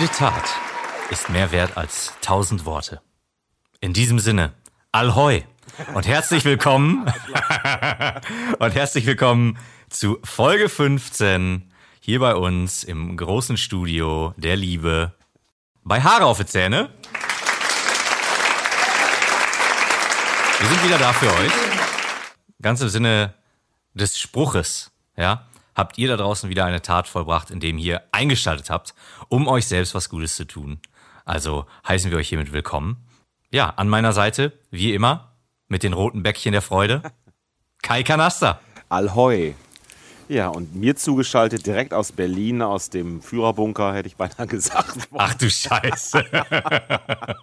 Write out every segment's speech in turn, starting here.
Jede Tat ist mehr wert als tausend Worte. In diesem Sinne, Ahoi und herzlich willkommen und herzlich willkommen zu Folge 15 hier bei uns im großen Studio der Liebe bei Haare auf die Zähne. Wir sind wieder da für euch. Ganz im Sinne des Spruches, ja, habt ihr da draußen wieder eine Tat vollbracht, indem ihr eingeschaltet habt, um euch selbst was Gutes zu tun. Also heißen wir euch hiermit willkommen. Ja, an meiner Seite, wie immer, mit den roten Bäckchen der Freude, Kai Kanaster. Allhoi. Ja, und mir zugeschaltet direkt aus Berlin, aus dem Führerbunker, hätte ich beinahe gesagt. Ach du Scheiße.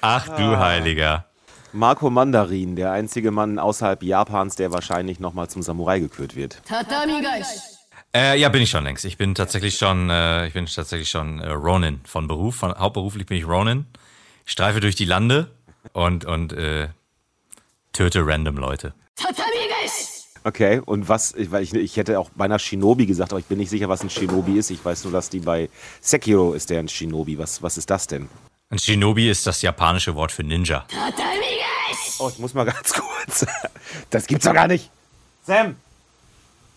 Ach du Heiliger. Marco Mandarin, der einzige Mann außerhalb Japans, der wahrscheinlich nochmal zum Samurai gekürt wird. Äh, ja, bin ich schon längst. Ich bin tatsächlich schon, äh, ich bin tatsächlich schon äh, Ronin von Beruf. Von, hauptberuflich bin ich Ronin. Ich streife durch die Lande und, und äh, töte random Leute. Okay, und was, weil ich, ich hätte auch beinahe Shinobi gesagt, aber ich bin nicht sicher, was ein Shinobi ist. Ich weiß nur, dass die bei Sekiro ist der ein Shinobi. Was, was ist das denn? Ein Shinobi ist das japanische Wort für Ninja. Oh, ich muss mal ganz kurz. Das gibt's doch gar nicht. Sam!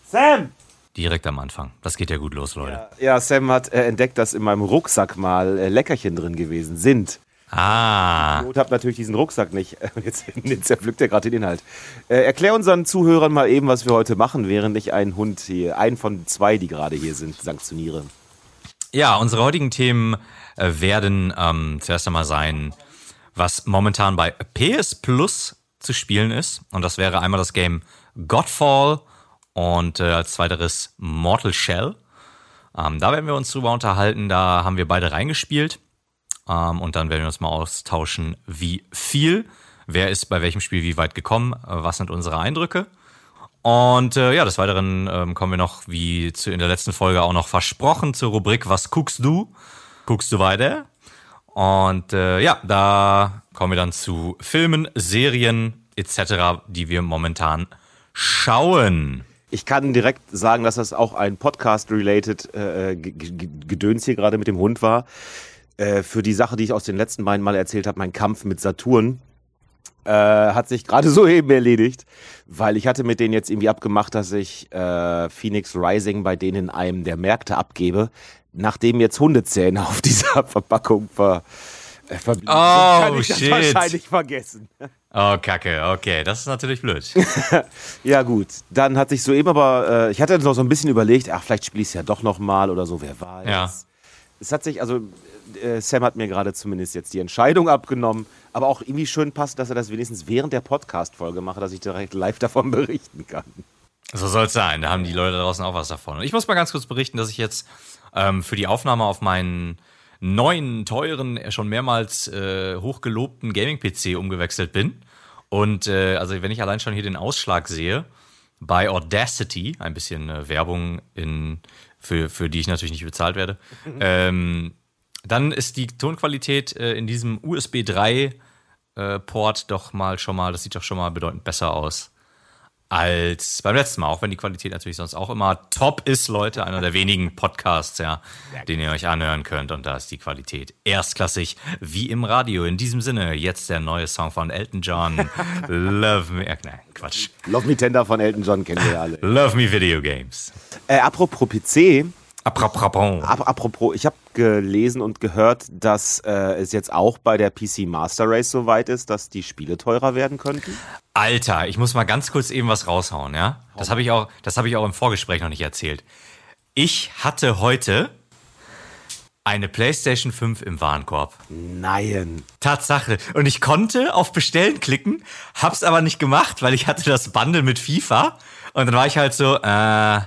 Sam! Direkt am Anfang. Das geht ja gut los, Leute. Ja, Sam hat äh, entdeckt, dass in meinem Rucksack mal äh, Leckerchen drin gewesen sind. Ah. Und hab natürlich diesen Rucksack nicht. Jetzt, jetzt zerpflückt er gerade den Inhalt. Äh, erklär unseren Zuhörern mal eben, was wir heute machen, während ich einen Hund hier, einen von zwei, die gerade hier sind, sanktioniere. Ja, unsere heutigen Themen werden ähm, zuerst einmal sein, was momentan bei PS Plus zu spielen ist. Und das wäre einmal das Game Godfall und äh, als zweiteres Mortal Shell. Ähm, da werden wir uns drüber unterhalten. Da haben wir beide reingespielt. Ähm, und dann werden wir uns mal austauschen, wie viel, wer ist bei welchem Spiel wie weit gekommen, äh, was sind unsere Eindrücke. Und äh, ja, des Weiteren ähm, kommen wir noch, wie zu, in der letzten Folge auch noch versprochen, zur Rubrik Was guckst du? Guckst du weiter? Und äh, ja, da kommen wir dann zu Filmen, Serien etc., die wir momentan schauen. Ich kann direkt sagen, dass das auch ein Podcast-related äh, Gedöns hier gerade mit dem Hund war. Äh, für die Sache, die ich aus den letzten beiden Mal erzählt habe, mein Kampf mit Saturn, äh, hat sich gerade soeben erledigt, weil ich hatte mit denen jetzt irgendwie abgemacht, dass ich äh, Phoenix Rising bei denen in einem der Märkte abgebe, nachdem jetzt Hundezähne auf dieser Verpackung ver, äh, verblieben sind, Oh, kann ich shit. das wahrscheinlich vergessen. Oh, Kacke, okay, das ist natürlich blöd. Ja gut, dann hat sich soeben aber, äh, ich hatte noch so ein bisschen überlegt, ach vielleicht spiele ich es ja doch noch mal oder so, wer weiß. Ja. Es hat sich, also äh, Sam hat mir gerade zumindest jetzt die Entscheidung abgenommen, aber auch irgendwie schön passt, dass er das wenigstens während der Podcast-Folge macht, dass ich direkt live davon berichten kann. So soll es sein. Da haben die Leute draußen auch was davon. Und ich muss mal ganz kurz berichten, dass ich jetzt ähm, für die Aufnahme auf meinen neuen, teuren, äh, schon mehrmals äh, hochgelobten Gaming-PC umgewechselt bin. Und äh, also wenn ich allein schon hier den Ausschlag sehe, bei Audacity, ein bisschen äh, Werbung in, für, für die ich natürlich nicht bezahlt werde, ähm, dann ist die Tonqualität äh, in diesem USB 3 äh, Port doch mal schon mal, das sieht doch schon mal bedeutend besser aus als beim letzten Mal, auch wenn die Qualität natürlich sonst auch immer top ist, Leute. Einer der wenigen Podcasts, ja, den ihr euch anhören könnt. Und da ist die Qualität erstklassig, wie im Radio. In diesem Sinne, jetzt der neue Song von Elton John. Love me, äh, nein, Quatsch. Love Me Tender von Elton John kennen wir ja alle. Love me Video Games. Äh, apropos PC, Apropos. ap apropos, ich habe gelesen und gehört, dass äh, es jetzt auch bei der PC Master Race so weit ist, dass die Spiele teurer werden könnten. Alter, ich muss mal ganz kurz eben was raushauen, ja? Das habe ich auch, das habe ich auch im Vorgespräch noch nicht erzählt. Ich hatte heute eine PlayStation 5 im Warenkorb. Nein. Tatsache. Und ich konnte auf Bestellen klicken, hab's aber nicht gemacht, weil ich hatte das Bundle mit FIFA. Und dann war ich halt so, äh,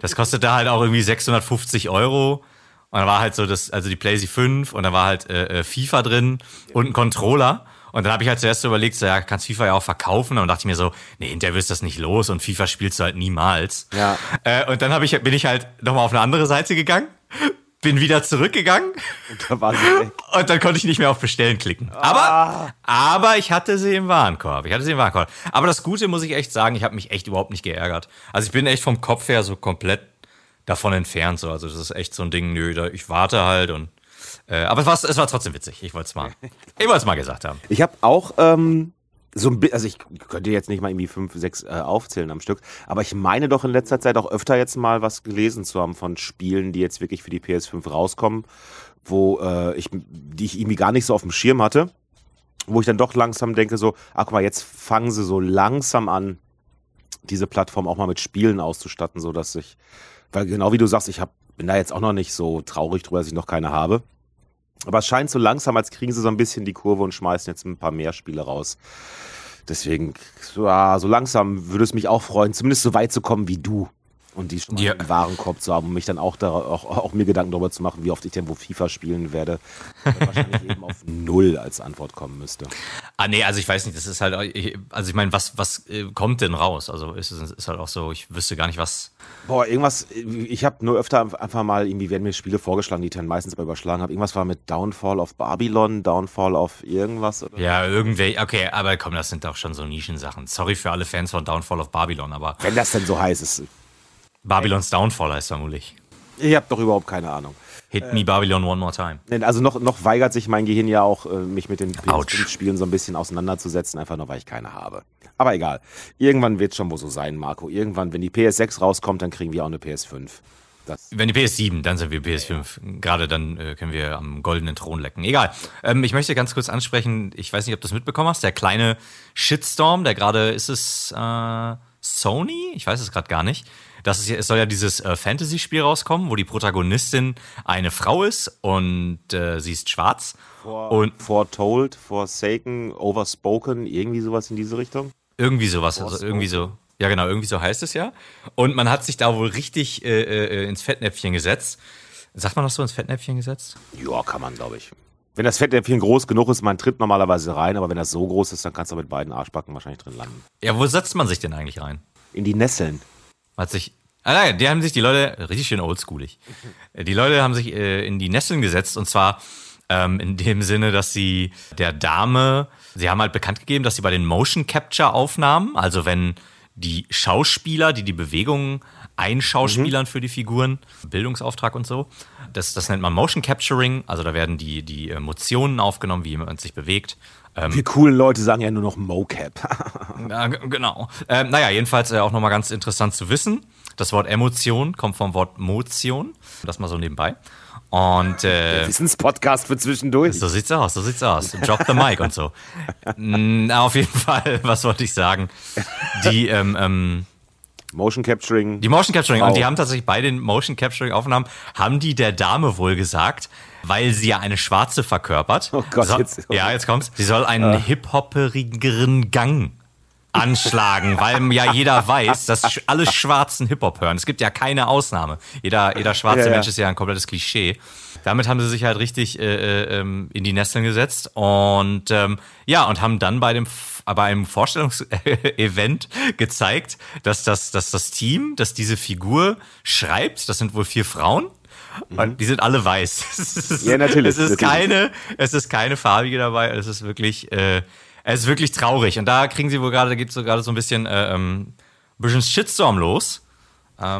das kostet da halt auch irgendwie 650 Euro. Und dann war halt so das, also die PlayStation 5 und da war halt äh, äh, FIFA drin und ein Controller. Und dann habe ich halt zuerst so überlegt, so, ja, kannst FIFA ja auch verkaufen. Und dann dachte ich mir so, nee, hinterher ist das nicht los und FIFA spielst du halt niemals. Ja. Äh, und dann hab ich, bin ich halt nochmal auf eine andere Seite gegangen, bin wieder zurückgegangen Da war sie weg. und dann konnte ich nicht mehr auf Bestellen klicken. Aber, aber ich hatte sie im Warenkorb. Ich hatte sie im Warenkorb. Aber das Gute muss ich echt sagen, ich habe mich echt überhaupt nicht geärgert. Also ich bin echt vom Kopf her so komplett davon entfernt. So. Also das ist echt so ein Ding, nö, da, ich warte halt und Äh, aber es war, es war trotzdem witzig. Ich wollte es mal, ich wollte es mal gesagt haben. Ich habe auch ähm, so ein bisschen, also ich könnte jetzt nicht mal irgendwie fünf, sechs äh, aufzählen am Stück, aber ich meine doch in letzter Zeit auch öfter jetzt mal was gelesen zu haben von Spielen, die jetzt wirklich für die PS5 rauskommen, wo äh, ich, die ich irgendwie gar nicht so auf dem Schirm hatte, wo ich dann doch langsam denke so, ach guck mal, jetzt fangen sie so langsam an, diese Plattform auch mal mit Spielen auszustatten, so dass ich, weil genau wie du sagst, ich hab, bin da jetzt auch noch nicht so traurig drüber, dass ich noch keine habe. Aber es scheint so langsam, als kriegen sie so ein bisschen die Kurve und schmeißen jetzt ein paar mehr Spiele raus. Deswegen, ja, so langsam würde es mich auch freuen, zumindest so weit zu kommen wie du. Und die schon mal Ja. im Warenkorb zu haben und mich dann auch, da, auch, auch mir Gedanken darüber zu machen, wie oft ich denn wo FIFA spielen werde. Wahrscheinlich eben auf Null als Antwort kommen müsste. Ah, nee, also ich weiß nicht, das ist halt, also ich meine, was, was äh, kommt denn raus? Also ist es ist halt auch so, ich wüsste gar nicht, was. Boah, irgendwas, ich habe nur öfter einfach mal, irgendwie werden mir Spiele vorgeschlagen, die ich dann meistens aber überschlagen habe. Irgendwas war mit Downfall of Babylon, Downfall of irgendwas. Oder? Ja, irgendwelche, okay, aber komm, das sind doch schon so Nischensachen. Sorry für alle Fans von Downfall of Babylon, aber Wenn das denn so heiß ist. Babylons Downfall heißt vermutlich. Ich habe doch überhaupt keine Ahnung. Hit me Babylon one more time. Also noch, noch weigert sich mein Gehirn ja auch, äh, mich mit den. PS5-Spielen so ein bisschen auseinanderzusetzen, einfach nur, weil ich keine habe. Aber egal. Irgendwann wird schon wohl so sein, Marco. Irgendwann, wenn die PS6 rauskommt, dann kriegen wir auch eine PS5. Das, Wenn die PS7, dann sind wir PS5. Gerade dann äh, können wir am goldenen Thron lecken. Egal. Ähm, ich möchte ganz kurz ansprechen, ich weiß nicht, ob du das mitbekommen hast, der kleine Shitstorm, der gerade, ist es äh, Sony? Ich weiß es gerade gar nicht. Das ist, es soll ja dieses äh, Fantasy-Spiel rauskommen, wo die Protagonistin eine Frau ist und äh, sie ist schwarz. Und foretold, forsaken, overspoken, irgendwie sowas in diese Richtung. Irgendwie sowas, also irgendwie so. Ja, genau, irgendwie so heißt es ja. Und man hat sich da wohl richtig äh, äh, ins Fettnäpfchen gesetzt. Sagt man das so ins Fettnäpfchen gesetzt? Ja, kann man, glaube ich. Wenn das Fettnäpfchen groß genug ist, man tritt normalerweise rein, aber wenn das so groß ist, dann kannst du mit beiden Arschbacken wahrscheinlich drin landen. Ja, wo setzt man sich denn eigentlich rein? In die Nesseln. Hat sich. Ah nein, die haben sich die Leute, richtig schön oldschoolig. Die Leute haben sich äh, in die Nesseln gesetzt und zwar ähm, in dem Sinne, dass sie der Dame, sie haben halt bekannt gegeben, dass sie bei den Motion Capture Aufnahmen, also wenn die Schauspieler, die die Bewegungen einschauspielern für die Figuren, Bildungsauftrag und so, das, das nennt man Motion Capturing, also da werden die, die Emotionen aufgenommen, wie jemand sich bewegt. Ähm, Wir coolen Leute sagen ja nur noch Mocap. ja, genau. Ähm, naja, jedenfalls äh, auch nochmal ganz interessant zu wissen. Das Wort Emotion kommt vom Wort Motion. Das mal so nebenbei. Und äh, Wissenspodcast für zwischendurch. so sieht's aus, so sieht's aus. Drop the mic und so. Na, auf jeden Fall, was wollte ich sagen? Die, ähm, ähm, Motion Capturing. die Motion Capturing, Wow. und die haben tatsächlich bei den Motion Capturing Aufnahmen, haben die der Dame wohl gesagt, weil sie ja eine Schwarze verkörpert. Oh Gott, so, jetzt- Ja, jetzt kommt's. Sie soll einen hip-hopperigeren Gang anschlagen, weil ja jeder weiß, dass alle Schwarzen Hip-Hop hören. Es gibt ja keine Ausnahme. Jeder, jeder schwarze Ja, ja. Mensch ist ja ein komplettes Klischee. Damit haben sie sich halt richtig äh, äh, ähm, in die Nesseln gesetzt und ähm, ja, und haben dann bei dem bei einem Vorstellungsevent gezeigt, dass das, dass das Team, das diese Figur schreibt, das sind wohl vier Frauen, und die sind alle weiß. Es ist, Mhm. Ja, natürlich, Es ist natürlich. keine, es ist keine farbige dabei. Es ist wirklich, äh, es ist wirklich traurig. Und da kriegen sie wohl gerade, da geht so gerade so ein bisschen, äh, ähm, bisschen Shitstorm los.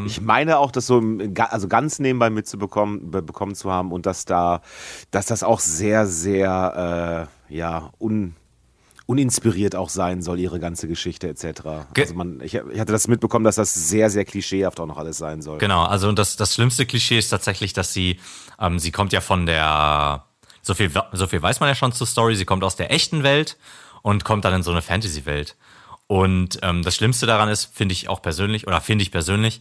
Ich meine auch, das so also ganz nebenbei mitzubekommen be- bekommen zu haben und dass da, dass das auch sehr, sehr äh, ja, un, uninspiriert auch sein soll, ihre ganze Geschichte etc. Ge- Also man, ich, ich hatte das mitbekommen, dass das sehr, sehr klischeehaft auch noch alles sein soll. Genau, also und das, das schlimmste Klischee ist tatsächlich, dass sie, ähm, sie kommt ja von der, so viel, so viel weiß man ja schon zur Story, sie kommt aus der echten Welt und kommt dann in so eine Fantasy-Welt. Und ähm, das Schlimmste daran ist, finde ich auch persönlich, oder finde ich persönlich,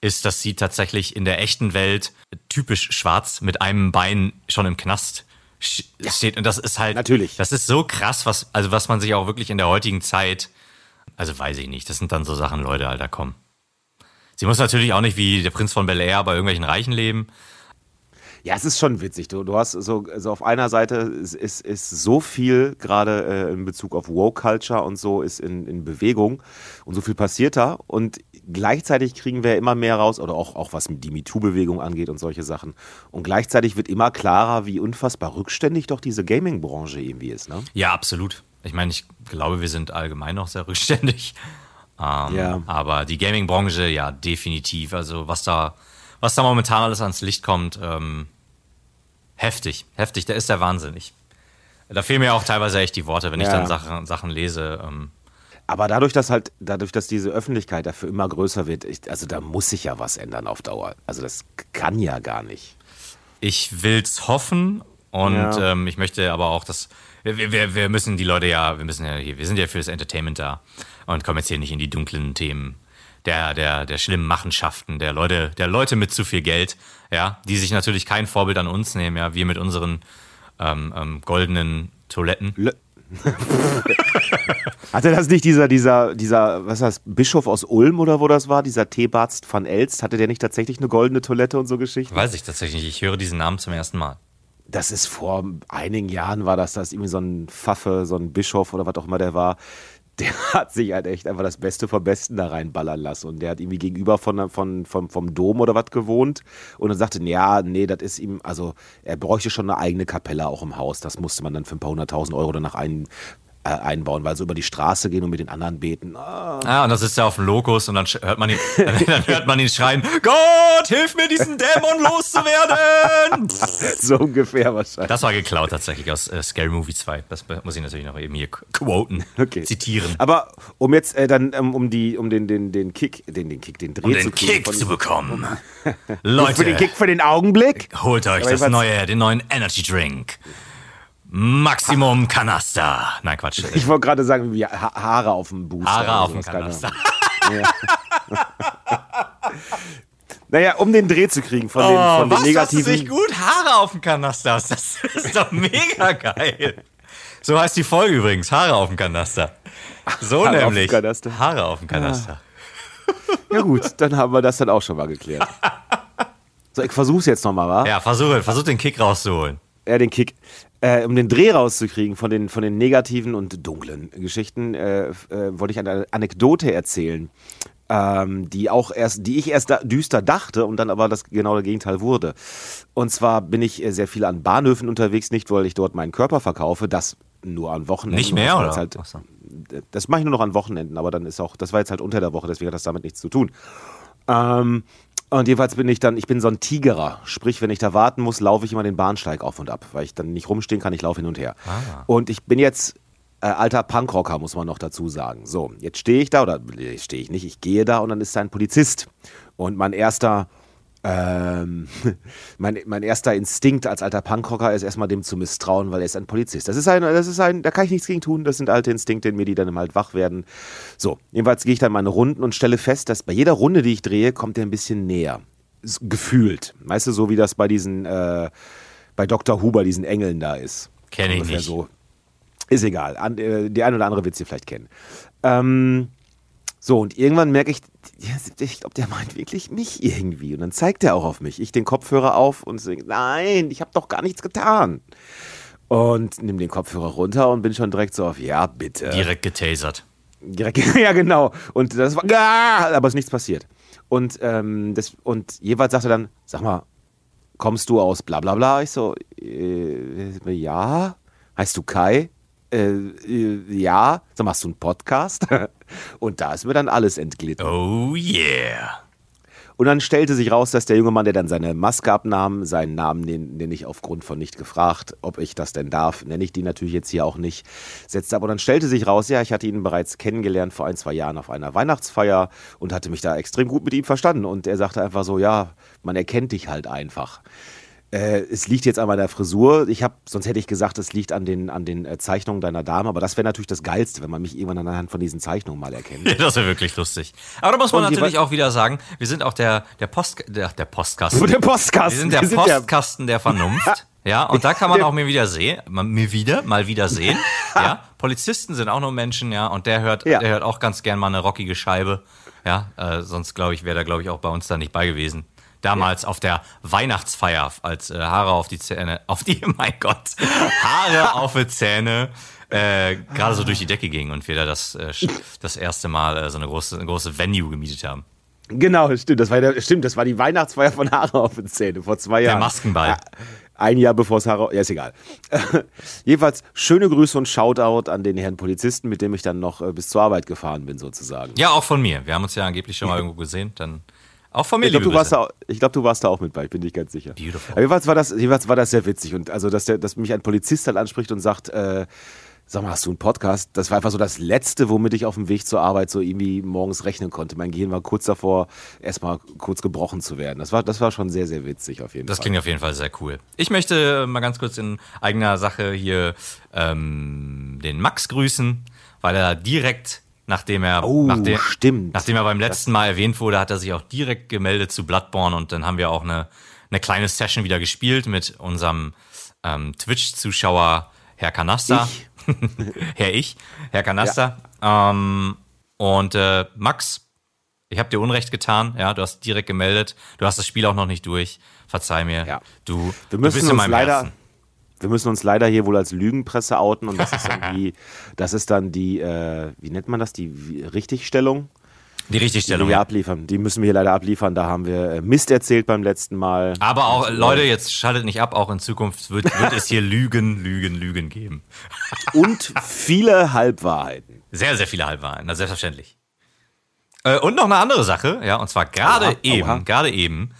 ist, dass sie tatsächlich in der echten Welt typisch schwarz mit einem Bein schon im Knast sch- steht. Und das ist halt, Natürlich. das ist so krass, was, also was man sich auch wirklich in der heutigen Zeit, also weiß ich nicht, das sind dann so Sachen, Leute, Alter, komm. Sie muss natürlich auch nicht wie der Prinz von Bel Air bei irgendwelchen Reichen leben. Ja, es ist schon witzig. Du, du hast so, also auf einer Seite ist, ist, ist so viel, gerade äh, in Bezug auf Woke-Culture und so, ist in, in Bewegung und so viel passiert da. Und gleichzeitig kriegen wir immer mehr raus, oder auch, auch was die MeToo-Bewegung angeht und solche Sachen. Und gleichzeitig wird immer klarer, wie unfassbar rückständig doch diese Gaming-Branche irgendwie ist. Ne? Ja, absolut. Ich meine, ich glaube, wir sind allgemein noch sehr rückständig. Ähm, Ja. Aber die Gaming-Branche, ja, definitiv. Also was da, was da momentan alles ans Licht kommt, ähm, Heftig, heftig, der ist der Wahnsinn. Ich, da fehlen mir auch teilweise echt die Worte, wenn ich Ja. dann Sachen, Sachen lese. Ähm, Aber dadurch, dass halt, dadurch, dass diese Öffentlichkeit dafür immer größer wird, ich, also da muss sich ja was ändern auf Dauer. Also das kann ja gar nicht. ich will's hoffen und Ja. ähm, ich möchte aber auch, dass wir, wir, wir müssen die Leute ja, wir müssen ja hier, wir sind ja für das Entertainment da und kommen jetzt hier nicht in die dunklen Themen der, der, der schlimmen Machenschaften, der Leute, der Leute mit zu viel Geld, ja, die sich natürlich kein Vorbild an uns nehmen, ja, wir mit unseren ähm, ähm, goldenen Toiletten. Lö- Hatte das nicht dieser, dieser, dieser, was heißt, Bischof aus Ulm oder wo das war, dieser Teebarzt van Elst, hatte der nicht tatsächlich eine goldene Toilette und so Geschichten? Weiß ich tatsächlich nicht. Ich höre diesen Namen zum ersten Mal. Das ist vor einigen Jahren war das, das irgendwie so ein Pfaffe, so ein Bischof oder was auch immer der war. Der hat sich halt echt einfach das Beste vom Besten da reinballern lassen. Und der hat irgendwie gegenüber von, von, vom, vom Dom oder was gewohnt. Und dann sagte, ja, nee, das ist ihm, also er bräuchte schon eine eigene Kapelle auch im Haus. Das musste man dann für ein paar hunderttausend Euro danach ein, einbauen, weil so über die Straße gehen und mit den anderen beten. Ah, Ah, und dann sitzt er auf dem Lokus und dann hört man ihn, dann hört man ihn schreien, Gott, hilf mir, diesen Dämon loszuwerden! so ungefähr wahrscheinlich. Das war geklaut tatsächlich aus äh, Scary Movie 2. Das muss ich natürlich noch eben hier quoten, Okay. zitieren. Aber um jetzt äh, dann, ähm, um die, um den, den, den Kick, den, den Kick, den Dreh Um zu den kriegen. Kick von- zu bekommen. für den Leute, Kick für den Augenblick. holt euch das neue, den neuen Energy Drink. Maximum Kanaster. Nein, Quatsch. Ich wollte gerade sagen, wie Ha- Haare auf dem Booster. Haare auf dem. Kanaster. Naja, um den Dreh zu kriegen von den, Oh, von den was, das ist negativen. gut? Haare auf dem Kanaster. Das ist doch mega geil. So heißt die Folge übrigens. Haare auf dem Kanaster. So Haare auf dem nämlich. Kanaster. Haare auf dem Kanaster. Ja gut, dann haben wir das dann auch schon mal geklärt. So, ich versuch's jetzt nochmal, wa? Ja, versuche, versuch den Kick rauszuholen. Ja, den Kick. Äh, um den Dreh rauszukriegen von den, von den negativen und dunklen Geschichten, äh, äh, wollte ich eine Anekdote erzählen, ähm, die auch erst, die ich erst da, düster dachte und dann aber das genau das Gegenteil wurde. Und zwar bin ich äh, sehr viel an Bahnhöfen unterwegs, nicht weil ich dort meinen Körper verkaufe, das nur an Wochenenden. Nicht mehr, oder? Ach so. Halt, das mache ich nur noch an Wochenenden, aber dann ist auch, das war jetzt halt unter der Woche, deswegen hat das damit nichts zu tun. Ähm, und jedenfalls bin ich dann, ich bin so ein Tigerer. Sprich, wenn ich da warten muss, laufe ich immer den Bahnsteig auf und ab, weil ich dann nicht rumstehen kann, ich laufe hin und her. Ah. Und ich bin jetzt äh, alter Punkrocker, muss man noch dazu sagen. So, jetzt stehe ich da, oder stehe ich nicht, ich gehe da und dann ist da ein Polizist. Und mein erster, ähm, mein, mein erster Instinkt als alter Punkrocker ist erstmal dem zu misstrauen, weil er ist ein Polizist. Das ist ein, das ist ein, da kann ich nichts gegen tun. Das sind alte Instinkte in mir, die dann halt wach werden. So, jedenfalls gehe ich dann meine Runden und stelle fest, dass bei jeder Runde, die ich drehe, kommt er ein bisschen näher. Gefühlt. Weißt du, so wie das bei diesen, äh, bei Dr. Huber, diesen Engeln da ist. Kenn ich nicht. So. Ist egal. An, äh, die eine oder andere wird sie vielleicht kennen. Ähm, so, und irgendwann merke ich, ich glaube, der meint wirklich mich irgendwie. Und dann zeigt er auch auf mich. Ich den Kopfhörer auf und sage, nein, ich habe doch gar nichts getan. Und nimm den Kopfhörer runter und bin schon direkt so auf, ja, bitte. Direkt getasert. Direkt, ja, genau. Und das war, ah, aber es ist nichts passiert. Und, ähm, das, und jeweils sagt er dann, sag mal, kommst du aus bla bla bla? Ich so, äh, ja. Heißt du Kai? Äh, äh, ja. So, machst du einen Podcast? und da ist mir dann alles entglitten. Oh yeah. Und dann stellte sich raus, dass der junge Mann, der dann seine Maske abnahm, seinen Namen, den, den ich aufgrund von nicht gefragt, ob ich das denn darf, nenne ich die natürlich jetzt hier auch nicht, setzte. Aber dann stellte sich raus, ja, ich hatte ihn bereits kennengelernt vor ein, zwei Jahren auf einer Weihnachtsfeier und hatte mich da extrem gut mit ihm verstanden. Und er sagte einfach so, ja, man erkennt dich halt einfach. Äh, es liegt jetzt an meiner Frisur. Ich habe, sonst hätte ich gesagt, es liegt an den, an den äh, Zeichnungen deiner Dame. Aber das wäre natürlich das Geilste, wenn man mich irgendwann anhand von diesen Zeichnungen mal erkennt. Ja, das wäre wirklich lustig. Aber da muss man Und natürlich auch wieder sagen, wir sind auch der, der Post, der, der Postkasten. der Postkasten. Wir sind der Wir sind der- Postkasten der Vernunft. Ja, und da kann man auch mir wieder sehen, mal- mir wieder, mal wieder sehen. Ja, Polizisten sind auch nur Menschen, ja, und der hört, Ja. der hört auch ganz gern mal eine rockige Scheibe. Ja, äh, sonst glaube ich, wäre da glaube ich auch bei uns da nicht bei gewesen. Damals auf der Weihnachtsfeier, als äh, Haare auf die Zähne, auf die, mein Gott, Haare auf die Zähne äh, gerade so durch die Decke gingen und wir da das, äh, das erste Mal äh, so eine große, eine große Venue gemietet haben. Genau, stimmt. Das war, der, stimmt, das war die Weihnachtsfeier von Haare auf den Zähnen vor zwei Jahren. Maskenball. Ja, Ein Jahr bevor es Haare. Ja, ist egal. Jedenfalls schöne Grüße und Shoutout an den Herrn Polizisten, mit dem ich dann noch äh, bis zur Arbeit gefahren bin, sozusagen. Ja, auch von mir. Wir haben uns ja angeblich schon mal irgendwo gesehen. Dann Auch von mir, Ich glaube, du, warst da auch- ich glaub, du warst da auch mit bei, ich bin nicht ganz sicher. Beautiful. Aber jedenfalls war das, jedenfalls war das sehr witzig. Und also, dass, der, dass mich ein Polizist dann anspricht und sagt, äh, sag mal, hast du einen Podcast? Das war einfach so das Letzte, womit ich auf dem Weg zur Arbeit so irgendwie morgens rechnen konnte. Mein Gehirn war kurz davor, erstmal kurz gebrochen zu werden. Das war, das war schon sehr, sehr witzig auf jeden Das Fall. klingt auf jeden Fall sehr cool. Ich möchte mal ganz kurz in eigener Sache hier ähm, den Max grüßen, weil er direkt, nachdem er, Oh, nachdem, stimmt. nachdem er beim letzten Mal erwähnt wurde, hat er sich auch direkt gemeldet zu Bloodborne und dann haben wir auch eine, eine kleine Session wieder gespielt mit unserem ähm, Twitch-Zuschauer Herr Kanasta. Herr Ich, Herr Kanasta. Ähm, und äh, Max, ich habe dir Unrecht getan, ja, du hast direkt gemeldet. Du hast das Spiel auch noch nicht durch. Verzeih mir. Ja. Du, Wir du bist in meinem leider, Herzen. Wir müssen uns leider hier wohl als Lügenpresse outen und das ist dann die, das ist dann die, äh, wie nennt man das, die Richtigstellung, Die die Richtigstellung. wir Ja. abliefern. Die müssen wir hier leider abliefern. Da haben wir äh, Mist erzählt beim letzten Mal. Aber auch, Leute, jetzt schaltet nicht ab, auch in Zukunft wird, wird es hier Lügen, Lügen, Lügen geben. Und viele Halbwahrheiten. Sehr, sehr viele Halbwahrheiten, na, selbstverständlich. Äh, und noch eine andere Sache, ja, und zwar gerade eben, gerade eben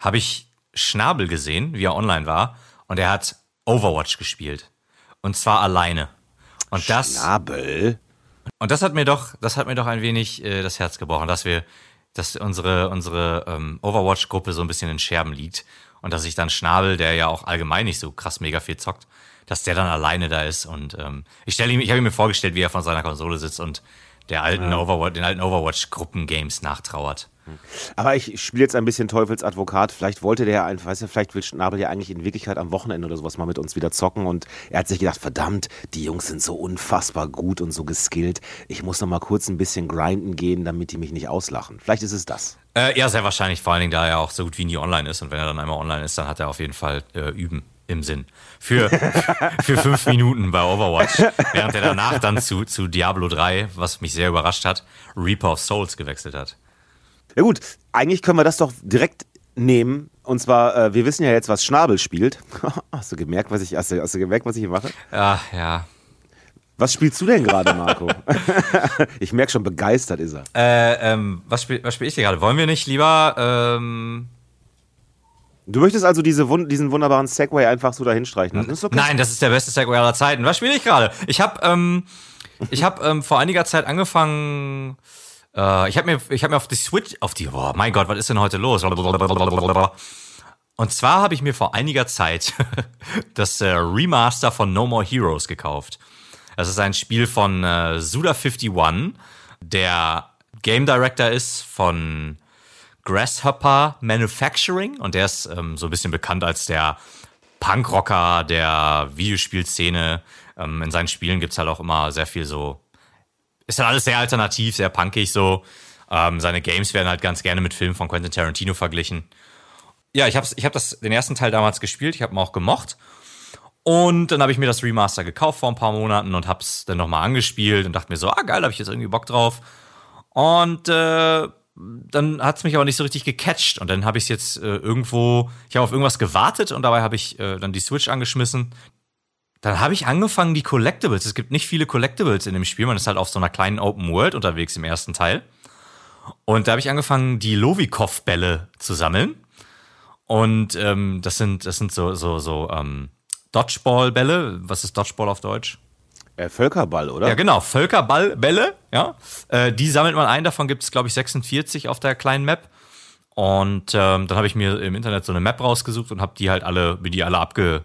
habe ich Schnabel gesehen, wie er online war, und er hat Overwatch gespielt. Und zwar alleine. Und das, Schnabel. und das hat mir doch, das hat mir doch ein wenig äh, das Herz gebrochen, dass wir, dass unsere, unsere ähm, Overwatch-Gruppe so ein bisschen in Scherben liegt. Und dass ich dann Schnabel, der ja auch allgemein nicht so krass mega viel zockt, dass der dann alleine da ist. Und ähm, ich stelle ihm, ich habe mir vorgestellt, wie er von seiner Konsole sitzt und der alten Overwatch, den alten Overwatch-Gruppen-Games nachtrauert. Aber ich spiele jetzt ein bisschen Teufelsadvokat. Vielleicht wollte der einfach, weißt du, vielleicht will Schnabel ja eigentlich in Wirklichkeit am Wochenende oder sowas mal mit uns wieder zocken. Und er hat sich gedacht, verdammt, die Jungs sind so unfassbar gut und so geskillt. Ich muss noch mal kurz ein bisschen grinden gehen, damit die mich nicht auslachen. Vielleicht ist es das. Äh, ja, sehr wahrscheinlich, vor allen Dingen, da er auch so gut wie nie online ist. Und wenn er dann einmal online ist, dann hat er auf jeden Fall äh, Üben im Sinn. Für, für fünf Minuten bei Overwatch. Während er danach dann zu, zu Diablo 3, was mich sehr überrascht hat, Reaper of Souls gewechselt hat. Ja gut, eigentlich können wir das doch direkt nehmen. Und zwar, äh, wir wissen ja jetzt, was Schnabel spielt. hast du gemerkt, was ich, hast du, hast du gemerkt, was ich hier mache? Ja, ja. Was spielst du denn gerade, Marco? ich merke schon, begeistert ist er. Äh, ähm, was spiele was spiel ich hier gerade? Wollen wir nicht lieber, ähm, Du möchtest also diese, wun diesen wunderbaren Segway einfach so dahin streichen. Ist okay. Nein, das ist der beste Segway aller Zeiten. Was spiele ich gerade? Ich habe ähm, ich hab, ähm, vor einiger Zeit angefangen. Äh, ich habe mir, hab mir auf die Switch, auf die, oh mein Gott, was ist denn heute los? Und zwar habe ich mir vor einiger Zeit das äh, Remaster von No More Heroes gekauft. Das ist ein Spiel von äh, Suda51, der Game Director ist von Grasshopper Manufacturing und der ist ähm, so ein bisschen bekannt als der Punkrocker der Videospielszene. Ähm, in seinen Spielen gibt's halt auch immer sehr viel so. Ist halt alles sehr alternativ, sehr punkig so. Ähm, seine Games werden halt ganz gerne mit Filmen von Quentin Tarantino verglichen. Ja, ich habe ich hab den ersten Teil damals gespielt, ich habe ihn auch gemocht. Und dann habe ich mir das Remaster gekauft vor ein paar Monaten und habe es dann nochmal angespielt und dachte mir so, ah geil, habe ich jetzt irgendwie Bock drauf. Und äh, dann hat es mich aber nicht so richtig gecatcht. Und dann habe ich es jetzt äh, irgendwo, ich habe auf irgendwas gewartet und dabei habe ich äh, dann die Switch angeschmissen. Dann habe ich angefangen, die Collectibles. Es gibt nicht viele Collectibles in dem Spiel. Man ist halt auf so einer kleinen Open World unterwegs im ersten Teil. Und da habe ich angefangen, die Lovikov-Bälle zu sammeln. Und ähm, das sind, das sind so, so, so ähm, Dodgeball-Bälle. Was ist Dodgeball auf Deutsch? Äh, Völkerball, oder? Ja, genau. Völkerballbälle, ja. Äh, die sammelt man ein. Davon gibt es, glaube ich, 46 auf der kleinen Map. Und ähm, dann habe ich mir im Internet so eine Map rausgesucht und habe die halt alle, mir die alle abge,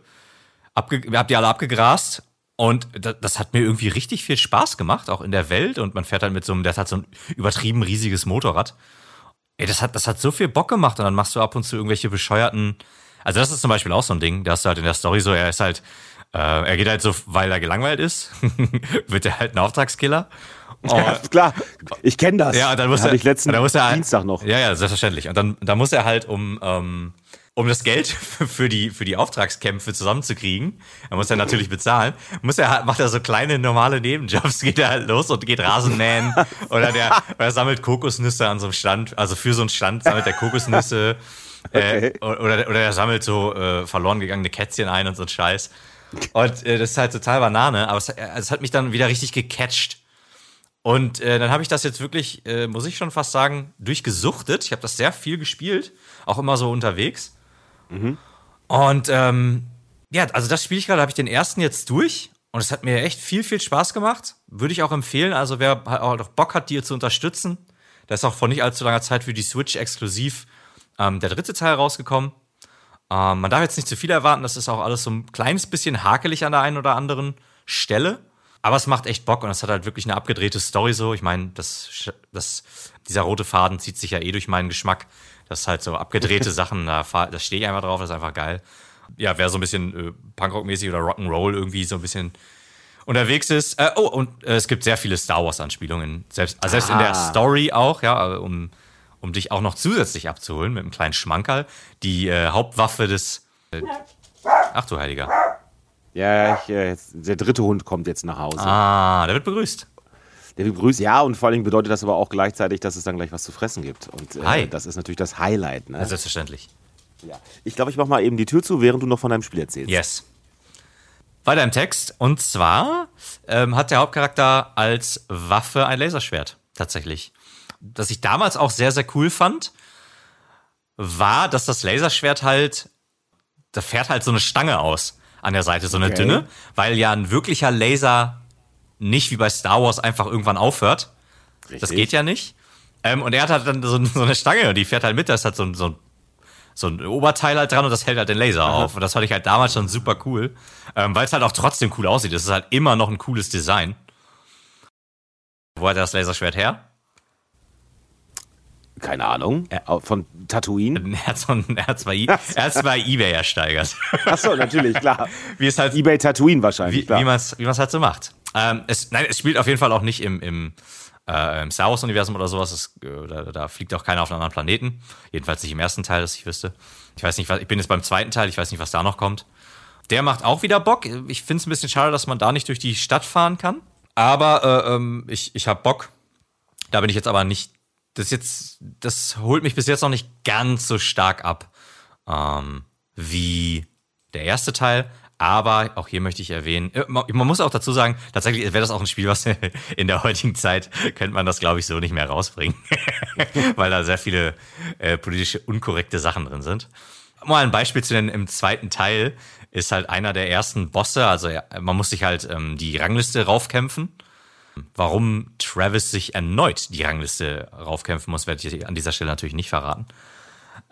abge, hab die alle abgegrast. Und das, das hat mir irgendwie richtig viel Spaß gemacht, auch in der Welt. Und man fährt halt mit so einem, der hat so ein übertrieben riesiges Motorrad. Ey, das hat, das hat so viel Bock gemacht. Und dann machst du ab und zu irgendwelche bescheuerten. Also, das ist zum Beispiel auch so ein Ding. Da hast du halt in der Story so, er ist halt, äh, er geht halt so, weil er gelangweilt ist, wird er halt ein Auftragskiller. Ja, klar, ich kenne das. Ja, dann muss Hatte er, ich letzten dann muss er halt, Dienstag noch. Ja, ja, selbstverständlich. Und dann, dann muss er halt, um, ähm, um das Geld für die, für die Auftragskämpfe zusammenzukriegen, er muss er natürlich bezahlen, muss er macht er so kleine normale Nebenjobs, geht er halt los und geht Rasenmähen oder der, oder er sammelt Kokosnüsse an so einem Stand, also für so einen Stand sammelt er Kokosnüsse äh, Okay. oder, oder er sammelt so äh, verloren gegangene Kätzchen ein und so ein Scheiß. Und äh, das ist halt total Banane, aber es, äh, es hat mich dann wieder richtig gecatcht. Und äh, dann habe ich das jetzt wirklich, äh, muss ich schon fast sagen, durchgesuchtet. Ich habe das sehr viel gespielt, auch immer so unterwegs. Mhm. Und ähm, ja, also das spiele ich gerade, habe ich den ersten jetzt durch und es hat mir echt viel, viel Spaß gemacht. Würde ich auch empfehlen. Also wer auch noch Bock hat, dir zu unterstützen, da ist auch vor nicht allzu langer Zeit für die Switch exklusiv ähm, der dritte Teil rausgekommen. Ähm, man darf jetzt nicht zu viel erwarten, das ist auch alles so ein kleines bisschen hakelig an der einen oder anderen Stelle. Aber es macht echt Bock und es hat halt wirklich eine abgedrehte Story so. Ich meine, das, das, dieser rote Faden zieht sich ja eh durch meinen Geschmack. Das ist halt so abgedrehte Sachen, da, da stehe ich einfach drauf, das ist einfach geil. Ja, wer so ein bisschen äh, Punkrock-mäßig oder Rock'n'Roll irgendwie so ein bisschen unterwegs ist. Äh, oh, und äh, es gibt sehr viele Star Wars-Anspielungen. Selbst, also selbst in der ah. Story auch, ja, um, um dich auch noch zusätzlich abzuholen mit einem kleinen Schmankerl. Die äh, Hauptwaffe des. Äh, ach du Heiliger. Ja, ich, äh, der dritte Hund kommt jetzt nach Hause. Ah, der wird begrüßt. Der wird begrüßt, ja, und vor allem bedeutet das aber auch gleichzeitig, dass es dann gleich was zu fressen gibt. Und äh, das ist natürlich das Highlight. Ne? Selbstverständlich. Ja. Ich glaube, ich mache mal eben die Tür zu, während du noch von deinem Spiel erzählst. Yes. Weiter im Text. Und zwar ähm, hat der Hauptcharakter als Waffe ein Laserschwert. Tatsächlich. Das ich damals auch sehr, sehr cool fand, war, dass das Laserschwert halt, da fährt halt so eine Stange aus an der Seite, so eine okay. dünne, weil ja ein wirklicher Laser nicht wie bei Star Wars einfach irgendwann aufhört. Richtig. Das geht ja nicht. Ähm, und er hat halt dann so, so, eine Stange und die fährt halt mit, da ist halt so, so, so ein Oberteil halt dran und das hält halt den Laser Aha. auf. Und das fand ich halt damals schon super cool, ähm, weil es halt auch trotzdem cool aussieht. Das ist halt immer noch ein cooles Design. Wo hat er das Laserschwert her? Keine Ahnung. Er, von Tatooine? Er hat, so ein, er hat zwar, er hat zwar Ebay ersteigert. Achso, natürlich, klar. Wie es halt, Ebay Tatooine wahrscheinlich, wie, klar. Wie man es wie halt so macht. Ähm, es, nein, es spielt auf jeden Fall auch nicht im, im, äh, im Star Wars-Universum oder sowas. Es, äh, da, da, fliegt auch keiner auf einen anderen Planeten. Jedenfalls nicht im ersten Teil, dass ich wüsste. Ich weiß nicht, was, ich bin jetzt beim zweiten Teil, ich weiß nicht, was da noch kommt. Der macht auch wieder Bock. Ich finde es ein bisschen schade, dass man da nicht durch die Stadt fahren kann. Aber äh, ähm, ich, ich habe Bock. Da bin ich jetzt aber nicht das jetzt, das holt mich bis jetzt noch nicht ganz so stark ab ähm, wie der erste Teil. Aber auch hier möchte ich erwähnen, äh, man muss auch dazu sagen, tatsächlich wäre das auch ein Spiel, was in der heutigen Zeit könnte man das, glaube ich, so nicht mehr rausbringen, weil da sehr viele äh, politische unkorrekte Sachen drin sind. Mal ein Beispiel zu nennen, im zweiten Teil ist halt einer der ersten Bosse, also man muss sich halt ähm, die Rangliste raufkämpfen Warum Travis sich erneut die Rangliste raufkämpfen muss, werde ich an dieser Stelle natürlich nicht verraten.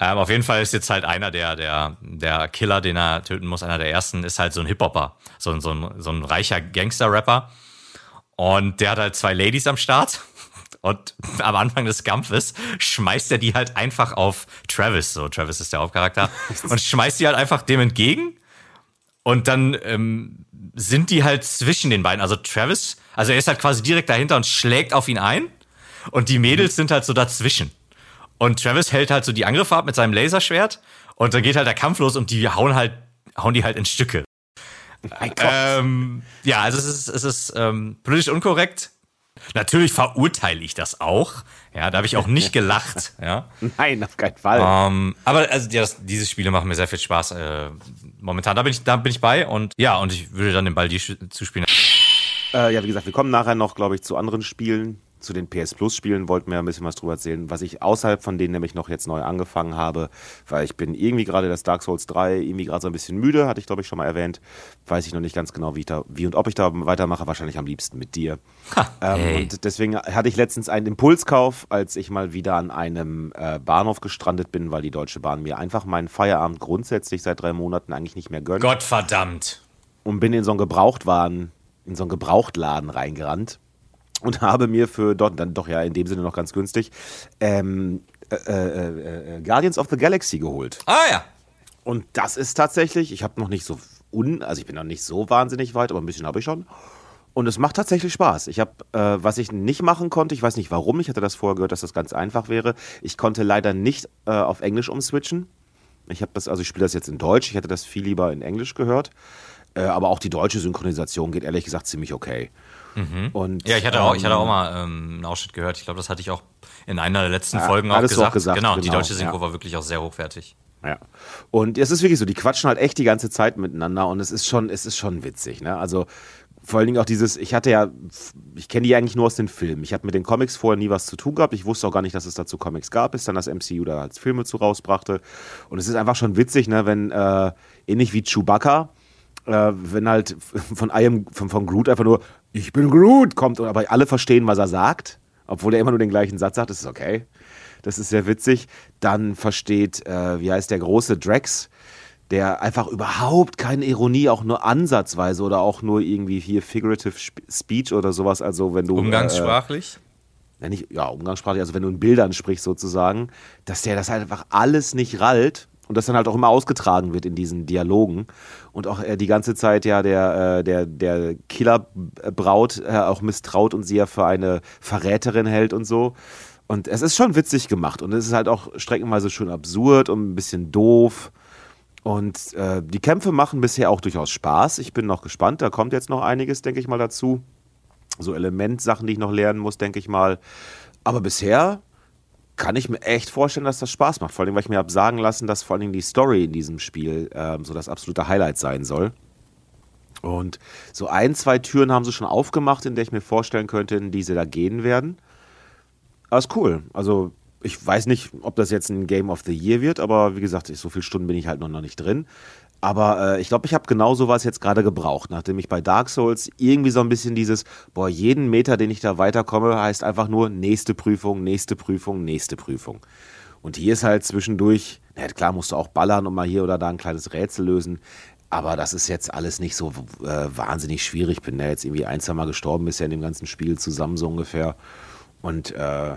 Ähm, auf jeden Fall ist jetzt halt einer der, der, der Killer, den er töten muss, einer der ersten, ist halt so ein Hip-Hopper, so, so, ein, so ein reicher Gangster-Rapper. Und der hat halt zwei Ladies am Start. Und am Anfang des Kampfes schmeißt er die halt einfach auf Travis. So, Travis ist der Hauptcharakter. Und schmeißt die halt einfach dem entgegen. Und dann ähm, sind die halt zwischen den beiden. Also Travis, also er ist halt quasi direkt dahinter und schlägt auf ihn ein. Und die Mädels sind halt so dazwischen. Und Travis hält halt so die Angriffe ab mit seinem Laserschwert. Und dann geht halt der Kampf los und die hauen halt, hauen die halt in Stücke. Ähm, ja, also es ist, es ist ähm, politisch unkorrekt. Natürlich verurteile ich das auch. Ja, da habe ich auch nicht gelacht. Ja. Nein, auf keinen Fall. Ähm, aber also ja, das, diese Spiele machen mir sehr viel Spaß. Äh, momentan, da bin ich, da bin ich bei und ja, und ich würde dann den Ball dir zuspielen. Äh, ja, wie gesagt, wir kommen nachher noch, glaube ich, zu anderen Spielen zu den PS Plus Spielen wollten wir ein bisschen was drüber erzählen, was ich außerhalb von denen nämlich noch jetzt neu angefangen habe, weil ich bin irgendwie gerade das Dark Souls 3 irgendwie gerade so ein bisschen müde, hatte ich glaube ich schon mal erwähnt. Weiß ich noch nicht ganz genau, wie, da, wie und ob ich da weitermache, wahrscheinlich am liebsten mit dir. Ha, ähm, und deswegen hatte ich letztens einen Impulskauf, als ich mal wieder an einem äh, Bahnhof gestrandet bin, weil die Deutsche Bahn mir einfach meinen Feierabend grundsätzlich seit drei Monaten eigentlich nicht mehr gönnt. Gottverdammt. Und bin in so einen Gebrauchtwagen, in so einen Gebrauchtladen reingerannt und habe mir für dort dann doch ja in dem Sinne noch ganz günstig ähm, äh, äh, äh, Guardians of the Galaxy geholt. Ah ja. Und das ist tatsächlich, ich habe noch nicht so un, also ich bin noch nicht so wahnsinnig weit, aber ein bisschen habe ich schon. Und es macht tatsächlich Spaß. Ich habe, äh, was ich nicht machen konnte, ich weiß nicht warum, ich hatte das vorher gehört, dass das ganz einfach wäre. Ich konnte leider nicht äh, auf Englisch umswitchen. Ich habe das, also ich spiele das jetzt in Deutsch. Ich hätte das viel lieber in Englisch gehört. Äh, aber auch die deutsche Synchronisation geht ehrlich gesagt ziemlich okay. Mhm. Und, ja, ich hatte, auch, ich hatte auch ähm, mal ähm, einen Ausschnitt gehört. Ich glaube, das hatte ich auch in einer der letzten ja, Folgen auch gesagt. auch gesagt. Genau, genau, die deutsche Synchro ja. war wirklich auch sehr hochwertig. Ja. Und es ist wirklich so, die quatschen halt echt die ganze Zeit miteinander und es ist schon, es ist schon witzig. Ne? Also vor allen Dingen auch dieses, ich hatte ja, ich kenne die eigentlich nur aus den Filmen. Ich habe mit den Comics vorher nie was zu tun gehabt. Ich wusste auch gar nicht, dass es dazu Comics gab, bis dann das MCU da als Filme zu rausbrachte. Und es ist einfach schon witzig, ne, wenn, äh, ähnlich wie Chewbacca, äh, wenn halt von, I von, von Groot einfach nur, ich bin Groot, kommt, aber alle verstehen, was er sagt, obwohl er immer nur den gleichen Satz sagt, das ist okay. Das ist sehr witzig. Dann versteht, äh, wie heißt der große Drax, der einfach überhaupt keine Ironie, auch nur ansatzweise oder auch nur irgendwie hier Figurative Speech oder sowas. Also wenn du. Umgangssprachlich? Äh, nicht, ja, umgangssprachlich, also wenn du in Bildern sprichst sozusagen, dass der das halt einfach alles nicht rallt und das dann halt auch immer ausgetragen wird in diesen Dialogen und auch äh, die ganze Zeit ja der, äh, der, der Killerbraut äh, auch misstraut und sie ja für eine Verräterin hält und so. Und es ist schon witzig gemacht und es ist halt auch streckenweise schon absurd und ein bisschen doof. Und äh, die Kämpfe machen bisher auch durchaus Spaß. Ich bin noch gespannt. Da kommt jetzt noch einiges, denke ich mal, dazu. So Elementsachen, die ich noch lernen muss, denke ich mal. Aber bisher kann ich mir echt vorstellen, dass das Spaß macht. Vor allem, weil ich mir habe sagen lassen, dass vor allem die Story in diesem Spiel ähm, so das absolute Highlight sein soll. Und so ein, zwei Türen haben sie schon aufgemacht, in der ich mir vorstellen könnte, in die sie da gehen werden. Aber ist cool. Also ich weiß nicht, ob das jetzt ein Game of the Year wird, aber wie gesagt, so viele Stunden bin ich halt noch nicht drin. Aber äh, ich glaube, ich habe genau sowas jetzt gerade gebraucht, nachdem ich bei Dark Souls irgendwie so ein bisschen dieses, boah, jeden Meter, den ich da weiterkomme, heißt einfach nur nächste Prüfung, nächste Prüfung, nächste Prüfung. Und hier ist halt zwischendurch, na klar, musst du auch ballern und mal hier oder da ein kleines Rätsel lösen. Aber das ist jetzt alles nicht so äh, wahnsinnig schwierig. Ich bin ja jetzt irgendwie ein, zwei Mal gestorben bisher in dem ganzen Spiel zusammen so ungefähr. Und äh,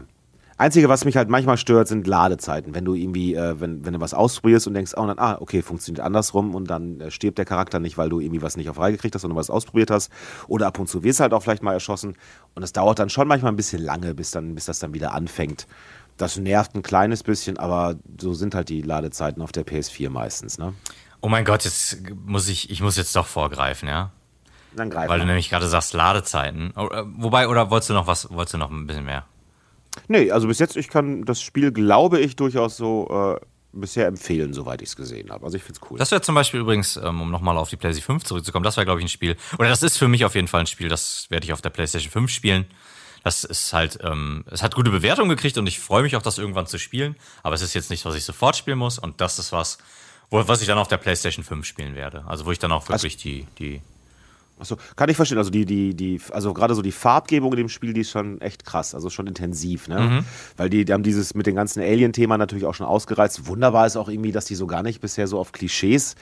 Einzige, was mich halt manchmal stört, sind Ladezeiten. Wenn du irgendwie, äh, wenn, wenn du was ausprobierst und denkst, oh, dann, ah, okay, funktioniert andersrum und dann äh, stirbt der Charakter nicht, weil du irgendwie was nicht auf Reihe gekriegt hast, sondern was ausprobiert hast. Oder ab und zu wirst du halt auch vielleicht mal erschossen. Und es dauert dann schon manchmal ein bisschen lange, bis, dann, bis das dann wieder anfängt. Das nervt ein kleines bisschen, aber so sind halt die Ladezeiten auf der PS4 meistens, ne? Oh mein Gott, jetzt muss ich, ich muss jetzt doch vorgreifen, ja? Dann greif Weil du nämlich gerade sagst Ladezeiten. Oh, äh, Wobei, oder wolltest du noch was, wolltest du noch ein bisschen mehr? Nee, also bis jetzt, ich kann das Spiel, glaube ich, durchaus so äh, bisher empfehlen, soweit ich es gesehen habe. Also ich finde es cool. Das wäre zum Beispiel übrigens, ähm, um nochmal auf die PlayStation 5 zurückzukommen, das wäre, glaube ich, ein Spiel, oder das ist für mich auf jeden Fall ein Spiel, das werde ich auf der PlayStation 5 spielen. Das ist halt, ähm, es hat gute Bewertungen gekriegt und ich freue mich auch, das irgendwann zu spielen. Aber es ist jetzt nichts, was ich sofort spielen muss. Und das ist was, wo, was ich dann auf der PlayStation 5 spielen werde. Also wo ich dann auch wirklich die, die Achso, kann ich verstehen. Also die, die, die, also gerade so die Farbgebung in dem Spiel, die ist schon echt krass, also schon intensiv, ne? Mhm. Weil die, die haben dieses mit dem ganzen Alien-Thema natürlich auch schon ausgereizt. Wunderbar ist auch irgendwie, dass die so gar nicht bisher so auf Klischees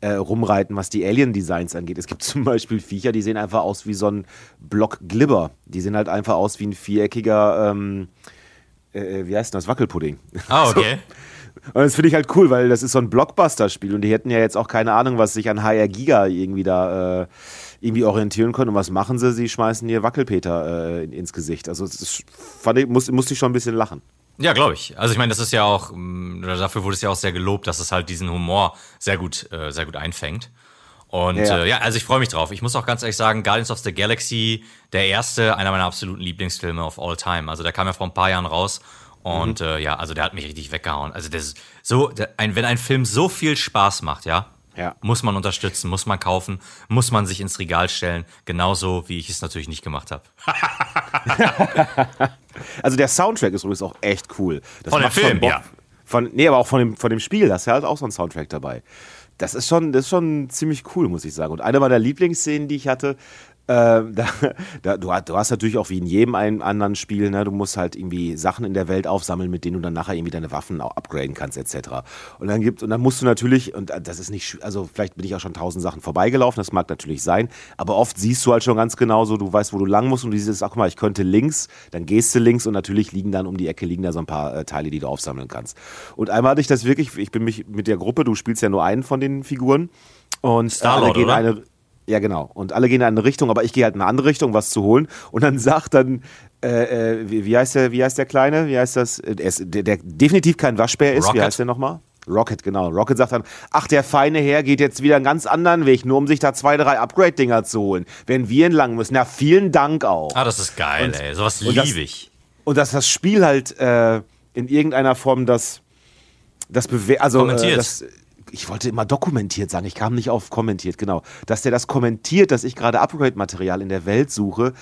äh, rumreiten, was die Alien-Designs angeht. Es gibt zum Beispiel Viecher, die sehen einfach aus wie so ein Block Glibber. Die sehen halt einfach aus wie ein viereckiger, ähm, äh, wie heißt denn das, Wackelpudding. Ah, okay. Und das finde ich halt cool, weil das ist so ein Blockbuster-Spiel und die hätten ja jetzt auch keine Ahnung, was sich an HR Giga irgendwie da äh, irgendwie orientieren können. Und was machen sie? Sie schmeißen ihr Wackelpeter äh, ins Gesicht. Also das fand ich, muss, musste ich schon ein bisschen lachen. Ja, glaube ich. Also ich meine, das ist ja auch, mh, dafür wurde es ja auch sehr gelobt, dass es halt diesen Humor sehr gut, äh, sehr gut einfängt. Und Ja. äh, ja also ich freue mich drauf. Ich muss auch ganz ehrlich sagen, Guardians of the Galaxy, der erste, einer meiner absoluten Lieblingsfilme of all time. Also der kam ja vor ein paar Jahren raus. Und äh, ja, also der hat mich richtig weggehauen. Also ist so, der, ein, wenn ein Film so viel Spaß macht, ja, Ja. muss man unterstützen, muss man kaufen, muss man sich ins Regal stellen. Genauso wie ich es natürlich nicht gemacht habe. Also der Soundtrack ist übrigens auch echt cool. Das Von dem Film, ja. Von, nee, aber auch von dem, von dem Spiel, da ist ja halt auch so ein Soundtrack dabei. Das ist schon, das ist schon ziemlich cool, muss ich sagen. Und eine meiner Lieblingsszenen, die ich hatte, äh, da, da, du, hast- du hast natürlich auch wie in jedem einen anderen Spiel, ne, du musst halt irgendwie Sachen in der Welt aufsammeln, mit denen du dann nachher irgendwie deine Waffen auch upgraden kannst, etc. Und dann gibt, und dann musst du natürlich, und das ist nicht, also vielleicht bin ich auch schon tausend Sachen vorbeigelaufen, das mag natürlich sein, aber oft siehst du halt schon ganz genau so, du weißt, wo du lang musst und du siehst, ach guck mal, ich könnte links, dann gehst du links und natürlich liegen dann um die Ecke liegen da so ein paar äh, Teile, die du aufsammeln kannst. Und einmal hatte ich das wirklich, ich bin mich mit der Gruppe, du spielst ja nur einen von den Figuren und äh, Star-Lord, alle gehen eine ja, genau. Und alle gehen in eine Richtung, aber ich gehe halt in eine andere Richtung, was zu holen. Und dann sagt dann, äh, äh, wie, wie, heißt der, wie heißt der Kleine? Wie heißt das? Äh, Der, ist, der, der definitiv kein Waschbär ist. Rocket. Wie heißt der nochmal? Rocket, genau. Rocket sagt dann, ach, der feine Herr geht jetzt wieder einen ganz anderen Weg, nur um sich da zwei, drei Upgrade-Dinger zu holen. Wenn wir entlang müssen. Na, vielen Dank auch. Ah, das ist geil, Und- ey. Sowas liebe ich. Und dass das Spiel halt äh, in irgendeiner Form das, das bewe also Kommentiert. Äh, das, ich wollte immer dokumentiert sagen, ich kam nicht auf kommentiert, genau. Dass der das kommentiert, dass ich gerade Upgrade-Material in der Welt suche,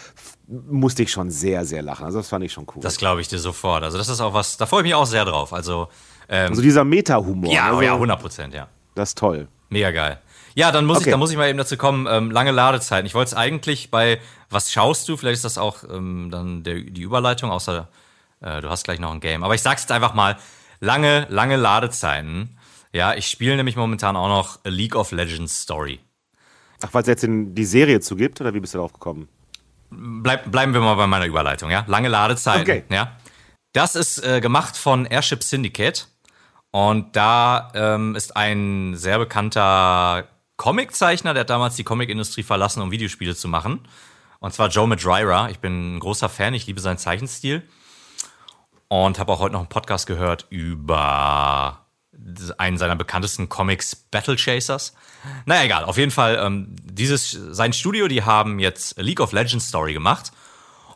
musste ich schon sehr, sehr lachen. Also das fand ich schon cool. Das glaube ich dir sofort. Also das ist auch was, da freue ich mich auch sehr drauf. Also, ähm, also dieser Meta-Humor. Ja, also, ja, 100 Prozent, ja. Das ist toll. Mega geil. Ja, dann muss okay. ich, dann muss ich mal eben dazu kommen. Ähm, lange Ladezeiten. Ich wollte es eigentlich bei Was schaust du? Vielleicht ist das auch ähm, dann der, die Überleitung, außer äh, du hast gleich noch ein Game. Aber ich sag's jetzt einfach mal: lange, lange Ladezeiten. Ja, ich spiele nämlich momentan auch noch A League of Legends Story. Ach, weil es jetzt in die Serie zu gibt, oder wie bist du darauf gekommen? Bleib, bleiben wir mal bei meiner Überleitung, ja? Lange Ladezeiten. Okay. Ja. Das ist äh, gemacht von Airship Syndicate. Und da ähm, ist ein sehr bekannter Comiczeichner, der hat damals die Comicindustrie verlassen, um Videospiele zu machen. Und zwar Joe Madureira. Ich bin ein großer Fan, ich liebe seinen Zeichenstil. Und habe auch heute noch einen Podcast gehört über einen seiner bekanntesten Comics, Battle Chasers. Naja, egal. Auf jeden Fall, ähm, dieses, sein Studio, die haben jetzt League of Legends Story gemacht.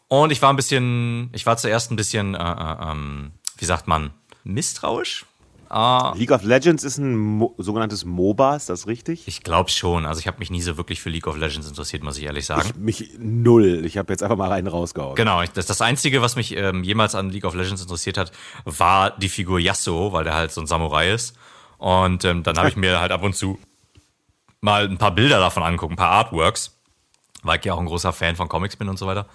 Und ich war ein bisschen, ich war zuerst ein bisschen, äh, äh, ähm, wie sagt man, misstrauisch. Uh, League of Legends ist ein Mo sogenanntes MOBA, ist das richtig? Ich glaube schon. Also ich habe mich nie so wirklich für League of Legends interessiert, muss ich ehrlich sagen. Ich, mich null. Ich habe jetzt einfach mal rein rausgehauen. Genau. Das, das Einzige, was mich ähm, jemals an League of Legends interessiert hat, war die Figur Yasuo, weil der halt so ein Samurai ist. Und ähm, dann habe ich mir halt ab und zu mal ein paar Bilder davon angucken, ein paar Artworks, weil ich ja auch ein großer Fan von Comics bin und so weiter.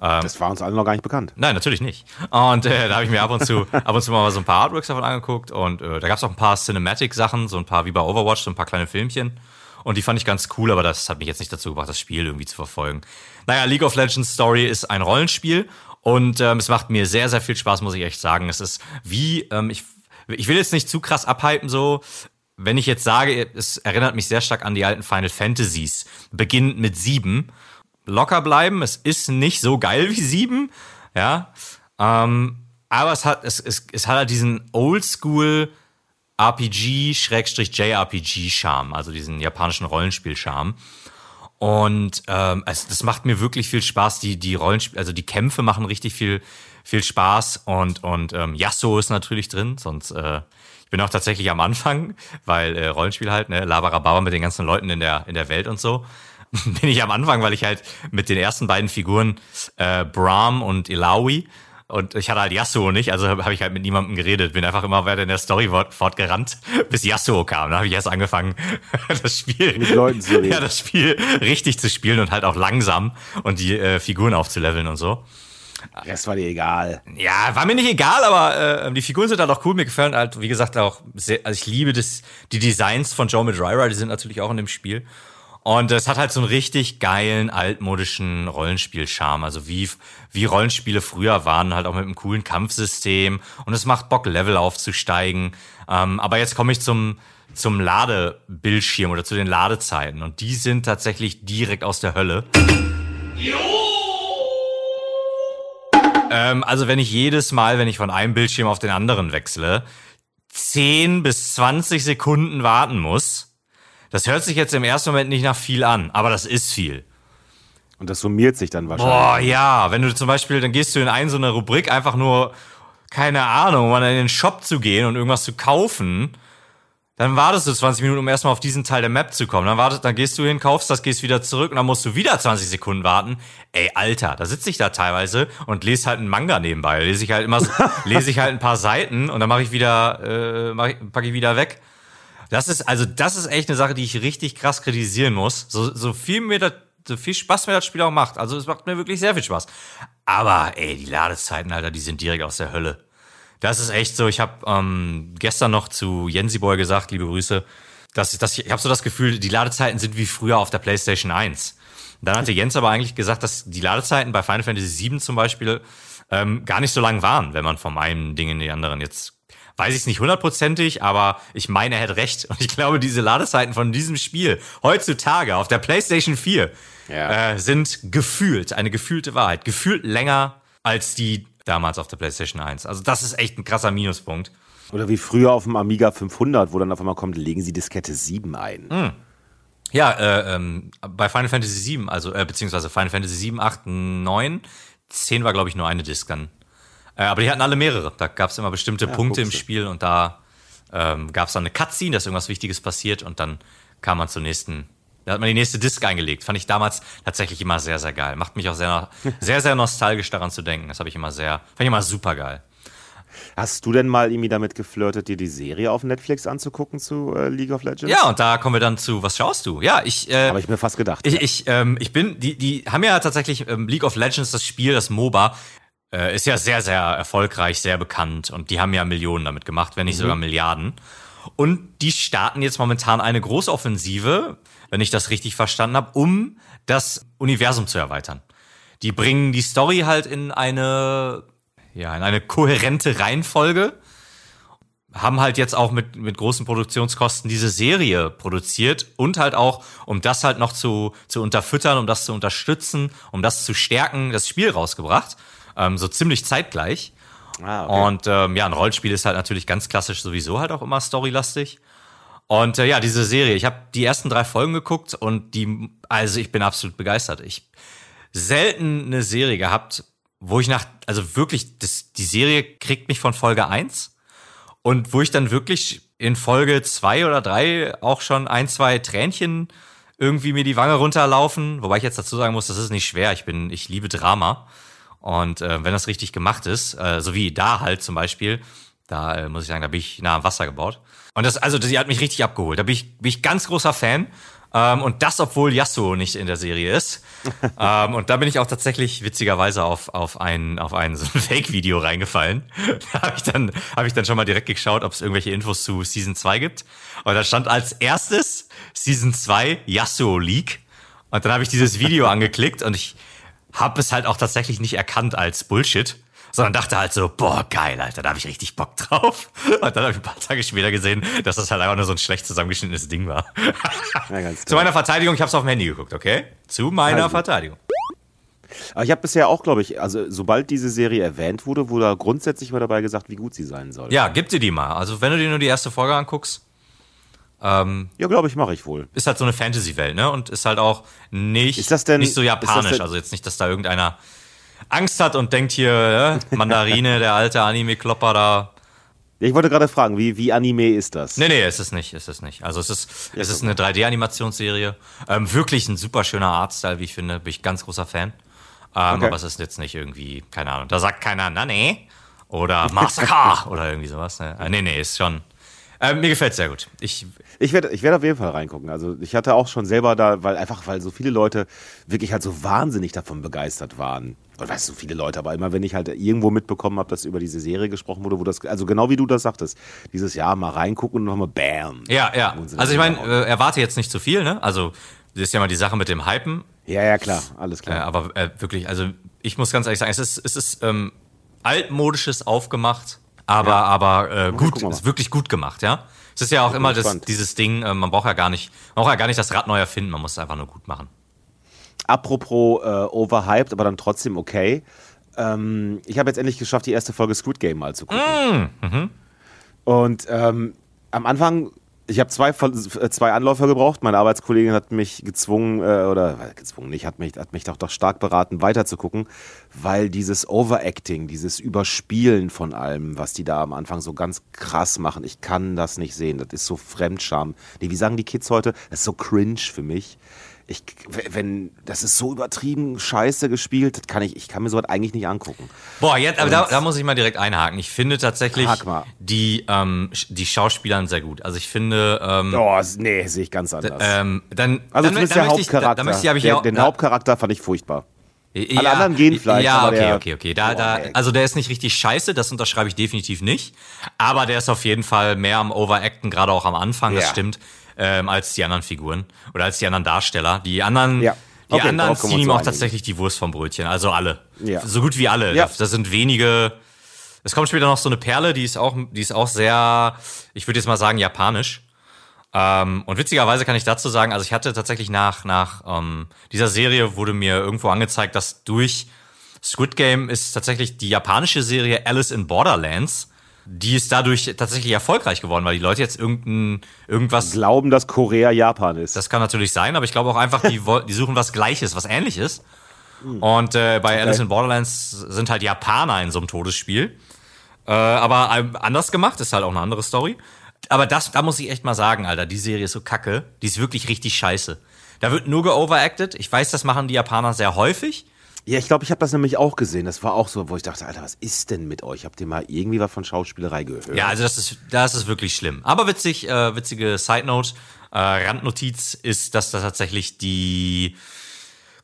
Ähm, das war uns allen noch gar nicht bekannt. Nein, natürlich nicht. Und äh, da habe ich mir ab und zu ab und zu mal so ein paar Artworks davon angeguckt und äh, da gab es auch ein paar Cinematic-Sachen, so ein paar wie bei Overwatch, so ein paar kleine Filmchen. Und die fand ich ganz cool, aber das hat mich jetzt nicht dazu gebracht, das Spiel irgendwie zu verfolgen. Naja, League of Legends Story ist ein Rollenspiel und ähm, es macht mir sehr, sehr viel Spaß, muss ich echt sagen. Es ist wie, ähm, ich, ich will jetzt nicht zu krass abhypen, so. Wenn ich jetzt sage, es erinnert mich sehr stark an die alten Final Fantasies, beginnend mit sieben locker bleiben. Es ist nicht so geil wie sieben, ja. Ähm, aber es hat, es, es, es hat halt diesen Oldschool RPG-JRPG-Charme, also diesen japanischen Rollenspiel-Charme. Und ähm, es, das macht mir wirklich viel Spaß. Die, die Rollenspiel, also die Kämpfe machen richtig viel, viel Spaß. Und, und ähm, Yasuo ist natürlich drin, sonst äh, ich bin auch tatsächlich am Anfang, weil äh, Rollenspiel halt, ne, Labarababa mit den ganzen Leuten in der, in der Welt und so. bin ich am Anfang, weil ich halt mit den ersten beiden Figuren äh, Brahm und Ilawi und ich hatte halt Yasuo nicht, also habe ich halt mit niemandem geredet. Bin einfach immer weiter in der Story fortgerannt, bis Yasuo kam. Da habe ich erst angefangen, das Spiel mit Leuten zu reden. Ja, das Spiel richtig zu spielen und halt auch langsam und die äh, Figuren aufzuleveln und so. Das war dir egal. Ja, war mir nicht egal, aber äh, die Figuren sind halt auch cool. Mir gefallen halt, wie gesagt, auch sehr, also ich liebe das, die Designs von Joe Madureira, die sind natürlich auch in dem Spiel. Und es hat halt so einen richtig geilen, altmodischen Rollenspiel-Charme. Also wie, wie Rollenspiele früher waren, halt auch mit einem coolen Kampfsystem. Und es macht Bock, Level aufzusteigen. Ähm, aber jetzt komme ich zum, zum Ladebildschirm oder zu den Ladezeiten. Und die sind tatsächlich direkt aus der Hölle. Ähm, also wenn ich jedes Mal, wenn ich von einem Bildschirm auf den anderen wechsle, 10 bis 20 Sekunden warten muss das hört sich jetzt im ersten Moment nicht nach viel an, aber das ist viel. Und das summiert sich dann wahrscheinlich. Boah, ja. Wenn du zum Beispiel, dann gehst du in eine so eine Rubrik einfach nur, keine Ahnung, um in den Shop zu gehen und irgendwas zu kaufen. Dann wartest du 20 Minuten, um erstmal auf diesen Teil der Map zu kommen. Dann wartest, dann gehst du hin, kaufst das, gehst wieder zurück und dann musst du wieder 20 Sekunden warten. Ey, Alter, da sitze ich da teilweise und lese halt einen Manga nebenbei. Lese ich halt immer, lese ich halt ein paar Seiten und dann mache ich wieder, äh, mach ich, pack ich wieder weg. Das ist, also, das ist echt eine Sache, die ich richtig krass kritisieren muss. So, so viel mir das, so viel Spaß mir das Spiel auch macht. Also, es macht mir wirklich sehr viel Spaß. Aber, ey, die Ladezeiten, Alter, die sind direkt aus der Hölle. Das ist echt so. Ich habe ähm, gestern noch zu Jensi Boy gesagt, liebe Grüße, dass, dass ich, ich habe so das Gefühl, die Ladezeiten sind wie früher auf der PlayStation 1. Dann hatte Jens aber eigentlich gesagt, dass die Ladezeiten bei Final Fantasy VII zum Beispiel ähm, gar nicht so lang waren, wenn man vom einen Ding in die anderen jetzt weiß ich es nicht hundertprozentig, aber ich meine, er hätte recht. Und ich glaube, diese Ladezeiten von diesem Spiel heutzutage auf der PlayStation 4 ja. äh, sind gefühlt, eine gefühlte Wahrheit, gefühlt länger als die damals auf der PlayStation 1. Also das ist echt ein krasser Minuspunkt. Oder wie früher auf dem Amiga 500, wo dann auf einmal kommt, legen Sie Diskette 7 ein. Mhm. Ja, äh, ähm, bei Final Fantasy 7, also äh, beziehungsweise Final Fantasy 7, 8, 9, 10 war glaube ich nur eine Disk dann. Äh, aber die hatten alle mehrere. Da gab es immer bestimmte ja, Punkte im Spiel und da ähm, gab es dann eine Cutscene, dass irgendwas Wichtiges passiert und dann kam man zur nächsten, da hat man die nächste Disc eingelegt. Fand ich damals tatsächlich immer sehr, sehr geil. Macht mich auch sehr, sehr, sehr nostalgisch daran zu denken. Das habe ich immer sehr, fand ich immer super geil. Hast du denn mal irgendwie damit geflirtet, dir die Serie auf Netflix anzugucken zu äh, League of Legends? Ja, und da kommen wir dann zu, was schaust du? Ja, ich. Äh, Habe ich mir fast gedacht. Ich, ich, ähm, ich bin, die, die haben ja tatsächlich ähm, League of Legends, das Spiel, das MOBA, äh, ist ja sehr, sehr erfolgreich, sehr bekannt und die haben ja Millionen damit gemacht, wenn nicht mhm. sogar Milliarden. Und die starten jetzt momentan eine große Offensive, wenn ich das richtig verstanden habe, um das Universum zu erweitern. Die bringen die Story halt in eine, ja, in eine kohärente Reihenfolge. Haben halt jetzt auch mit, mit großen Produktionskosten diese Serie produziert und halt auch, um das halt noch zu, zu unterfüttern, um das zu unterstützen, um das zu stärken, das Spiel rausgebracht. Ähm, so ziemlich zeitgleich. Ah, okay. Und ähm, ja, ein Rollenspiel ist halt natürlich ganz klassisch sowieso halt auch immer storylastig. Und äh, ja, diese Serie, ich habe die ersten drei Folgen geguckt und die, also ich bin absolut begeistert. Ich selten eine Serie gehabt, wo ich nach, also wirklich, das, die Serie kriegt mich von Folge eins und wo ich dann wirklich in Folge zwei oder drei auch schon ein, zwei Tränchen irgendwie mir die Wange runterlaufen. Wobei ich jetzt dazu sagen muss, das ist nicht schwer. Ich bin, ich liebe Drama. Und äh, wenn das richtig gemacht ist, äh, so wie da halt zum Beispiel, da äh, muss ich sagen, da bin ich nah am Wasser gebaut. Und das, also, die hat mich richtig abgeholt. Da bin ich, bin ich ganz großer Fan. Ähm, und das, obwohl Yasuo nicht in der Serie ist. ähm, und da bin ich auch tatsächlich witzigerweise auf, auf ein, auf ein, so ein Fake-Video reingefallen. da habe ich, dann hab ich dann schon mal direkt geschaut, ob es irgendwelche Infos zu Season 2 gibt. Und da stand als erstes Season 2 Yasuo League. Und dann habe ich dieses Video angeklickt und ich, habe es halt auch tatsächlich nicht erkannt als Bullshit, sondern dachte halt so, boah, geil, Alter, da habe ich richtig Bock drauf. Und dann habe ich ein paar Tage später gesehen, dass das halt einfach nur so ein schlecht zusammengeschnittenes Ding war. Ja, Zu meiner Verteidigung, ich habe es auf dem Handy geguckt, okay? Zu meiner also. Verteidigung. Aber ich habe bisher auch, glaube ich, also sobald diese Serie erwähnt wurde, wurde grundsätzlich mal dabei gesagt, wie gut sie sein soll. Ja, gib dir die mal. Also wenn du dir nur die erste Folge anguckst, ähm, ja, glaube ich, mache ich wohl. Ist halt so eine Fantasy-Welt, ne? Und ist halt auch nicht, denn, nicht so japanisch. Also jetzt nicht, dass da irgendeiner Angst hat und denkt hier, ja, Mandarine, der alte Anime-Klopper da. Ich wollte gerade fragen, wie, wie Anime ist das? Nee, nee, ist es nicht, ist es nicht. Also es ist, ja, es ist eine 3D-Animationsserie. Ähm, wirklich ein super schöner Artstyle, wie ich finde. Bin ich ganz großer Fan. Ähm, okay. Aber es ist jetzt nicht irgendwie, keine Ahnung, da sagt keiner, na nee. Oder Massaker oder irgendwie sowas. Ne? Äh, nee, nee, ist schon. Äh, mir gefällt es sehr gut. Ich, ich werde ich werd auf jeden Fall reingucken. Also ich hatte auch schon selber da, weil einfach, weil so viele Leute wirklich halt so wahnsinnig davon begeistert waren. Und weißt du, so viele Leute, aber immer wenn ich halt irgendwo mitbekommen habe, dass über diese Serie gesprochen wurde, wo das, also genau wie du das sagtest, dieses Jahr mal reingucken und nochmal Bam. Ja, ja. Also ich meine, äh, erwarte jetzt nicht zu viel, ne? Also das ist ja mal die Sache mit dem Hypen. Ja, ja, klar, alles klar. Äh, aber äh, wirklich, also ich muss ganz ehrlich sagen, es ist, es ist ähm, altmodisches aufgemacht, aber, ja. aber äh, gut, ist wirklich gut gemacht, ja. Es ist ja auch immer das, dieses Ding, äh, man braucht ja gar nicht, man braucht ja gar nicht das Rad neu erfinden, man muss es einfach nur gut machen. Apropos äh, overhyped, aber dann trotzdem okay. Ähm, ich habe jetzt endlich geschafft, die erste Folge Squid Game mal zu gucken. Mm, mhm. Und ähm, am Anfang ich habe zwei, äh, zwei Anläufe gebraucht. Meine Arbeitskollegin hat mich gezwungen, äh, oder äh, gezwungen nicht, hat mich, hat mich doch, doch stark beraten, weiterzugucken, weil dieses Overacting, dieses Überspielen von allem, was die da am Anfang so ganz krass machen, ich kann das nicht sehen. Das ist so Fremdscham. Nee, wie sagen die Kids heute? Das ist so cringe für mich ich, wenn, das ist so übertrieben scheiße gespielt, das kann ich, ich kann mir sowas eigentlich nicht angucken. Boah, jetzt, aber da, da, muss ich mal direkt einhaken. Ich finde tatsächlich die, ähm, die Schauspieler sehr gut. Also ich finde. Ähm, oh, nee, sehe ich ganz anders. Ähm, dann, also dann, zumindest dann der Hauptcharakter. Ich, da, ich der, den Hauptcharakter fand ich furchtbar. Alle ja, anderen gehen vielleicht. Ja, okay, der, okay, okay. Da, da, also der ist nicht richtig scheiße, das unterschreibe ich definitiv nicht. Aber der ist auf jeden Fall mehr am Overacten, gerade auch am Anfang, ja. das stimmt ähm, als die anderen Figuren oder als die anderen Darsteller. Die anderen, ja. die okay, anderen ziehen ihm auch tatsächlich die Wurst vom Brötchen. Also alle. Ja. So gut wie alle. Ja. Das sind wenige. Es kommt später noch so eine Perle, die ist auch, die ist auch sehr, ich würde jetzt mal sagen, japanisch. Ähm, und witzigerweise kann ich dazu sagen, also ich hatte tatsächlich nach, nach ähm, dieser Serie wurde mir irgendwo angezeigt, dass durch Squid Game ist tatsächlich die japanische Serie Alice in Borderlands die ist dadurch tatsächlich erfolgreich geworden, weil die Leute jetzt irgendein, irgendwas. Glauben, dass Korea Japan ist. Das kann natürlich sein, aber ich glaube auch einfach, die, die suchen was Gleiches, was Ähnliches. Hm. Und äh, bei okay. Alice in Borderlands sind halt Japaner in so einem Todesspiel. Äh, aber anders gemacht, ist halt auch eine andere Story. aber das, da muss ich echt mal sagen, Alter, die Serie ist so kacke. Die ist wirklich richtig scheiße. Da wird nur geoveracted. Ich weiß, das machen die Japaner sehr häufig. Ja, ich glaube, ich habe das nämlich auch gesehen. Das war auch so, wo ich dachte, Alter, was ist denn mit euch? Habt ihr mal irgendwie was von Schauspielerei gehört? Ja, also das ist, das ist wirklich schlimm. Aber witzig, äh, witzige Side Note, äh, Randnotiz ist, dass da tatsächlich die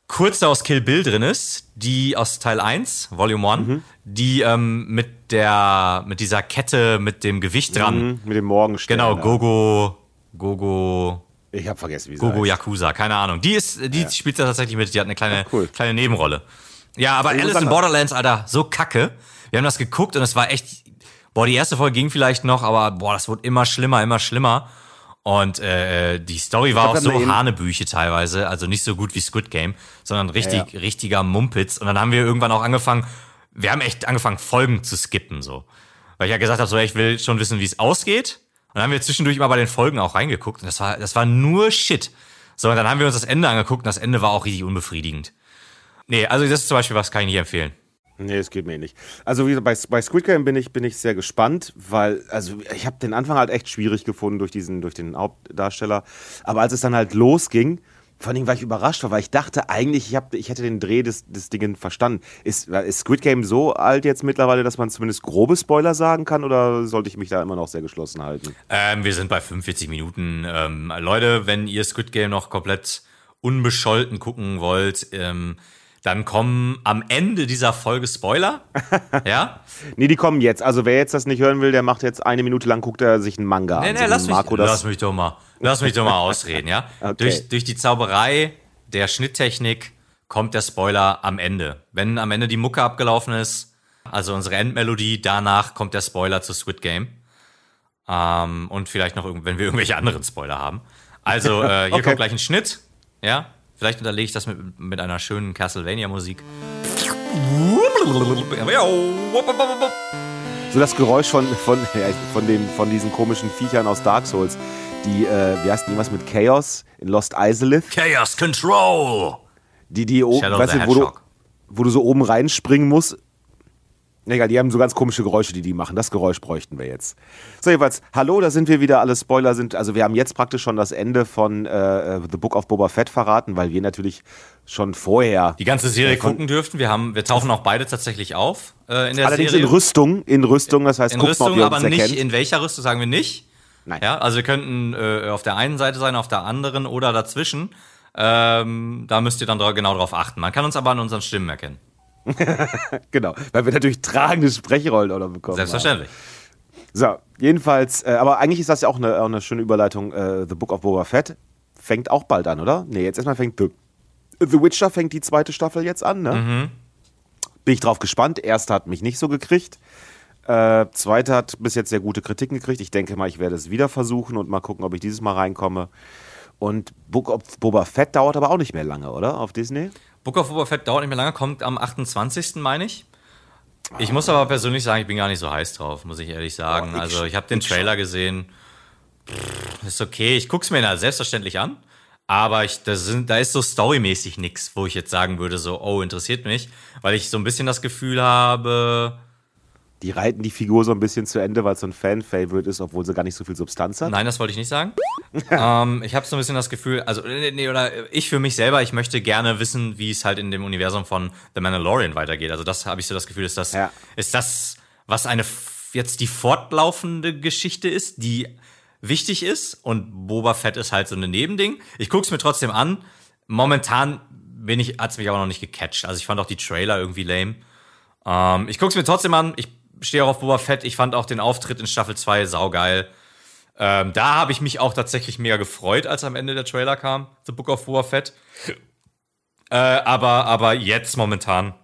kurze aus Kill Bill drin ist, die aus Teil 1, Volume 1, mhm. die ähm, mit der, mit dieser Kette mit dem Gewicht dran. Mhm, mit dem Morgenstern. Genau, Gogo, Gogo, ich habe vergessen, wie sie Gogo heißt. Yakuza, keine Ahnung. Die ist, die ja. spielt da tatsächlich mit, die hat eine kleine, Ach, cool. kleine Nebenrolle. Ja, aber Alice in Borderlands, Alter, so kacke. Wir haben das geguckt und es war echt, boah, die erste Folge ging vielleicht noch, aber boah, das wurde immer schlimmer, immer schlimmer. Und äh, die Story war auch so Hanebüche teilweise, also nicht so gut wie Squid Game, sondern richtig, ja, ja. richtiger Mumpitz. Und dann haben wir irgendwann auch angefangen, wir haben echt angefangen, Folgen zu skippen, so. Weil ich ja gesagt habe, so, ich will schon wissen, wie es ausgeht. Dann haben wir zwischendurch immer bei den Folgen auch reingeguckt. Und das war, das war nur Shit. So, und dann haben wir uns das Ende angeguckt und das Ende war auch richtig unbefriedigend. Nee, also das ist zum Beispiel was, kann ich nicht empfehlen. Nee, es geht mir nicht. Also wie bei, bei Squid Game bin ich, bin ich sehr gespannt, weil, also ich habe den Anfang halt echt schwierig gefunden durch diesen, durch den Hauptdarsteller. Aber als es dann halt losging, vor allem war ich überrascht, weil ich dachte eigentlich, ich, hab, ich hätte den Dreh des, des Dingen verstanden. Ist, ist Squid Game so alt jetzt mittlerweile, dass man zumindest grobe Spoiler sagen kann oder sollte ich mich da immer noch sehr geschlossen halten? Ähm, wir sind bei 45 Minuten. Ähm, Leute, wenn ihr Squid Game noch komplett unbescholten gucken wollt, ähm, dann kommen am Ende dieser Folge Spoiler. ja? Nee, die kommen jetzt. Also wer jetzt das nicht hören will, der macht jetzt eine Minute lang, guckt er sich einen Manga nee, an. Nee, so lass, mich, lass mich doch mal. Lass mich doch mal ausreden, ja? Okay. Durch, durch die Zauberei der Schnitttechnik kommt der Spoiler am Ende. Wenn am Ende die Mucke abgelaufen ist, also unsere Endmelodie, danach kommt der Spoiler zu Squid Game. Ähm, und vielleicht noch, wenn wir irgendwelche anderen Spoiler haben. Also, äh, hier okay. kommt gleich ein Schnitt. Ja, Vielleicht unterlege ich das mit, mit einer schönen Castlevania-Musik. So das Geräusch von, von, von, den, von diesen komischen Viechern aus Dark Souls. Die, äh, wie heißt denn was mit Chaos in Lost Isolith? Chaos Control! Die, die oben, weißt du, wo du, wo du so oben reinspringen musst Egal, die haben so ganz komische Geräusche, die die machen. Das Geräusch bräuchten wir jetzt. So, jedenfalls, hallo, da sind wir wieder. Alle Spoiler sind, also wir haben jetzt praktisch schon das Ende von äh, The Book of Boba Fett verraten, weil wir natürlich schon vorher die ganze Serie äh, gucken dürften. Wir haben, wir tauchen auch beide tatsächlich auf äh, in der allerdings Serie. in Rüstung, in Rüstung. Das heißt, in guckt Rüstung, ob ihr aber nicht erkennt. in welcher Rüstung sagen wir nicht. Nein. Ja, also wir könnten äh, auf der einen Seite sein, auf der anderen oder dazwischen. Ähm, da müsst ihr dann genau drauf achten. Man kann uns aber an unseren Stimmen erkennen. genau, weil wir natürlich tragende Sprechrollen oder bekommen. Selbstverständlich. Haben. So, jedenfalls, äh, aber eigentlich ist das ja auch eine, auch eine schöne Überleitung. Äh, The Book of Boba Fett fängt auch bald an, oder? Nee, jetzt erstmal fängt The, The Witcher fängt die zweite Staffel jetzt an, ne? Mhm. Bin ich drauf gespannt. Erste hat mich nicht so gekriegt. Äh, zweite hat bis jetzt sehr gute Kritiken gekriegt. Ich denke mal, ich werde es wieder versuchen und mal gucken, ob ich dieses Mal reinkomme. Und Book of Boba Fett dauert aber auch nicht mehr lange, oder? Auf Disney? Book of Boba Fett dauert nicht mehr lange, kommt am 28. meine ich. Ich muss aber persönlich sagen, ich bin gar nicht so heiß drauf, muss ich ehrlich sagen. Oh, ich also ich habe den Trailer gesehen. Pff, ist okay, ich gucke es mir da selbstverständlich an. Aber ich, da, sind, da ist so storymäßig nichts, wo ich jetzt sagen würde, so, oh, interessiert mich. Weil ich so ein bisschen das Gefühl habe, die reiten die Figur so ein bisschen zu Ende, weil es so ein Fan-Favorite ist, obwohl sie gar nicht so viel Substanz hat? Nein, das wollte ich nicht sagen. ähm, ich habe so ein bisschen das Gefühl, also, nee, oder ich für mich selber, ich möchte gerne wissen, wie es halt in dem Universum von The Mandalorian weitergeht. Also, das habe ich so das Gefühl, ist das, ja. ist das, was eine jetzt die fortlaufende Geschichte ist, die wichtig ist und Boba Fett ist halt so ein Nebending. Ich gucke es mir trotzdem an. Momentan bin ich, hat's mich aber noch nicht gecatcht. Also ich fand auch die Trailer irgendwie lame. Ähm, ich gucke es mir trotzdem an. Ich stehe auch auf Boba Fett. Ich fand auch den Auftritt in Staffel 2 saugeil. Ähm, da habe ich mich auch tatsächlich mega gefreut, als am Ende der Trailer kam, The Book of Boba Fett. Äh, aber, aber jetzt momentan.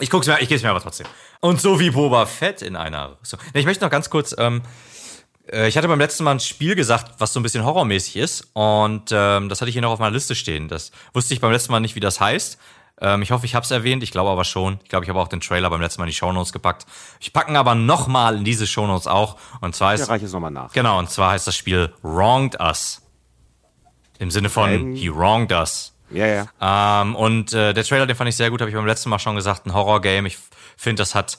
Ich guck's mir, ich gebe es mir aber trotzdem. Und so wie Boba Fett in einer. So. Ich möchte noch ganz kurz. Ähm, äh, ich hatte beim letzten Mal ein Spiel gesagt, was so ein bisschen horrormäßig ist. Und ähm, das hatte ich hier noch auf meiner Liste stehen. Das wusste ich beim letzten Mal nicht, wie das heißt. Ähm, ich hoffe, ich habe es erwähnt. Ich glaube aber schon. Ich glaube, ich habe auch den Trailer beim letzten Mal in die Shownotes gepackt. Ich packen aber nochmal in diese Shownotes auch. Und zwar ist. Ja, es nochmal nach. Genau, und zwar heißt das Spiel Wronged Us. Im Sinne von ähm, He Wronged Us. Ja, ja. Ähm, und äh, der Trailer, den fand ich sehr gut, habe ich beim letzten Mal schon gesagt, ein Horror-Game. Ich finde, das hat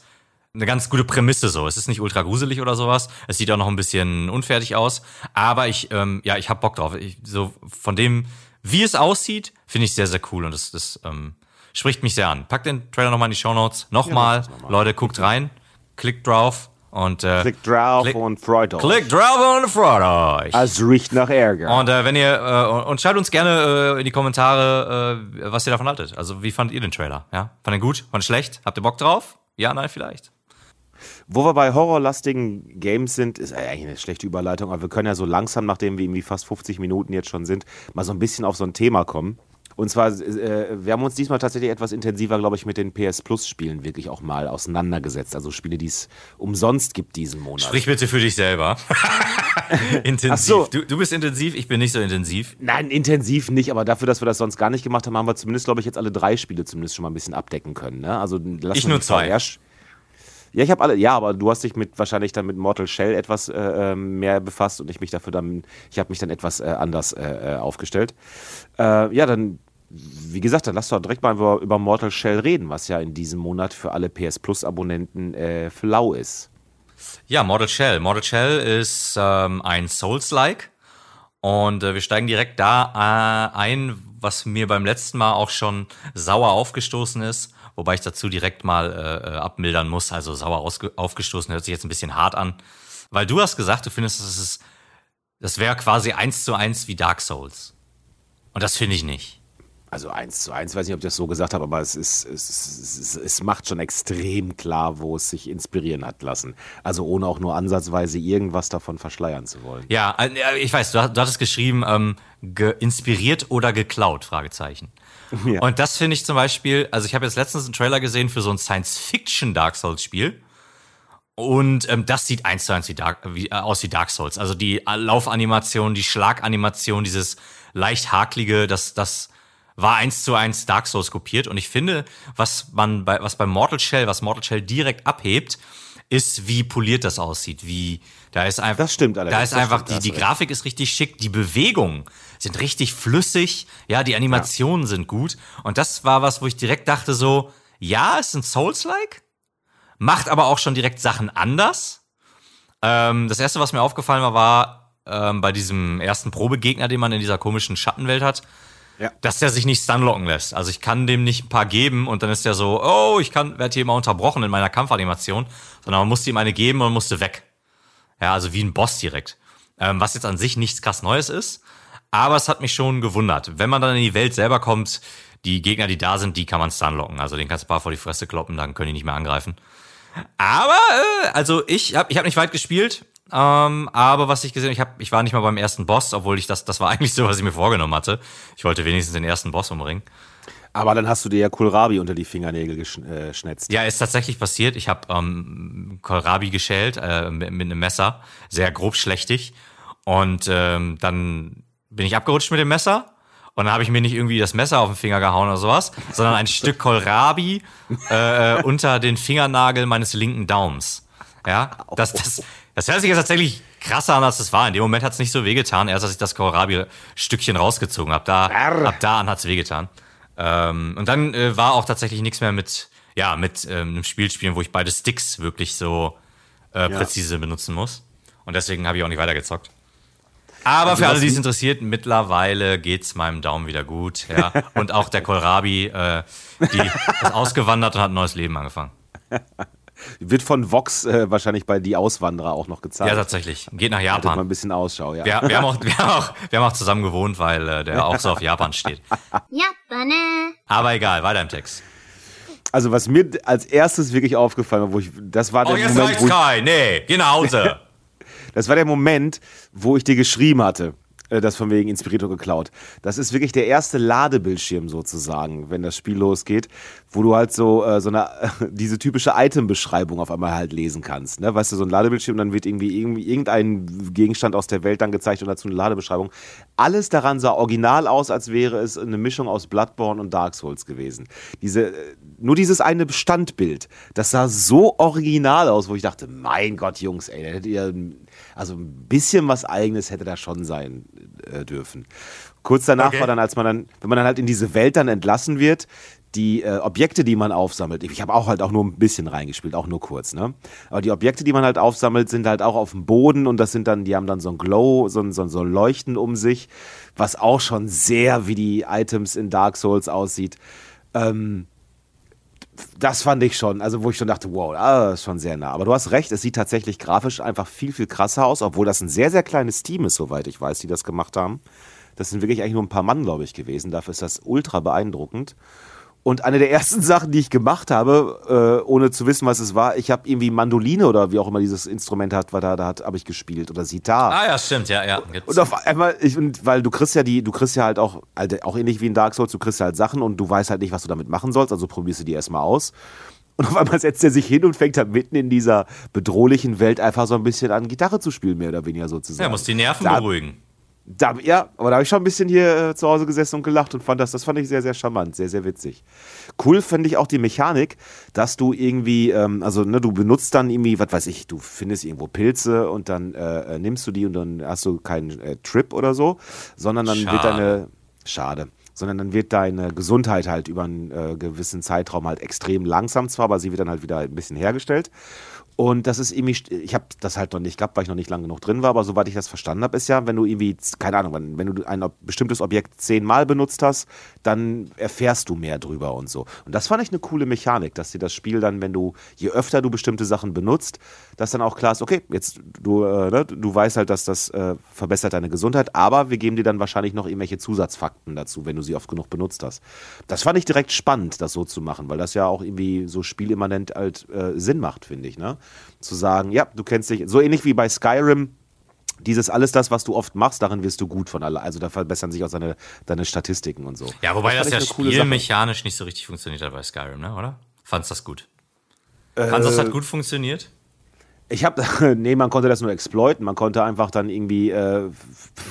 eine ganz gute Prämisse so. Es ist nicht ultra gruselig oder sowas. Es sieht auch noch ein bisschen unfertig aus. Aber ich, ähm, ja, ich hab Bock drauf. Ich, so von dem, wie es aussieht, finde ich sehr, sehr cool. Und das, das ähm, spricht mich sehr an. Packt den Trailer nochmal in die Show Notes. Nochmal, ja, noch Leute, guckt rein, klickt drauf. Und, äh, klickt drauf klick, und freut euch. Klickt drauf und freut euch. Es riecht nach Ärger. Und äh, wenn ihr äh, und schreibt uns gerne äh, in die Kommentare, äh, was ihr davon haltet. Also wie fandet ihr den Trailer? Ja, fand ihr gut? Fand ihr schlecht? Habt ihr Bock drauf? Ja, nein, vielleicht. Wo wir bei horrorlastigen Games sind, ist eigentlich eine schlechte Überleitung, aber wir können ja so langsam, nachdem wir irgendwie fast 50 Minuten jetzt schon sind, mal so ein bisschen auf so ein Thema kommen. Und zwar, äh, wir haben uns diesmal tatsächlich etwas intensiver, glaube ich, mit den PS Plus Spielen wirklich auch mal auseinandergesetzt. Also Spiele, die es umsonst gibt diesen Monat. Sprich bitte für dich selber. intensiv. So. Du, du bist intensiv, ich bin nicht so intensiv. Nein, intensiv nicht, aber dafür, dass wir das sonst gar nicht gemacht haben, haben wir zumindest, glaube ich, jetzt alle drei Spiele zumindest schon mal ein bisschen abdecken können. Ne? Also lass ich nur zwei. Ja, ich habe alle, ja, aber du hast dich mit wahrscheinlich dann mit Mortal Shell etwas äh, ähm, mehr befasst und ich mich dafür dann, ich habe mich dann etwas äh, anders äh, äh aufgestellt. Äh, ja, dann, wie gesagt, dann lass doch direkt mal über, über, Mortal Shell reden, was ja in diesem Monat für alle PS Plus Abonnenten äh, flau ist. Ja, Mortal Shell. Mortal Shell ist ähm, ein Souls-like und wir steigen direkt da ein, was mir beim letzten Mal auch schon sauer aufgestoßen ist wobei ich dazu direkt mal äh, äh abmildern muss. Also sauer aufgestoßen hört sich jetzt ein bisschen hart an, weil du hast gesagt, du findest, das das wäre quasi eins zu eins wie Dark Souls. Und das finde ich nicht. Also eins zu eins, weiß nicht, ob ich das so gesagt habe, aber es ist, es, es, es, macht schon extrem klar, wo es sich inspirieren hat lassen. Also ohne auch nur ansatzweise irgendwas davon verschleiern zu wollen. Ja, äh, ich weiß, du, hattest geschrieben, ähm, inspiriert oder geklaut, Fragezeichen. Ja. Und das finde ich zum Beispiel, also ich habe jetzt letztens einen Trailer gesehen für so ein Science-Fiction-Dark Souls-Spiel. Und ähm, das sieht eins zu eins wie Dark, wie, äh, aus wie Dark Souls. Also die Laufanimation, die Schlaganimation, dieses leicht haklige, das, das war eins zu eins Dark Souls kopiert. Und ich finde, was man bei, was bei Mortal Shell, was Mortal Shell direkt abhebt, ist, wie poliert das aussieht, wie da ist einfach. Das stimmt allerdings. Da ist einfach die, die Grafik ist richtig schick, die Bewegungen sind richtig flüssig, ja, die Animationen ja. sind gut. Und das war was, wo ich direkt dachte so, ja, es sind Souls-like, macht aber auch schon direkt Sachen anders. Ähm, das erste, was mir aufgefallen war, war ähm, bei diesem ersten Probegegner, den man in dieser komischen Schattenwelt hat, ja. dass der sich nicht stunlocken lässt. Also ich kann dem nicht ein paar geben und dann ist der so, oh, ich kann, werde hier immer unterbrochen in meiner Kampfanimation, sondern man musste ihm eine geben und musste weg. Ja, also wie ein Boss direkt. Ähm, was jetzt an sich nichts krass Neues ist. Aber es hat mich schon gewundert. Wenn man dann in die Welt selber kommt, die Gegner, die da sind, die kann man stunlocken. Also den kannst du ein paar vor die Fresse kloppen, dann können die nicht mehr angreifen. Aber, äh, also ich habe ich hab nicht weit gespielt. Ähm, aber was ich gesehen ich hab, ich war nicht mal beim ersten Boss, obwohl ich das, das war eigentlich so, was ich mir vorgenommen hatte. Ich wollte wenigstens den ersten Boss umbringen. Aber dann hast du dir ja Kohlrabi unter die Fingernägel geschnetzt. Ja, ist tatsächlich passiert. Ich habe ähm, Kohlrabi geschält äh, mit, mit einem Messer, sehr grob schlechtig. Und ähm, dann bin ich abgerutscht mit dem Messer. Und dann habe ich mir nicht irgendwie das Messer auf den Finger gehauen oder sowas, sondern ein Stück Kohlrabi äh, unter den Fingernagel meines linken Daums. Ja, das, das, das hört sich jetzt tatsächlich krasser an, als es war. In dem Moment hat es nicht so wehgetan, erst als ich das Kohlrabi-Stückchen rausgezogen habe. Da, ab da an hat es wehgetan. Ähm, und dann äh, war auch tatsächlich nichts mehr mit, ja, mit ähm, einem Spiel spielen, wo ich beide Sticks wirklich so äh, präzise ja. benutzen muss. Und deswegen habe ich auch nicht weitergezockt. Aber also für alle, die es interessiert, mittlerweile geht's meinem Daumen wieder gut. Ja. Und auch der Kohlrabi, äh, die ist ausgewandert und hat ein neues Leben angefangen. Wird von Vox äh, wahrscheinlich bei Die Auswanderer auch noch gezeigt. Ja, tatsächlich. Geht nach Japan. Haltet mal ein bisschen Ausschau, ja. Wir, wir, haben, auch, wir, haben, auch, wir haben auch zusammen gewohnt, weil äh, der auch so auf Japan steht. Japan. Aber egal, weiter im Text. Also was mir als erstes wirklich aufgefallen war, wo ich, das war oh, der jetzt Moment, reicht's, Kai. Nee, geh nach Hause. das war der Moment, wo ich dir geschrieben hatte. Äh, das von wegen Inspirito geklaut. Das ist wirklich der erste Ladebildschirm sozusagen, wenn das Spiel losgeht, wo du halt so, äh, so eine, diese typische Item-Beschreibung auf einmal halt lesen kannst. Ne? Weißt du, so ein Ladebildschirm, dann wird irgendwie, irgendwie irgendein Gegenstand aus der Welt dann gezeigt und dazu eine Ladebeschreibung. Alles daran sah original aus, als wäre es eine Mischung aus Bloodborne und Dark Souls gewesen. Diese, nur dieses eine Standbild, das sah so original aus, wo ich dachte, mein Gott, Jungs, ey, da hättet ihr also ein bisschen was Eigenes hätte da schon sein äh, dürfen. Kurz danach okay. war dann, als man dann, wenn man dann halt in diese Welt dann entlassen wird, die äh, Objekte, die man aufsammelt, ich habe auch halt auch nur ein bisschen reingespielt, auch nur kurz, ne? Aber die Objekte, die man halt aufsammelt, sind halt auch auf dem Boden und das sind dann, die haben dann so ein Glow, so ein, so ein, so ein Leuchten um sich, was auch schon sehr wie die Items in Dark Souls aussieht. Ähm, das fand ich schon, also wo ich schon dachte, wow, ah, ist schon sehr nah. Aber du hast recht, es sieht tatsächlich grafisch einfach viel, viel krasser aus, obwohl das ein sehr, sehr kleines Team ist, soweit ich weiß, die das gemacht haben. Das sind wirklich eigentlich nur ein paar Mann, glaube ich, gewesen. Dafür ist das ultra beeindruckend. Und eine der ersten Sachen, die ich gemacht habe, äh, ohne zu wissen, was es war, ich habe irgendwie Mandoline oder wie auch immer dieses Instrument hat, was da, da hat, habe ich gespielt oder Sitar. Ah ja, stimmt, ja, ja. Gibt's. Und auf einmal, ich, und, weil du kriegst ja die, du kriegst ja halt auch, halt auch ähnlich wie in Dark Souls, du kriegst ja halt Sachen und du weißt halt nicht, was du damit machen sollst, also probierst du die erstmal aus. Und auf einmal setzt er sich hin und fängt halt mitten in dieser bedrohlichen Welt einfach so ein bisschen an, Gitarre zu spielen, mehr oder weniger sozusagen. Ja, muss die Nerven da, beruhigen. Da, ja, aber da habe ich schon ein bisschen hier äh, zu Hause gesessen und gelacht und fand das, das fand ich sehr, sehr charmant, sehr, sehr witzig. Cool finde ich auch die Mechanik, dass du irgendwie, ähm, also ne, du benutzt dann irgendwie, was weiß ich, du findest irgendwo Pilze und dann äh, äh nimmst du die und dann hast du keinen äh, Trip oder so, sondern dann Schade. wird deine, schade, sondern dann wird deine Gesundheit halt über einen äh, gewissen Zeitraum halt extrem langsam zwar, aber sie wird dann halt wieder ein bisschen hergestellt. Und das ist irgendwie, ich habe das halt noch nicht gehabt, weil ich noch nicht lange genug drin war, aber soweit ich das verstanden habe, ist ja, wenn du irgendwie, keine Ahnung, wenn, wenn du ein bestimmtes Objekt zehnmal benutzt hast, dann erfährst du mehr drüber und so. Und das fand ich eine coole Mechanik, dass dir das Spiel dann, wenn du, je öfter du bestimmte Sachen benutzt, dass dann auch klar ist, okay, jetzt du, äh, ne, du weißt halt, dass das äh, verbessert deine Gesundheit, aber wir geben dir dann wahrscheinlich noch irgendwelche Zusatzfakten dazu, wenn du sie oft genug benutzt hast. Das fand ich direkt spannend, das so zu machen, weil das ja auch irgendwie so spielimmanent halt äh, Sinn macht, finde ich, ne? zu sagen, ja, du kennst dich, so ähnlich wie bei Skyrim, dieses alles das, was du oft machst, darin wirst du gut von alle. Also da verbessern sich auch deine, deine Statistiken und so. Ja, wobei das, das ja spielmechanisch nicht so richtig funktioniert hat bei Skyrim, ne? oder? Fandst das gut? Äh, Fandst das hat gut funktioniert? Ich habe, nee, man konnte das nur exploiten. Man konnte einfach dann irgendwie, äh,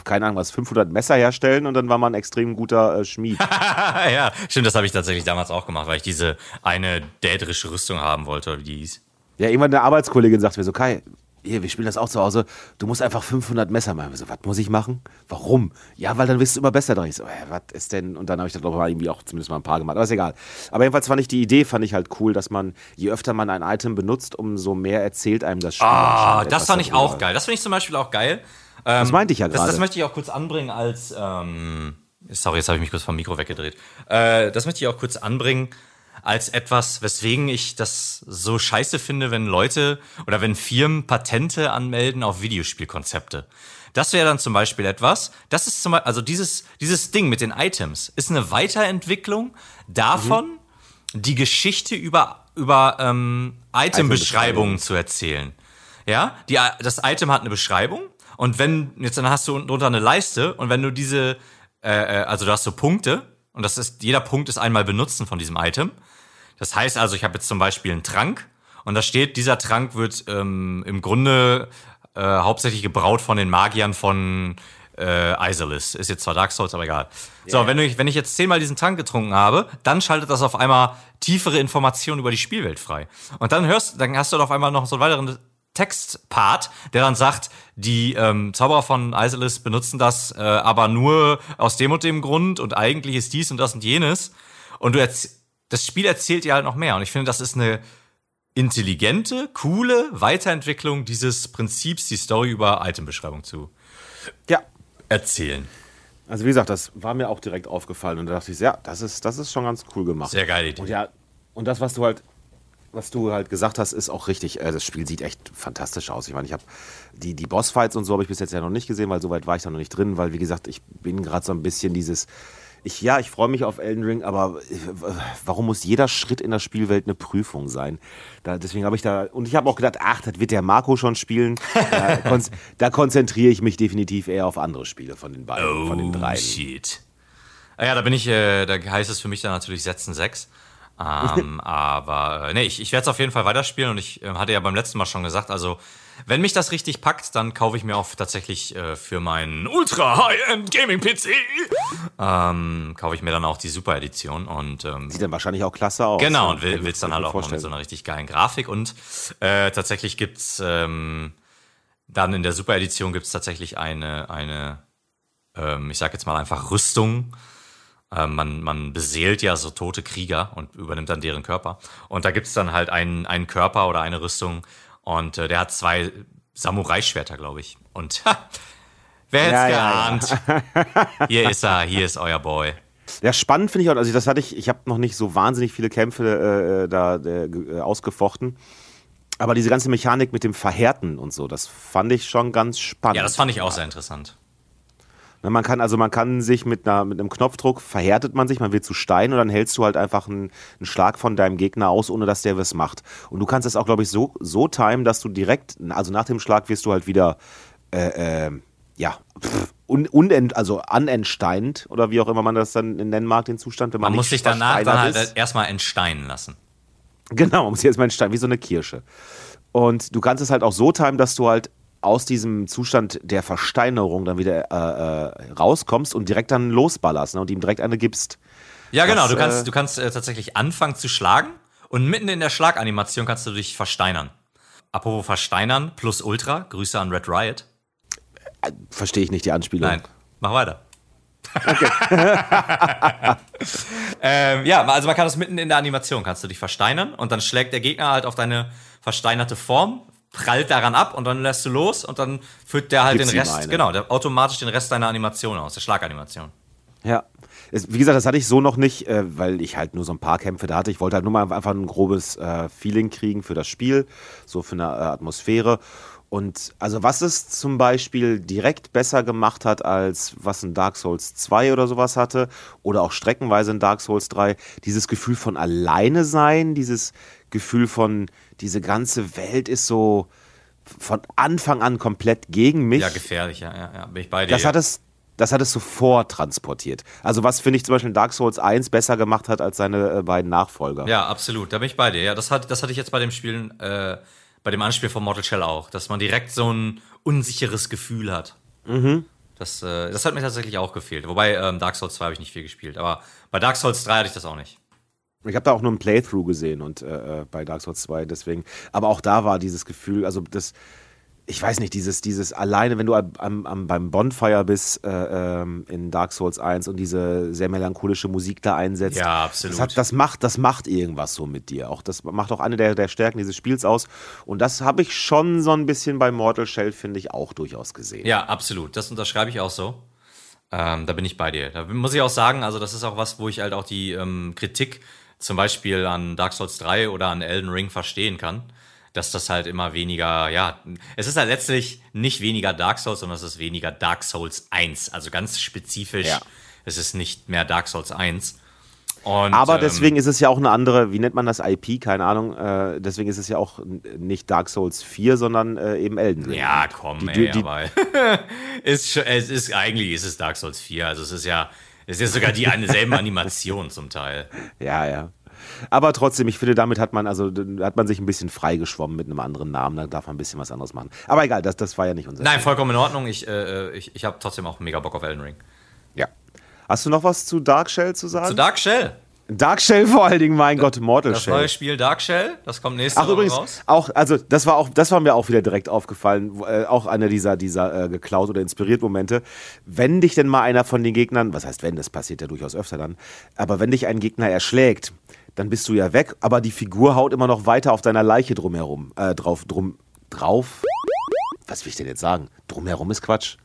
keine Ahnung was, 500 Messer herstellen und dann war man ein extrem guter äh, Schmied. ja, stimmt, das habe ich tatsächlich damals auch gemacht, weil ich diese eine dädrische Rüstung haben wollte, wie die hieß. Ja, irgendwann eine Arbeitskollegin sagt mir so, Kai, hier, wir spielen das auch zu Hause, du musst einfach 500 Messer machen. Ich so, was muss ich machen? Warum? Ja, weil dann wirst du immer besser drin. Ich so, was ist denn? Und dann habe ich da doch mal irgendwie auch zumindest mal ein paar gemacht. Aber ist egal. Aber jedenfalls fand ich die Idee, fand ich halt cool, dass man, je öfter man ein Item benutzt, umso mehr erzählt einem das Spiel. Ah, das fand ich auch geil. Das finde ich zum Beispiel auch geil. Ähm, das meinte ich ja gerade. Das, das, möchte ich auch kurz anbringen als, ähm, sorry, jetzt habe ich mich kurz vom Mikro weggedreht. Äh, das möchte ich auch kurz anbringen als etwas, weswegen ich das so scheiße finde, wenn Leute oder wenn Firmen Patente anmelden auf Videospielkonzepte. Das wäre dann zum Beispiel etwas, das ist zum Beispiel, also dieses, dieses Ding mit den Items ist eine Weiterentwicklung davon, mhm. die Geschichte über, über ähm, Itembeschreibungen zu erzählen. Ja, die, das Item hat eine Beschreibung und wenn, jetzt dann hast du unten drunter eine Leiste und wenn du diese, äh, äh also du hast so Punkte und das ist, jeder Punkt ist einmal benutzen von diesem Item. Das heißt also, ich habe jetzt zum Beispiel einen Trank und da steht, dieser Trank wird ähm, im Grunde äh, hauptsächlich gebraut von den Magiern von äh, Isolis. Ist jetzt zwar Dark Souls, aber egal. Yeah. So, wenn ich, wenn ich jetzt zehnmal diesen Trank getrunken habe, dann schaltet das auf einmal tiefere Informationen über die Spielwelt frei. Und dann hörst, dann hast du auf einmal noch so einen weiteren Textpart, der dann sagt, die ähm, Zauberer von Isolis benutzen das äh, aber nur aus dem und dem Grund und eigentlich ist dies und das und jenes. Und du erzählst das Spiel erzählt dir halt noch mehr. Und ich finde, das ist eine intelligente, coole Weiterentwicklung dieses Prinzips, die Story über Itembeschreibung zu ja. erzählen. Also wie gesagt, das war mir auch direkt aufgefallen und da dachte ich, ja, das ist, das ist schon ganz cool gemacht. Sehr geile Idee. Und ja, und das, was du halt, was du halt gesagt hast, ist auch richtig. Äh, das Spiel sieht echt fantastisch aus. Ich meine, ich habe die, die Bossfights und so habe ich bis jetzt ja noch nicht gesehen, weil so weit war ich da noch nicht drin, weil wie gesagt, ich bin gerade so ein bisschen dieses ich, ja, ich freue mich auf Elden Ring, aber äh, warum muss jeder Schritt in der Spielwelt eine Prüfung sein? Da, deswegen habe ich da, und ich habe auch gedacht, ach, das wird der Marco schon spielen. Da, kon da konzentriere ich mich definitiv eher auf andere Spiele von den beiden, oh, von den oh, drei. Shit. Ah ja, da bin ich, äh, da heißt es für mich dann natürlich Setzen 6. Ähm, aber äh, nee, ich, ich werde es auf jeden Fall weiterspielen und ich äh, hatte ja beim letzten Mal schon gesagt, also wenn mich das richtig packt, dann kaufe ich mir auch tatsächlich äh, für meinen Ultra High-End Gaming PC ähm, kaufe ich mir dann auch die Super Edition und ähm, sieht dann wahrscheinlich auch klasse aus. Genau und will, will's dann halt auch mit so einer richtig geilen Grafik und äh, tatsächlich gibt's ähm, dann in der Super Edition gibt's tatsächlich eine eine ähm, ich sag jetzt mal einfach Rüstung Äh, man, man beseelt ja so tote Krieger und übernimmt dann deren Körper. Und da gibt's dann halt einen, einen Körper oder eine Rüstung und äh, der hat zwei Samurai-Schwerter, glaube ich. Und ha, wer hätte Ja, es ja, geahnt? Hier ist er, hier ist euer Boy. Ja, spannend finde ich auch. Also das hatte ich, ich habe noch nicht so wahnsinnig viele Kämpfe äh, da äh, äh, ausgefochten. Aber diese ganze Mechanik mit dem Verhärten und so, das fand ich schon ganz spannend. Ja, das fand ich auch sehr interessant. Man kann also man kann sich mit einer mit einem Knopfdruck verhärtet man sich, man wird zu Stein und dann hältst du halt einfach einen, einen Schlag von deinem Gegner aus, ohne dass der was macht. Und du kannst es auch, glaube ich, so so timen, dass du direkt, also nach dem Schlag wirst du halt wieder äh, äh, ja pff, un, unent, also anentsteinend oder wie auch immer man das dann nennen mag, den Zustand, wenn man, Man muss sich danach dann halt ist. erstmal entsteinen lassen. Genau, man muss jetzt mal entstehen, wie so eine Kirsche. Und du kannst es halt auch so timen, dass du halt aus diesem Zustand der Versteinerung dann wieder äh, äh, rauskommst und direkt dann losballerst ne, und ihm direkt eine gibst. Ja, genau. Das, Du kannst, äh, du kannst äh, tatsächlich anfangen zu schlagen und mitten in der Schlaganimation kannst du dich versteinern. Apropos versteinern plus Ultra, Grüße an Red Riot. Verstehe ich nicht die Anspielung. Nein, mach weiter. ähm, ja, also man kann das mitten in der Animation, kannst du dich versteinern und dann schlägt der Gegner halt auf deine versteinerte Form, prallt daran ab und dann lässt du los und dann führt der halt Gibt's den Rest, genau, der automatisch den Rest deiner Animation aus, der Schlaganimation. Ja. Es, wie gesagt, das hatte ich so noch nicht, äh, weil ich halt nur so ein paar Kämpfe da hatte. Ich wollte halt nur mal einfach ein grobes äh, Feeling kriegen für das Spiel, so für eine äh, Atmosphäre. Und also was es zum Beispiel direkt besser gemacht hat, als was ein Dark Souls 2 oder sowas hatte, oder auch streckenweise ein Dark Souls 3, dieses Gefühl von alleine sein, dieses Gefühl von, diese ganze Welt ist so von Anfang an komplett gegen mich. Ja, gefährlich, ja, ja, ja bin ich bei dir. Das hat es, das hat es sofort transportiert. Also was finde ich zum Beispiel in Dark Souls 1 besser gemacht hat als seine äh, beiden Nachfolger. Ja, absolut. Da bin ich bei dir. Ja, das, hat, das hatte ich jetzt bei dem Spielen, äh, bei dem Anspiel von Mortal Shell auch, dass man direkt so ein unsicheres Gefühl hat. Mhm. Das, äh, das hat mir tatsächlich auch gefehlt. Wobei ähm, Dark Souls 2 habe ich nicht viel gespielt, aber bei Dark Souls 3 hatte ich das auch nicht. Ich habe da auch nur ein Playthrough gesehen und äh, äh, bei Dark Souls 2 deswegen. Aber auch da war dieses Gefühl, also das, ich weiß nicht, dieses, dieses alleine, wenn du am, am, am, beim Bonfire bist äh, ähm, in Dark Souls 1 und diese sehr melancholische Musik da einsetzt. Ja, absolut. Das, hat, das, macht, das macht irgendwas so mit dir. Auch das macht auch eine der, der Stärken dieses Spiels aus. Und das habe ich schon so ein bisschen bei Mortal Shell, finde ich, auch durchaus gesehen. Ja, absolut. Das unterschreibe ich auch so. Ähm, da bin ich bei dir. Da muss ich auch sagen, also das ist auch was, wo ich halt auch die ähm, Kritik zum Beispiel an Dark Souls 3 oder an Elden Ring verstehen kann. Dass das halt immer weniger, ja, es ist halt letztlich nicht weniger Dark Souls, sondern es ist weniger Dark Souls 1. Also ganz spezifisch, Ja. es ist nicht mehr Dark Souls 1. Und, Aber ähm, deswegen ist es ja auch eine andere, wie nennt man das IP? Keine Ahnung. Äh, deswegen ist es ja auch nicht Dark Souls 4, sondern äh, eben Elden Ring. Ja, komm, Die- ey, die- aber ist, es ist eigentlich ist es Dark Souls 4. Also es ist ja, es ist ja sogar die eine selbe Animation zum Teil. Ja, ja. Aber trotzdem, ich finde, damit hat man, also hat man sich ein bisschen freigeschwommen mit einem anderen Namen. Da darf man ein bisschen was anderes machen. Aber egal, das, das war ja nicht unser. Nein, vollkommen in Ordnung. Ich, äh, ich, ich habe trotzdem auch mega Bock auf Elden Ring. Ja. Hast du noch was zu Dark Shell zu sagen? Zu Dark Shell. Dark Shell vor allen Dingen, mein Gott, Mortal Das Shell. neue Spiel Dark Shell, das kommt nächste Ach Woche übrigens, raus. auch, also das war auch, das war mir auch wieder direkt aufgefallen, äh, auch einer dieser, dieser äh, geklaut oder inspiriert Momente. Wenn dich denn mal einer von den Gegnern, was heißt wenn, das passiert ja durchaus öfter dann, aber wenn dich ein Gegner erschlägt, dann bist du ja weg, aber die Figur haut immer noch weiter auf deiner Leiche drumherum, äh, drauf, drum, drauf. Was will ich denn jetzt sagen? Drumherum ist Quatsch.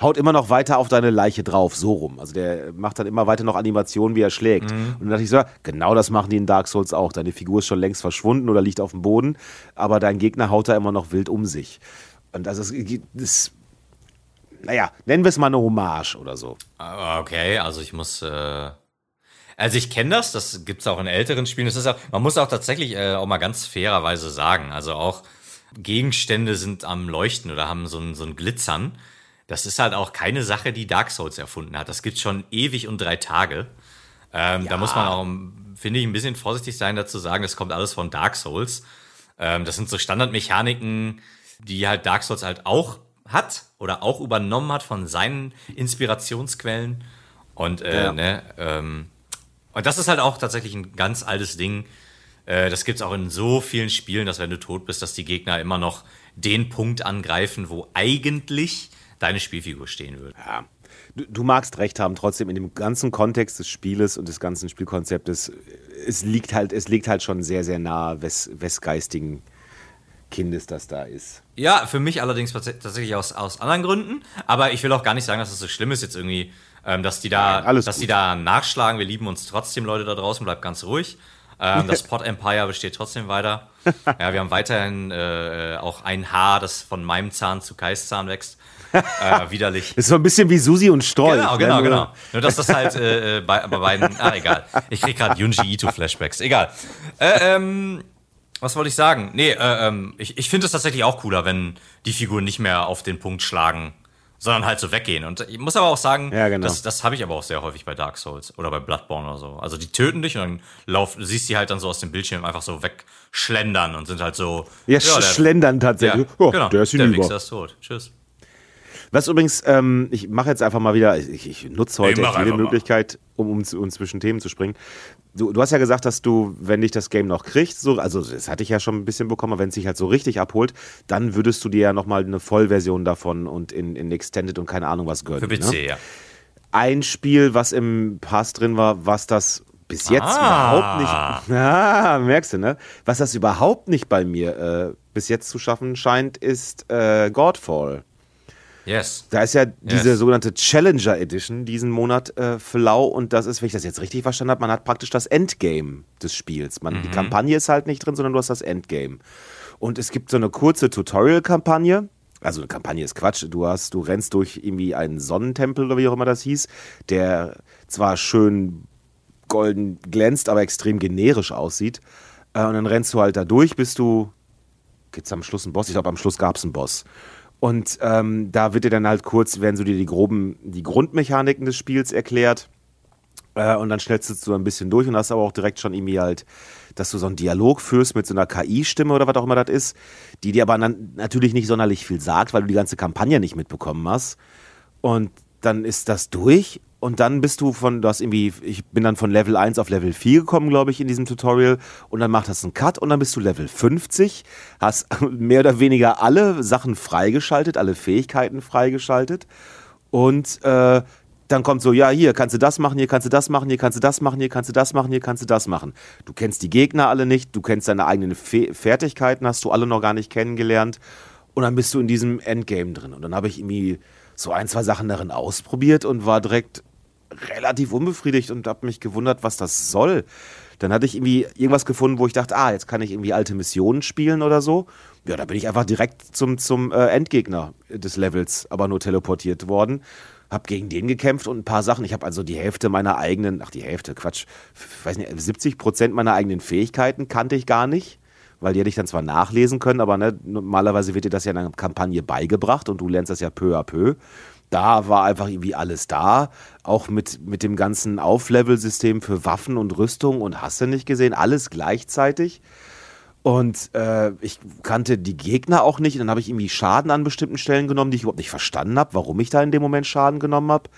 Haut immer noch weiter auf deine Leiche drauf, so rum. Also der macht dann immer weiter noch Animationen, wie er schlägt. Und dann dachte ich so, genau das machen die in Dark Souls auch. Deine Figur ist schon längst verschwunden oder liegt auf dem Boden, aber dein Gegner haut da immer noch wild um sich. Und also es ist, naja, nennen wir es mal eine Hommage oder so. Ah, Okay, also ich muss. Äh also ich kenne das, das gibt's auch in älteren Spielen. Das ist auch, man muss auch tatsächlich äh, auch mal ganz fairerweise sagen. Also auch Gegenstände sind am Leuchten oder haben so ein, so ein Glitzern. Das ist halt auch keine Sache, die Dark Souls erfunden hat. Das gibt's schon ewig und drei Tage. Ähm, Da muss man auch, finde ich, ein bisschen vorsichtig sein, dazu sagen, das kommt alles von Dark Souls. Ähm, das sind so Standardmechaniken, die halt Dark Souls halt auch hat oder auch übernommen hat von seinen Inspirationsquellen. Und, äh, Ja. ne, ähm, und das ist halt auch tatsächlich ein ganz altes Ding. Äh, das gibt's auch in so vielen Spielen, dass wenn du tot bist, dass die Gegner immer noch den Punkt angreifen, wo eigentlich deine Spielfigur stehen würde. Ja. du, du, magst recht haben, trotzdem in dem ganzen Kontext des Spieles und des ganzen Spielkonzeptes, es liegt halt, es liegt halt schon sehr, sehr nah wes, westgeistigen Kindes das da ist. Ja, für mich allerdings tatsächlich aus, aus anderen Gründen. Aber ich will auch gar nicht sagen, dass es das so schlimm ist jetzt irgendwie, ähm, dass die da, Nein, dass die da nachschlagen. Wir lieben uns trotzdem, Leute da draußen, bleibt ganz ruhig. Ähm, das Pot Empire besteht trotzdem weiter. Ja, wir haben weiterhin äh, auch ein Haar, das von meinem Zahn zu Kais Zahn wächst. Äh, widerlich. Das ist so ein bisschen wie Susi und Strolch. Genau, genau, ne? genau. Nur, dass das halt äh, äh bei, bei beiden. Ah, egal. Ich krieg gerade Junji Ito Flashbacks. Egal. Äh, ähm, was wollte ich sagen? Nee, äh, ähm, ich, ich finde es tatsächlich auch cooler, wenn die Figuren nicht mehr auf den Punkt schlagen, sondern halt so weggehen. Und ich muss aber auch sagen, ja, genau. das, das habe ich aber auch sehr häufig bei Dark Souls oder bei Bloodborne oder so. Also die töten dich und dann lauf, du siehst die halt dann so aus dem Bildschirm einfach so wegschlendern und sind halt so. Ja, ja der, schlendern tatsächlich. Ja, oh, genau, der ist hinüber. Der Wichser ist tot. Tschüss. Was übrigens, ähm, ich mache jetzt einfach mal wieder, ich, ich nutze heute hey, jede Möglichkeit, um, um, um zwischen Themen zu springen. Du, du hast ja gesagt, dass du, wenn dich das Game noch kriegst, so, also das hatte ich ja schon ein bisschen bekommen, aber wenn es sich halt so richtig abholt, dann würdest du dir ja nochmal eine Vollversion davon und in, in Extended und keine Ahnung was gönnen. Für PC, ne? ja. Ein Spiel, was im Pass drin war, was das bis jetzt ah. überhaupt nicht. Ah, merkst du, ne? Was das überhaupt nicht bei mir äh, bis jetzt zu schaffen scheint, ist äh, Godfall. Yes. Da ist ja diese yes. sogenannte Challenger Edition diesen Monat äh, flau und das ist, wenn ich das jetzt richtig verstanden habe, man hat praktisch das Endgame des Spiels. Man, mhm. Die Kampagne ist halt nicht drin, sondern du hast das Endgame. Und es gibt so eine kurze Tutorial-Kampagne. Also eine Kampagne ist Quatsch. Du hast, du rennst durch irgendwie einen Sonnentempel oder wie auch immer das hieß, der zwar schön golden glänzt, aber extrem generisch aussieht. Äh, und dann rennst du halt da durch, bis du. Gibt's am Schluss einen Boss? Ich glaube, am Schluss gab es einen Boss. Und ähm, da wird dir dann halt kurz, werden so dir die groben, die Grundmechaniken des Spiels erklärt. Äh, und dann schnellst du ein bisschen durch und hast aber auch direkt schon irgendwie halt, dass du so einen Dialog führst mit so einer KI-Stimme oder was auch immer das ist, die dir aber natürlich nicht sonderlich viel sagt, weil du die ganze Kampagne nicht mitbekommen hast. Und dann ist das durch und dann bist du von, du hast irgendwie, ich bin dann von Level 1 auf Level 4 gekommen, glaube ich, in diesem Tutorial. Und dann macht das einen Cut und dann bist du Level 50, hast mehr oder weniger alle Sachen freigeschaltet, alle Fähigkeiten freigeschaltet. Und äh, dann kommt so, ja, hier kannst du das machen, hier kannst du das machen, hier kannst du das machen, hier kannst du das machen, hier kannst du das machen. Du kennst die Gegner alle nicht, du kennst deine eigenen Fe Fertigkeiten, hast du alle noch gar nicht kennengelernt. Und dann bist du in diesem Endgame drin. Und dann habe ich irgendwie so ein, zwei Sachen darin ausprobiert und war direkt relativ unbefriedigt und habe mich gewundert, was das soll. Dann hatte ich irgendwie irgendwas gefunden, wo ich dachte, ah, jetzt kann ich irgendwie alte Missionen spielen oder so. Ja, da bin ich einfach direkt zum, zum äh, Endgegner des Levels, aber nur teleportiert worden. Hab gegen den gekämpft und ein paar Sachen. Ich habe also die Hälfte meiner eigenen, ach die Hälfte, Quatsch, weiß nicht, 70 Prozent meiner eigenen Fähigkeiten kannte ich gar nicht weil die hätte ich dann zwar nachlesen können, aber ne, normalerweise wird dir das ja in einer Kampagne beigebracht und du lernst das ja peu à peu da war einfach irgendwie alles da. Auch mit, mit dem ganzen Auflevel-System für Waffen und Rüstung und hast du nicht gesehen, alles gleichzeitig. Und äh, ich kannte die Gegner auch nicht. Und dann habe ich irgendwie Schaden an bestimmten Stellen genommen, die ich überhaupt nicht verstanden habe, warum ich da in dem Moment Schaden genommen habe.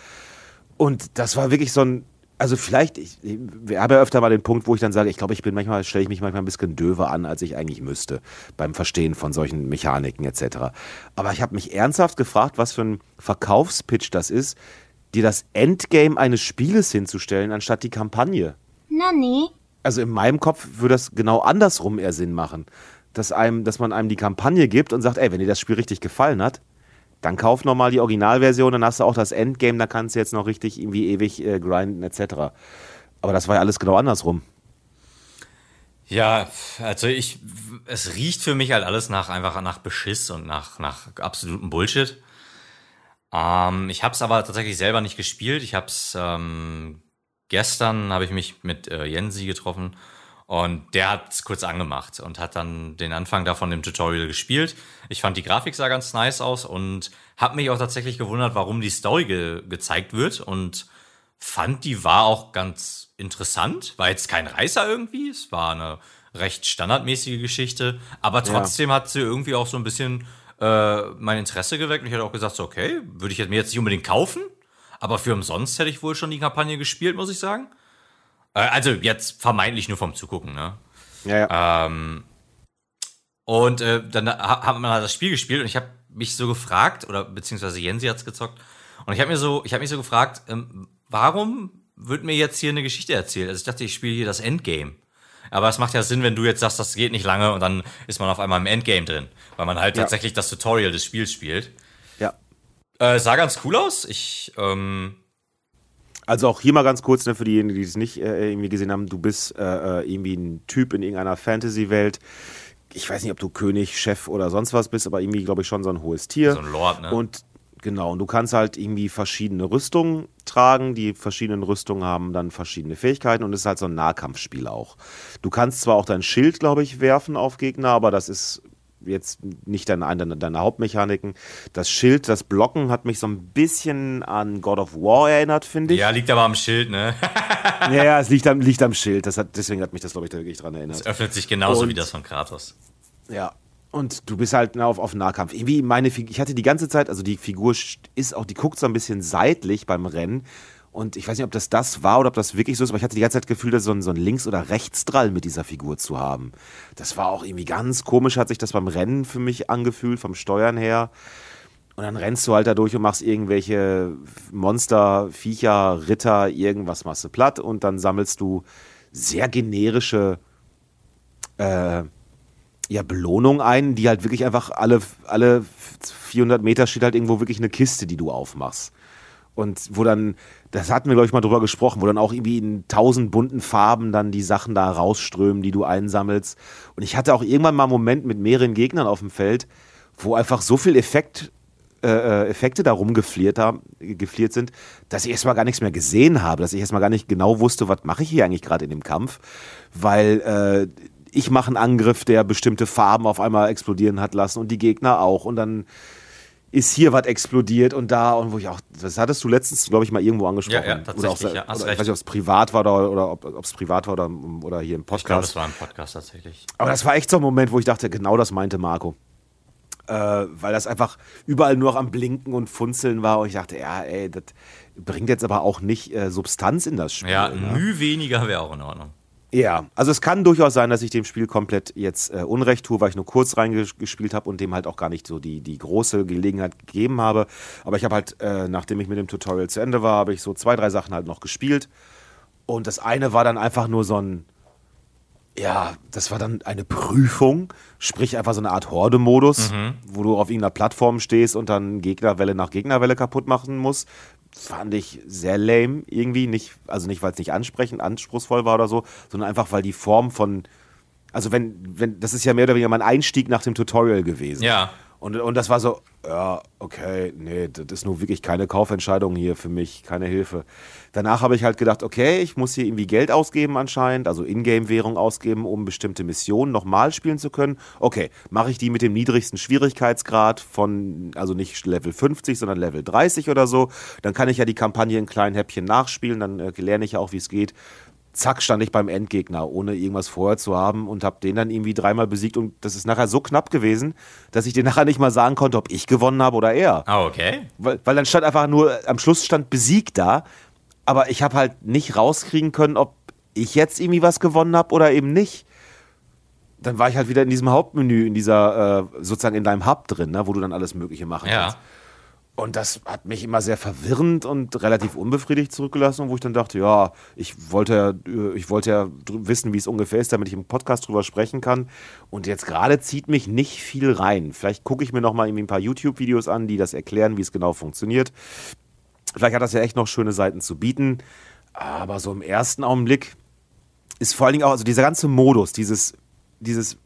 Und das war wirklich so ein also vielleicht, ich, ich habe ja öfter mal den Punkt, wo ich dann sage, ich glaube, ich bin manchmal, stelle ich mich manchmal ein bisschen döver an, als ich eigentlich müsste, beim Verstehen von solchen Mechaniken etc. Aber ich habe mich ernsthaft gefragt, was für ein Verkaufspitch das ist, dir das Endgame eines Spieles hinzustellen, anstatt die Kampagne. Na nee. Also in meinem Kopf würde das genau andersrum eher Sinn machen. Dass, einem, dass man einem die Kampagne gibt und sagt, ey, wenn dir das Spiel richtig gefallen hat, dann kauf nochmal die Originalversion, dann hast du auch das Endgame, da kannst du jetzt noch richtig irgendwie ewig äh, grinden etc. Aber das war ja alles genau andersrum. Ja, also ich, es riecht für mich halt alles nach einfach nach Beschiss und nach, nach absolutem Bullshit. Ähm, ich habe es aber tatsächlich selber nicht gespielt. Ich habe es ähm, gestern habe ich mich mit äh, Jensi getroffen und der hat es kurz angemacht und hat dann den Anfang davon im Tutorial gespielt. Ich fand die Grafik sah ganz nice aus und habe mich auch tatsächlich gewundert, warum die Story ge gezeigt wird und fand die war auch ganz interessant. War jetzt kein Reißer irgendwie, es war eine recht standardmäßige Geschichte, aber trotzdem ja. hat sie irgendwie auch so ein bisschen äh, mein Interesse geweckt und ich hatte auch gesagt, so, okay, würde ich mir jetzt nicht unbedingt kaufen, aber für umsonst hätte ich wohl schon die Kampagne gespielt, muss ich sagen. Äh, also jetzt vermeintlich nur vom Zugucken, ne? Ja, ja. Ähm, und äh, dann haben wir das Spiel gespielt und ich habe mich so gefragt, oder beziehungsweise Jensi hat's gezockt, und ich habe mir so, ich habe mich so gefragt, ähm, warum wird mir jetzt hier eine Geschichte erzählt? Also ich dachte, ich spiele hier das Endgame. Aber es macht ja Sinn, wenn du jetzt sagst, das geht nicht lange und dann ist man auf einmal im Endgame drin, weil man halt Ja. tatsächlich das Tutorial des Spiels spielt. Ja. Äh, sah ganz cool aus. Ich, ähm, Also auch hier mal ganz kurz, ne, für diejenigen, die es nicht äh, irgendwie gesehen haben, du bist äh, äh, irgendwie ein Typ in irgendeiner Fantasy-Welt. Ich weiß nicht, ob du König, Chef oder sonst was bist, aber irgendwie, glaube ich, schon so ein hohes Tier. so ein Lord, ne? Und genau, und du kannst halt irgendwie verschiedene Rüstungen tragen. Die verschiedenen Rüstungen haben dann verschiedene Fähigkeiten und es ist halt so ein Nahkampfspiel auch. Du kannst zwar auch dein Schild, glaube ich, werfen auf Gegner, aber das ist jetzt nicht deine, deine, deine Hauptmechaniken. Das Schild, das Blocken hat mich so ein bisschen an God of War erinnert, finde ich. ja, liegt aber am Schild, ne? Ja, ja, es liegt am, liegt am Schild. Das hat, deswegen hat mich das, glaube ich, da wirklich dran erinnert. Es öffnet sich genauso Und- wie das von Kratos. Ja. Und du bist halt na, auf, auf Nahkampf. Irgendwie meine Figur, ich hatte die ganze Zeit, also die Figur st- ist auch, die guckt so ein bisschen seitlich beim Rennen. Und ich weiß nicht, ob das das war oder ob das wirklich so ist, aber ich hatte die ganze Zeit das Gefühl, dass so ein, so ein Links- oder Rechtsdrall mit dieser Figur zu haben. Das war auch irgendwie ganz komisch, hat sich das beim Rennen für mich angefühlt, vom Steuern her. Und dann rennst du halt da durch und machst irgendwelche Monster, Viecher, Ritter, irgendwas machst du platt und dann sammelst du sehr generische äh, ja, Belohnung ein, die halt wirklich einfach alle, alle 400 Meter steht halt irgendwo wirklich eine Kiste, die du aufmachst. Und wo dann, das hatten wir, glaube ich, mal drüber gesprochen, wo dann auch irgendwie in tausend bunten Farben dann die Sachen da rausströmen, die du einsammelst. Und ich hatte auch irgendwann mal einen Moment mit mehreren Gegnern auf dem Feld, wo einfach so viel Effekt, äh, äh, Effekte da rumgefliert haben, gefliert sind, dass ich erstmal gar nichts mehr gesehen habe, dass ich erstmal gar nicht genau wusste, was mache ich hier eigentlich gerade in dem Kampf, weil äh, ich mache einen Angriff, der bestimmte Farben auf einmal explodieren hat lassen und die Gegner auch und dann ist hier was explodiert und da und wo ich auch, das hattest du letztens, glaube ich, mal irgendwo angesprochen. Ja, ja, tatsächlich, Oder auch, ja, oder, ich weiß nicht, ob es privat war oder, oder ob es privat war oder, oder hier im Ich glaube, Podcast. es war ein Podcast tatsächlich. Aber das war echt so ein Moment, wo ich dachte, genau das meinte Marco. Äh, weil das einfach überall nur noch am Blinken und Funzeln war. Und ich dachte, ja, ey, das bringt jetzt aber auch nicht äh, Substanz in das Spiel. Ja, ne? Mühe weniger wäre auch in Ordnung. Ja, also es kann durchaus sein, dass ich dem Spiel komplett jetzt äh, Unrecht tue, weil ich nur kurz reingespielt habe und dem halt auch gar nicht so die, die große Gelegenheit gegeben habe. Aber ich habe halt, äh, nachdem ich mit dem Tutorial zu Ende war, habe ich so zwei, drei Sachen halt noch gespielt. Und das eine war dann einfach nur so ein, ja, das war dann eine Prüfung, sprich einfach so eine Art Horde-Modus, wo du auf irgendeiner Plattform stehst und dann Gegnerwelle nach Gegnerwelle kaputt machen musst. Fand ich sehr lame irgendwie, nicht, also nicht, weil es nicht ansprechend, anspruchsvoll war oder so, sondern einfach, weil die Form von, also wenn, wenn, das ist ja mehr oder weniger mein Einstieg nach dem Tutorial gewesen. Ja. Und, und das war so, ja, okay, nee, das ist nur wirklich keine Kaufentscheidung hier für mich, keine Hilfe. Danach habe ich halt gedacht, okay, ich muss hier irgendwie Geld ausgeben anscheinend, also Ingame-Währung ausgeben, um bestimmte Missionen nochmal spielen zu können. Okay, mache ich die mit dem niedrigsten Schwierigkeitsgrad von, also nicht Level 50, sondern Level 30 oder so. Dann kann ich ja die Kampagne in kleinen Häppchen nachspielen, dann äh, lerne ich ja auch, wie es geht zack, stand ich beim Endgegner, ohne irgendwas vorher zu haben und habe den dann irgendwie dreimal besiegt und das ist nachher so knapp gewesen, dass ich den nachher nicht mal sagen konnte, ob ich gewonnen habe oder er. Ah, okay. Weil, weil dann stand einfach nur, am Schluss stand besiegt da, aber ich habe halt nicht rauskriegen können, ob ich jetzt irgendwie was gewonnen habe oder eben nicht. Dann war ich halt wieder in diesem Hauptmenü, in dieser, äh, sozusagen in deinem Hub drin, ne, wo du dann alles Mögliche machen Ja. kannst. Und das hat mich immer sehr verwirrend und relativ unbefriedigt zurückgelassen, wo ich dann dachte, ja, ich wollte ja, äh, ich wollte ja wissen, wie es ungefähr ist, damit ich im Podcast drüber sprechen kann. Und jetzt gerade zieht mich nicht viel rein. Vielleicht gucke ich mir noch mal irgendwie ein paar YouTube-Videos an, die das erklären, wie es genau funktioniert. Vielleicht hat das ja echt noch schöne Seiten zu bieten. Aber so im ersten Augenblick ist vor allen Dingen auch, also dieser ganze Modus, dieses, dieses,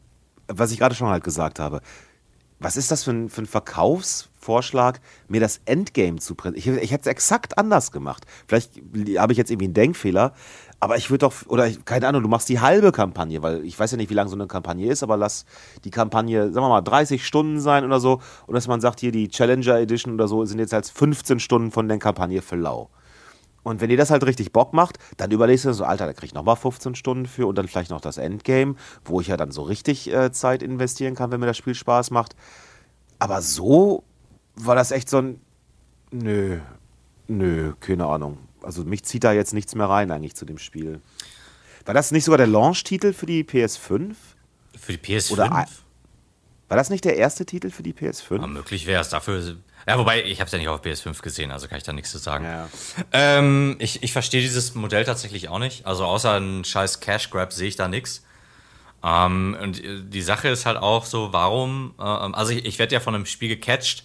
was ich gerade schon halt gesagt habe, was ist das für ein, für ein Verkaufsvorschlag, mir das Endgame zu präsentieren? Ich, ich hätte es exakt anders gemacht. Vielleicht habe ich jetzt irgendwie einen Denkfehler, aber ich würde doch, oder ich, keine Ahnung, du machst die halbe Kampagne, weil ich weiß ja nicht, wie lange so eine Kampagne ist, aber lass die Kampagne, sagen wir mal, 30 Stunden sein oder so und dass man sagt, hier die Challenger Edition oder so sind jetzt als 15 Stunden von der Kampagne für lau. Und wenn dir das halt richtig Bock macht, dann überlegst du so, Alter, da krieg ich nochmal 15 Stunden für und dann vielleicht noch das Endgame, wo ich ja dann so richtig äh, Zeit investieren kann, wenn mir das Spiel Spaß macht. Aber so war das echt so ein. Nö, nö, keine Ahnung. Also mich zieht da jetzt nichts mehr rein eigentlich zu dem Spiel. War das nicht sogar der Launch-Titel für die PS5? Für die PS5? Oder War das nicht der erste Titel für die PS5? Ja, möglich wäre es. Dafür. Ja, wobei, ich habe es ja nicht auf PS5 gesehen, also kann ich da nichts zu sagen. Ja. Ähm, ich ich verstehe dieses Modell tatsächlich auch nicht. Also außer ein scheiß Cash Grab sehe ich da nichts. Ähm, und die Sache ist halt auch so, warum, äh, also ich, ich werde ja von einem Spiel gecatcht,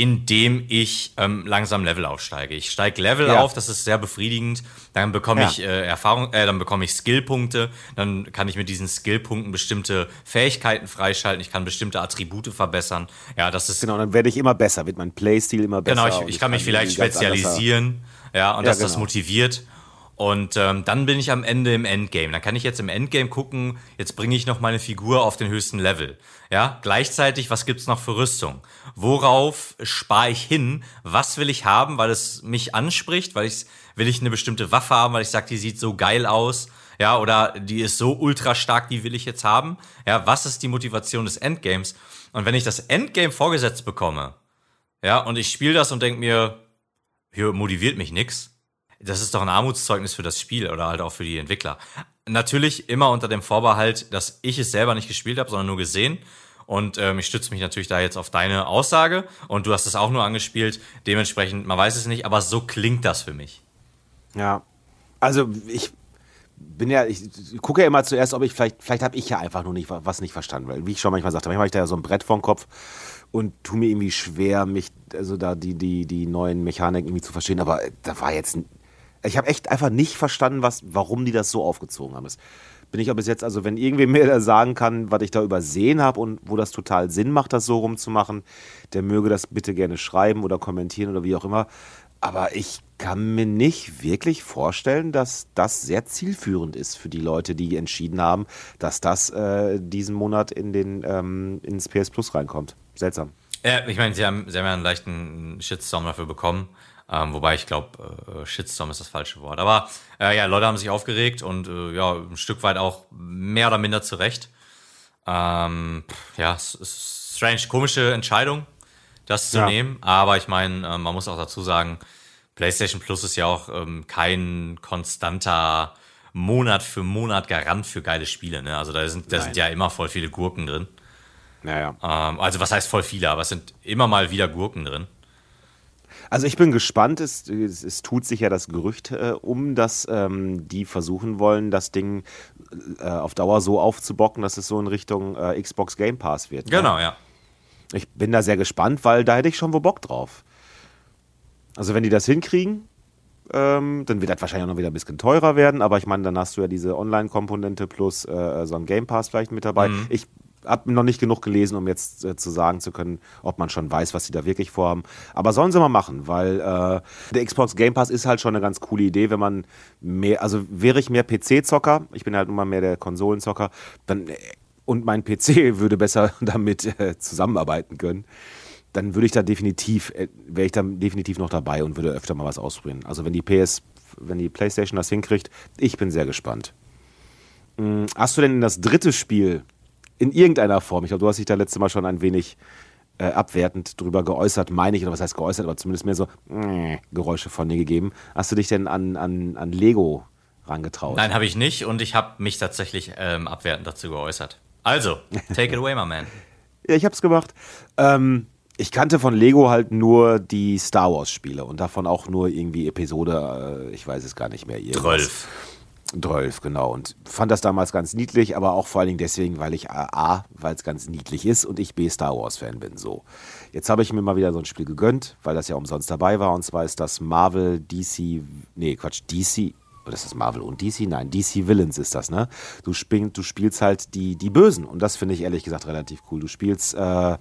indem ich ähm, langsam Level aufsteige. Ich steige Level ja. auf, das ist sehr befriedigend. Dann bekomme ja. ich äh, Erfahrung, äh, dann bekomme ich Skillpunkte. Dann kann ich mit diesen Skillpunkten bestimmte Fähigkeiten freischalten. Ich kann bestimmte Attribute verbessern. Ja, das ist genau. Dann werde ich immer besser, wird mein Playstil immer besser. Genau, ich, ich, ich kann mich vielleicht spezialisieren. Ja, und ja, dass genau. das motiviert. Und ähm, dann bin ich am Ende im Endgame. Dann kann ich jetzt im Endgame gucken, jetzt bringe ich noch meine Figur auf den höchsten Level. Ja, gleichzeitig, was gibt's noch für Rüstung? Worauf spare ich hin? Was will ich haben, weil es mich anspricht? Weil ich will ich eine bestimmte Waffe haben, weil ich sage, die sieht so geil aus? Ja, oder die ist so ultra stark, die will ich jetzt haben? Ja, was ist die Motivation des Endgames? Und wenn ich das Endgame vorgesetzt bekomme, ja, und ich spiele das und denke mir, hier motiviert mich nix, das ist doch ein Armutszeugnis für das Spiel oder halt auch für die Entwickler. Natürlich immer unter dem Vorbehalt, dass ich es selber nicht gespielt habe, sondern nur gesehen. Und ähm, ich stütze mich natürlich da jetzt auf deine Aussage. Und du hast es auch nur angespielt. Dementsprechend, man weiß es nicht, aber so klingt das für mich. Ja. Also ich bin ja, ich gucke ja immer zuerst, ob ich vielleicht, vielleicht habe ich ja einfach nur nicht was nicht verstanden, weil wie ich schon manchmal sagte, manchmal habe ich da ja so ein Brett vor dem Kopf und tu mir irgendwie schwer, mich, also da die, die, die neuen Mechaniken irgendwie zu verstehen, aber da war jetzt ich habe echt einfach nicht verstanden, was, warum die das so aufgezogen haben. Das bin ich auch bis jetzt, also wenn irgendwer mir sagen kann, was ich da übersehen habe und wo das total Sinn macht, das so rumzumachen, der möge das bitte gerne schreiben oder kommentieren oder wie auch immer. Aber ich kann mir nicht wirklich vorstellen, dass das sehr zielführend ist für die Leute, die entschieden haben, dass das äh, diesen Monat in den, ähm, ins PS Plus reinkommt. Seltsam. Ja, ich meine, sie haben, sie haben ja einen leichten Shitstorm dafür bekommen. Ähm, wobei ich glaube, äh, Shitstorm ist das falsche Wort. Aber äh, ja, Leute haben sich aufgeregt und äh, ja, ein Stück weit auch mehr oder minder zurecht. Ähm, ja, strange, komische Entscheidung, das zu ja. nehmen. Aber ich meine, äh, man muss auch dazu sagen, PlayStation Plus ist ja auch ähm, kein konstanter Monat für Monat Garant für geile Spiele. Ne? Also da sind, da sind ja immer voll viele Gurken drin. Naja. Ähm, also was heißt voll viele, aber es sind immer mal wieder Gurken drin. Also ich bin gespannt, es, es, es tut sich ja das Gerücht äh, um, dass ähm, die versuchen wollen, das Ding äh, auf Dauer so aufzubocken, dass es so in Richtung äh, Xbox Game Pass wird. Ne? Genau, ne? ja. Ich bin da sehr gespannt, weil da hätte ich schon wo Bock drauf. Also wenn die das hinkriegen, ähm, dann wird das wahrscheinlich auch noch wieder ein bisschen teurer werden, aber ich meine, dann hast du ja diese Online-Komponente plus äh, so ein Game Pass vielleicht mit dabei. Mhm. Ich habe noch nicht genug gelesen, um jetzt äh, zu sagen zu können, ob man schon weiß, was sie da wirklich vorhaben. Aber sollen sie mal machen, weil äh, der Xbox Game Pass ist halt schon eine ganz coole Idee, wenn man mehr, also wäre ich mehr PC-Zocker, ich bin halt nun mal mehr der Konsolenzocker, dann äh, und mein PC würde besser damit äh, zusammenarbeiten können, dann würde ich da definitiv, äh, wäre ich da definitiv noch dabei und würde öfter mal was ausprobieren. Also wenn die PS, wenn die PlayStation das hinkriegt, ich bin sehr gespannt. Hm, hast du denn das dritte Spiel in irgendeiner Form, ich glaube, du hast dich da letzte Mal schon ein wenig äh, abwertend drüber geäußert, meine ich, oder was heißt geäußert, aber zumindest mehr so äh, Geräusche von dir gegeben. Hast du dich denn an, an, an Lego rangetraut? Nein, habe ich nicht und ich habe mich tatsächlich ähm, abwertend dazu geäußert. Also, take it away, my man. ja, ich habe es gemacht. Ähm, ich kannte von Lego halt nur die Star Wars Spiele und davon auch nur irgendwie Episode, äh, ich weiß es gar nicht mehr. Irgendwas. 12. 12, genau. Und fand das damals ganz niedlich, aber auch vor allen Dingen deswegen, weil ich A, weil es ganz niedlich ist und ich B, Star Wars-Fan bin. So. Jetzt habe ich mir mal wieder so ein Spiel gegönnt, weil das ja umsonst dabei war. Und zwar ist das Marvel DC, nee, Quatsch, DC, oder ist das Marvel und DC? Nein, DC Villains ist das, ne? Du, spiel, du spielst halt die, die Bösen. Und das finde ich ehrlich gesagt relativ cool. Du spielst, äh,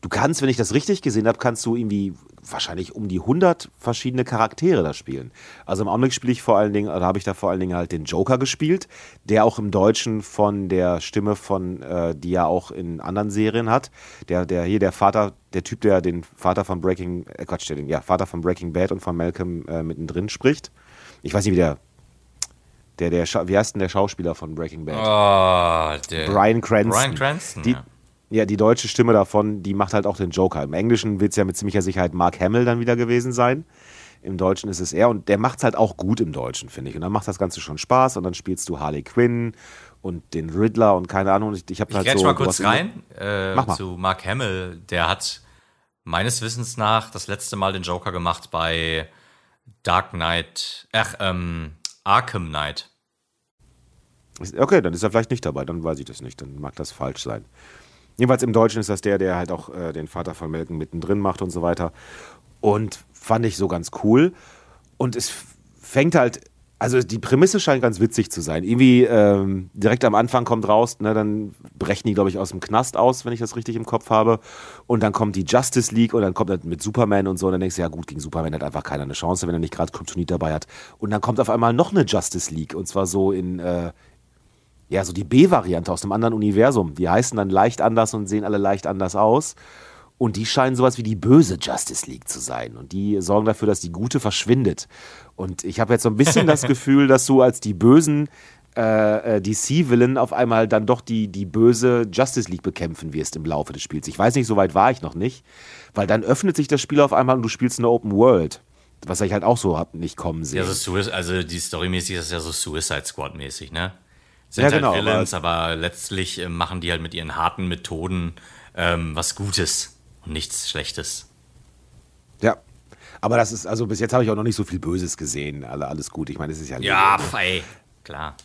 du kannst, wenn ich das richtig gesehen habe, kannst du irgendwie wahrscheinlich um die 100 verschiedene Charaktere da spielen. Also im Augenblick spiele ich vor allen Dingen, da habe ich da vor allen Dingen halt den Joker gespielt, der auch im Deutschen von der Stimme von, äh, die er auch in anderen Serien hat. Der, der hier, der Vater, der Typ, der den Vater von Breaking, äh Quatsch, der den, ja, Vater von Breaking Bad und von Malcolm äh, mittendrin spricht. Ich weiß nicht, wie der der, der, wie heißt denn der Schauspieler von Breaking Bad? Oh, der Brian Cranston. Brian Cranston, die, ja. Ja, die deutsche Stimme davon, die macht halt auch den Joker. Im Englischen wird es ja mit ziemlicher Sicherheit Mark Hamill dann wieder gewesen sein. Im Deutschen ist es er und der macht es halt auch gut im Deutschen, finde ich. Und dann macht das Ganze schon Spaß und dann spielst du Harley Quinn und den Riddler und keine Ahnung. Ich, ich habe halt so. mal kurz rein äh, Mach mal. zu Mark Hamill. Der hat meines Wissens nach das letzte Mal den Joker gemacht bei Dark Knight, ach, ähm, Arkham Knight. Okay, dann ist er vielleicht nicht dabei, dann weiß ich das nicht, dann mag das falsch sein. Jedenfalls im Deutschen ist das der, der halt auch äh, den Vater von Melken mittendrin macht und so weiter. Und fand ich so ganz cool. Und es fängt halt also die Prämisse scheint ganz witzig zu sein. Irgendwie ähm, direkt am Anfang kommt raus, ne, dann brechen die, glaube ich, aus dem Knast aus, wenn ich das richtig im Kopf habe. Und dann kommt die Justice League und dann kommt er mit Superman und so. Und dann denkst du, ja gut, gegen Superman hat einfach keiner eine Chance, wenn er nicht gerade Kryptonit dabei hat. Und dann kommt auf einmal noch eine Justice League. Und zwar so in, äh, ja, so die B-Variante aus einem anderen Universum. Die heißen dann leicht anders und sehen alle leicht anders aus. Und die scheinen sowas wie die böse Justice League zu sein. Und die sorgen dafür, dass die gute verschwindet. Und ich habe jetzt so ein bisschen das Gefühl, dass du als die bösen äh, äh DC-Villain auf einmal dann doch die, die böse Justice League bekämpfen wirst im Laufe des Spiels. Ich weiß nicht, so weit war ich noch nicht. Weil dann öffnet sich das Spiel auf einmal und du spielst eine Open World. Was ich halt auch so hab nicht kommen sehen. Ja, so also die Storymäßig ist ja so Suicide Squad-mäßig, ne? Sind ja, halt genau, Villains, aber, aber letztlich äh, machen die halt mit ihren harten Methoden ähm, was Gutes und nichts Schlechtes. Ja. Aber das ist, also bis jetzt habe ich auch noch nicht so viel Böses gesehen. Alle, alles gut. Ich meine, es ist ja. Ja, ey, klar.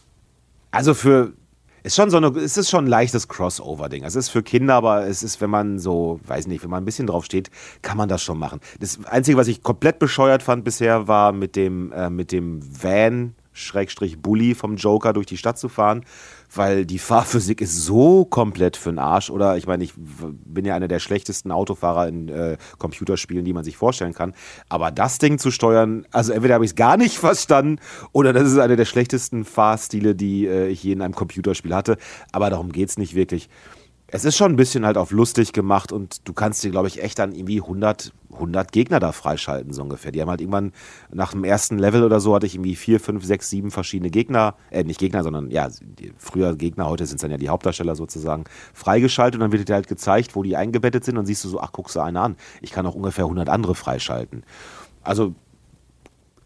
Also für. Ist schon so eine, es ist schon ein leichtes Crossover-Ding. Es ist für Kinder, aber es ist, wenn man so, weiß nicht, wenn man ein bisschen drauf steht, kann man das schon machen. Das Einzige, was ich komplett bescheuert fand bisher, war mit dem, äh, mit dem Van, Schrägstrich Bully vom Joker durch die Stadt zu fahren weil die Fahrphysik ist so komplett für den Arsch. Oder ich meine, ich bin ja einer der schlechtesten Autofahrer in äh, Computerspielen, die man sich vorstellen kann. Aber das Ding zu steuern, also entweder habe ich es gar nicht verstanden oder das ist einer der schlechtesten Fahrstile, die äh, ich je in einem Computerspiel hatte. Aber darum geht es nicht wirklich es ist schon ein bisschen halt auf lustig gemacht und du kannst dir, glaube ich, echt dann irgendwie 100, 100 Gegner da freischalten, so ungefähr. Die haben halt irgendwann nach dem ersten Level oder so hatte ich irgendwie vier, fünf, sechs, sieben verschiedene Gegner, äh, nicht Gegner, sondern ja, früher Gegner, heute sind es dann ja die Hauptdarsteller sozusagen, freigeschaltet und dann wird dir halt gezeigt, wo die eingebettet sind und siehst du so, ach, guckst du eine an. Ich kann auch ungefähr 100 andere freischalten. Also,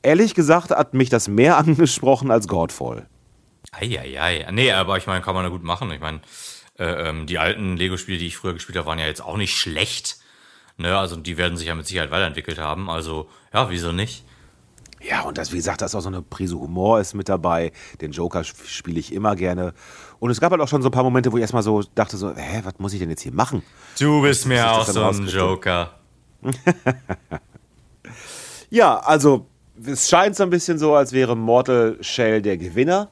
ehrlich gesagt, hat mich das mehr angesprochen als Godfall. Eieiei. Nee, aber ich meine, kann man da gut machen. Ich meine, äh, ähm, die alten Lego-Spiele, die ich früher gespielt habe, waren ja jetzt auch nicht schlecht. Ne? Also die werden sich ja mit Sicherheit weiterentwickelt haben. Also ja, wieso nicht? Ja, und das, wie gesagt, da ist auch so eine Prise Humor ist mit dabei. Den Joker spiele ich immer gerne. Und es gab halt auch schon so ein paar Momente, wo ich erstmal so dachte so, hä, was muss ich denn jetzt hier machen? Du bist mir auch so ein Joker. ja, also es scheint so ein bisschen so, als wäre Mortal Shell der Gewinner.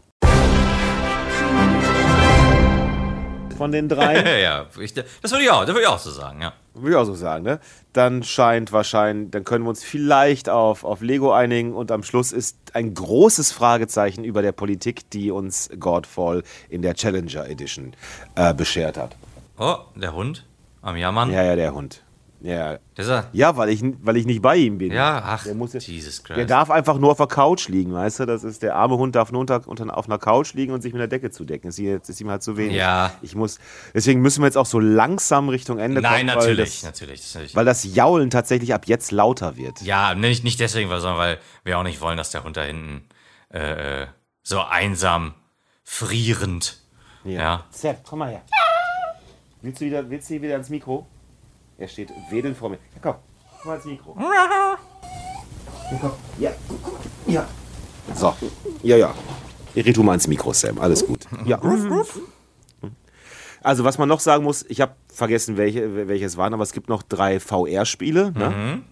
Von den drei. ja, ich, das würde ich auch, das würde ich auch so sagen, ja. Würde ich auch so sagen, ne? Dann scheint wahrscheinlich, dann können wir uns vielleicht auf, auf Lego einigen und am Schluss ist ein großes Fragezeichen über der Politik, die uns Godfall in der Challenger Edition äh, beschert hat. Oh, der Hund am Jammern? Ja, ja, der Hund. Ja, ja weil, ich, weil ich nicht bei ihm bin. Ja, ach, der muss, Jesus Christ. Der darf einfach nur auf der Couch liegen, weißt du? Das ist, der arme Hund darf nur unter, unter, auf einer Couch liegen und sich mit der Decke zudecken. Das ist, ist ihm halt zu wenig. Ja. Ich muss, deswegen müssen wir jetzt auch so langsam Richtung Ende Nein, kommen. Nein, natürlich, natürlich, natürlich. Weil das Jaulen tatsächlich ab jetzt lauter wird. Ja, nicht, nicht deswegen, sondern weil wir auch nicht wollen, dass der Hund da hinten äh, äh so einsam, frierend. Ja. ja. Sepp, komm mal her. Willst du wieder, willst du wieder ins Mikro? Er steht wedelnd vor mir. Ja, komm, komm mal ins Mikro. Ja, komm. Ja, ja. So, ja, ja. Red du mal ins Mikro, Sam. Alles gut. Ja. Also, was man noch sagen muss, ich habe vergessen, welche, welche es waren, aber es gibt noch drei VR-Spiele. Ne? Mhm.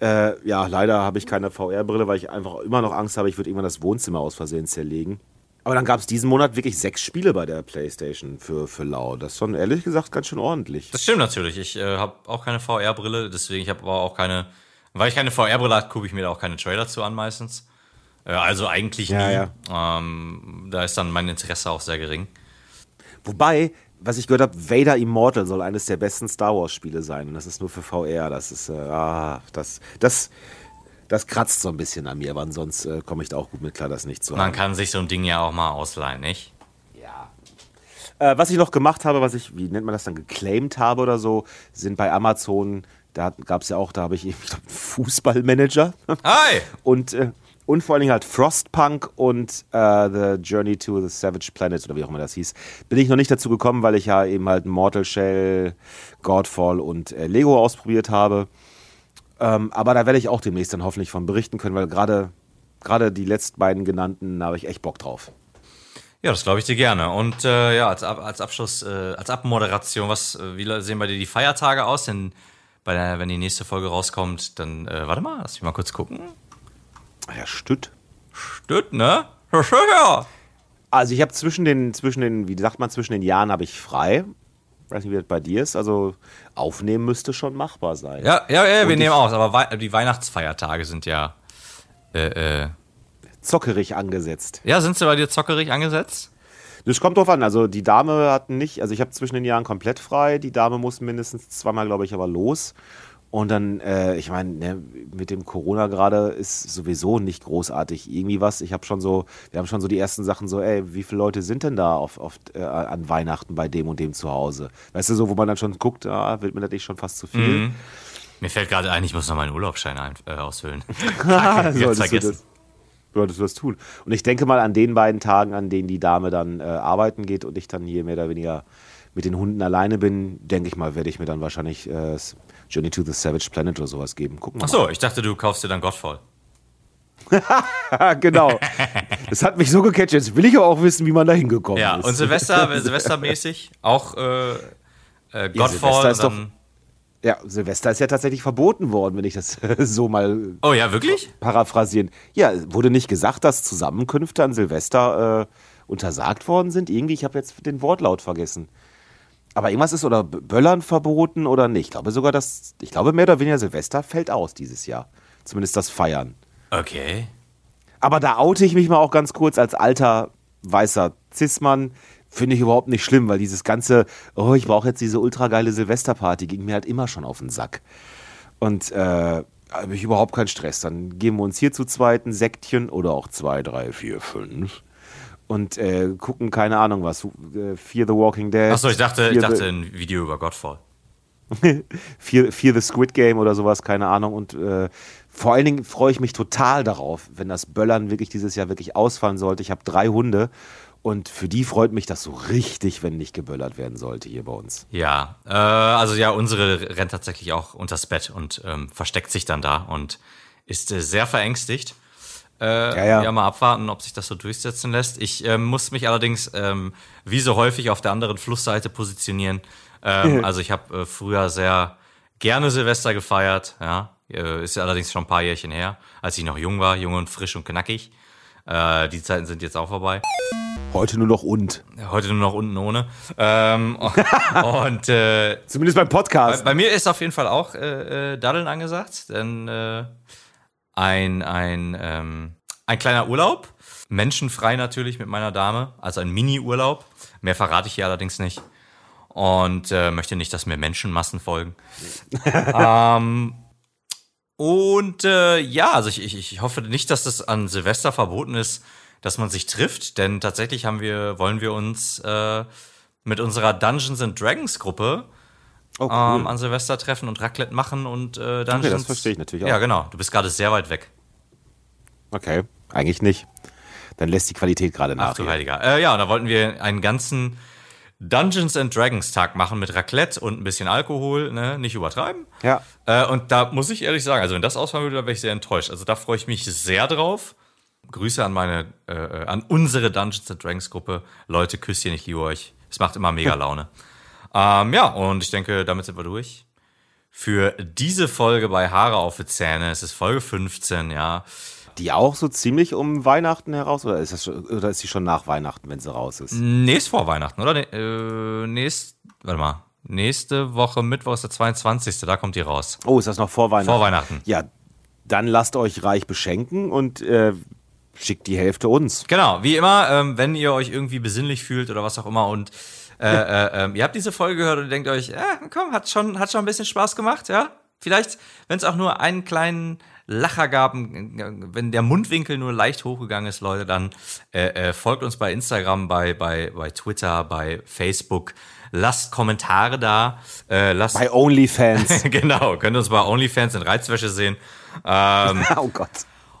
Äh, ja, leider habe ich keine VR-Brille, weil ich einfach immer noch Angst habe, ich würde irgendwann das Wohnzimmer aus Versehen zerlegen. Aber dann gab es diesen Monat wirklich sechs Spiele bei der PlayStation für, für Lau. Das ist schon ehrlich gesagt ganz schön ordentlich. Das stimmt natürlich. Ich äh, habe auch keine VR-Brille, deswegen ich habe aber auch keine. Weil ich keine VR-Brille habe, gucke ich mir da auch keine Trailer zu an meistens. Äh, also eigentlich ja, nie. Ja. Ähm, da ist dann mein Interesse auch sehr gering. Wobei, was ich gehört habe, Vader Immortal soll eines der besten Star Wars-Spiele sein. Und das ist nur für VR. Das ist, äh, ah, das, das, das kratzt so ein bisschen an mir, aber sonst äh, komme ich da auch gut mit klar, das nicht zu Man haben. kann sich so ein Ding ja auch mal ausleihen, nicht? Ja. Äh, was ich noch gemacht habe, was ich, wie nennt man das dann, geclaimed habe oder so, sind bei Amazon, da gab es ja auch, da habe ich, ich glaube, Fußballmanager. Hi! Und, äh, und vor allen Dingen halt Frostpunk und äh, The Journey to the Savage Planet oder wie auch immer das hieß. Bin ich noch nicht dazu gekommen, weil ich ja eben halt Mortal Shell, Godfall und äh, Lego ausprobiert habe. Ähm, aber da werde ich auch demnächst dann hoffentlich von berichten können, weil gerade gerade die letzten beiden genannten, da habe ich echt Bock drauf. Ja, das glaube ich dir gerne. Und äh, ja, als, als Abschluss, äh, als Abmoderation, was, äh, wie sehen bei dir die Feiertage aus? Denn bei der, wenn die nächste Folge rauskommt, dann, äh, warte mal, lass mich mal kurz gucken. Ja, Stütt. Stütt, ne? Ja. Also ich habe zwischen den, zwischen den, wie sagt man, zwischen den Jahren habe ich frei. Ich weiß nicht, wie das bei dir ist. Also aufnehmen müsste schon machbar sein. Ja, ja, ja wir nehmen aus, aber die Weihnachtsfeiertage sind ja äh, äh, zockerig angesetzt. Ja, sind sie bei dir zockerig angesetzt? Das kommt drauf an. Also die Dame hat nicht, also ich habe zwischen den Jahren komplett frei. Die Dame muss mindestens zweimal, glaube ich, aber los. Und dann, äh, ich meine, ne, mit dem Corona gerade ist sowieso nicht großartig irgendwie was. Ich habe schon so, wir haben schon so die ersten Sachen so, ey, wie viele Leute sind denn da auf, auf, äh, an Weihnachten bei dem und dem zu Hause? Weißt du, so, wo man dann schon guckt, ah, wird mir nicht schon fast zu viel. Mhm. Mir fällt gerade ein, ich muss noch meinen Urlaubsschein ein, äh, ausfüllen. Solltest vergessen. Du das, solltest du das tun. Und ich denke mal an den beiden Tagen, an denen die Dame dann äh, arbeiten geht und ich dann hier mehr oder weniger mit den Hunden alleine bin, denke ich mal, werde ich mir dann wahrscheinlich äh, Journey to the Savage Planet oder sowas geben. Gucken wir Ach so, ich dachte, du kaufst dir dann Godfall. genau. Das hat mich so gecatcht. Jetzt will ich aber auch wissen, wie man da hingekommen ja, ist. Ja, und Silvester, Silvestermäßig auch äh, äh, Godfall. Ja, ist doch, ja, Silvester ist ja tatsächlich verboten worden, wenn ich das so mal. Oh ja, wirklich? Paraphrasieren. Ja, wurde nicht gesagt, dass Zusammenkünfte an Silvester äh, untersagt worden sind? Irgendwie, ich habe jetzt den Wortlaut vergessen. Aber irgendwas ist oder Böllern verboten oder nicht. Ich glaube sogar, dass. Ich glaube, mehr oder weniger Silvester fällt aus dieses Jahr. Zumindest das Feiern. Okay. Aber da oute ich mich mal auch ganz kurz als alter weißer Cis-Mann finde ich überhaupt nicht schlimm, weil dieses ganze, oh, ich brauche jetzt diese ultra geile Silvesterparty, ging mir halt immer schon auf den Sack. Und äh, habe ich überhaupt keinen Stress. Dann geben wir uns hier zu zweiten Sektchen oder auch zwei, drei, vier, fünf und äh, gucken, keine Ahnung was, äh, Fear the Walking Dead. Achso, ich dachte, ich dachte ein Video über Godfall. Fear, Fear the Squid Game oder sowas, keine Ahnung. Und äh, vor allen Dingen freue ich mich total darauf, wenn das Böllern wirklich dieses Jahr wirklich ausfallen sollte. Ich habe drei Hunde und für die freut mich das so richtig, wenn nicht geböllert werden sollte hier bei uns. Ja, äh, also ja, unsere rennt tatsächlich auch unters Bett und ähm, versteckt sich dann da und ist äh, sehr verängstigt. Äh, ja, ja. ja, mal abwarten, ob sich das so durchsetzen lässt. Ich äh, muss mich allerdings ähm, wie so häufig auf der anderen Flussseite positionieren. Ähm, also ich habe äh, früher sehr gerne Silvester gefeiert. Ja, äh, ist ja allerdings schon ein paar Jährchen her, als ich noch jung war, jung und frisch und knackig. Äh, die Zeiten sind jetzt auch vorbei. Heute nur noch und. Heute nur noch unten ohne. Ähm, und äh, zumindest beim Podcast. Bei, bei, mir ist auf jeden Fall auch äh, äh, Daddeln angesagt, denn äh, ein ein ähm, ein kleiner Urlaub, menschenfrei natürlich mit meiner Dame, also ein Mini-Urlaub. Mehr verrate ich hier allerdings nicht und äh, möchte nicht, dass mir Menschenmassen folgen. ähm, und äh, ja, also ich, ich, ich hoffe nicht, dass das an Silvester verboten ist, dass man sich trifft, denn tatsächlich haben wir, wollen wir uns äh, mit unserer Dungeons and Dragons Gruppe oh, cool. ähm, an Silvester treffen und Raclette machen und äh, Dungeons. Okay, das verstehe ich natürlich auch. Ja, genau. Du bist gerade sehr weit weg. Okay, eigentlich nicht. Dann lässt die Qualität gerade nach. Ach du Heiliger. Äh, ja, und da wollten wir einen ganzen Dungeons and Dragons Tag machen mit Raclette und ein bisschen Alkohol, ne? nicht übertreiben. Ja. Äh, und da muss ich ehrlich sagen, also wenn das ausfallen würde, dann wäre ich sehr enttäuscht. Also da freue ich mich sehr drauf. Grüße an meine, äh, äh, an unsere Dungeons and Dragons Gruppe. Leute, Küsschen, ich liebe euch. Es macht immer mega Laune. Ähm, ja, und ich denke, damit sind wir durch. Für diese Folge bei Haare auf die Zähne, es ist Folge 15, ja. Die auch so ziemlich um Weihnachten heraus oder ist, das schon, oder ist die schon nach Weihnachten, wenn sie raus ist? Nee, ist vor Weihnachten, oder? Nee, äh, nächst, warte mal. Nächste Woche, Mittwoch ist der 22. Da kommt die raus. Oh, ist das noch vor Weihnachten? Vor Weihnachten. Ja, dann lasst euch reich beschenken und äh, schickt die Hälfte uns. Genau, wie immer, ähm, wenn ihr euch irgendwie besinnlich fühlt oder was auch immer und äh, äh, äh, ihr habt diese Folge gehört und denkt euch, äh, komm, hat schon, hat schon ein bisschen Spaß gemacht, ja? Vielleicht, wenn es auch nur einen kleinen Lacher gab, wenn der Mundwinkel nur leicht hochgegangen ist, Leute, dann äh, äh, folgt uns bei Instagram, bei, bei, bei Twitter, bei Facebook. Lasst Kommentare da. Äh, lasst bei OnlyFans. genau, könnt uns bei OnlyFans in Reizwäsche sehen. Ähm, oh Gott.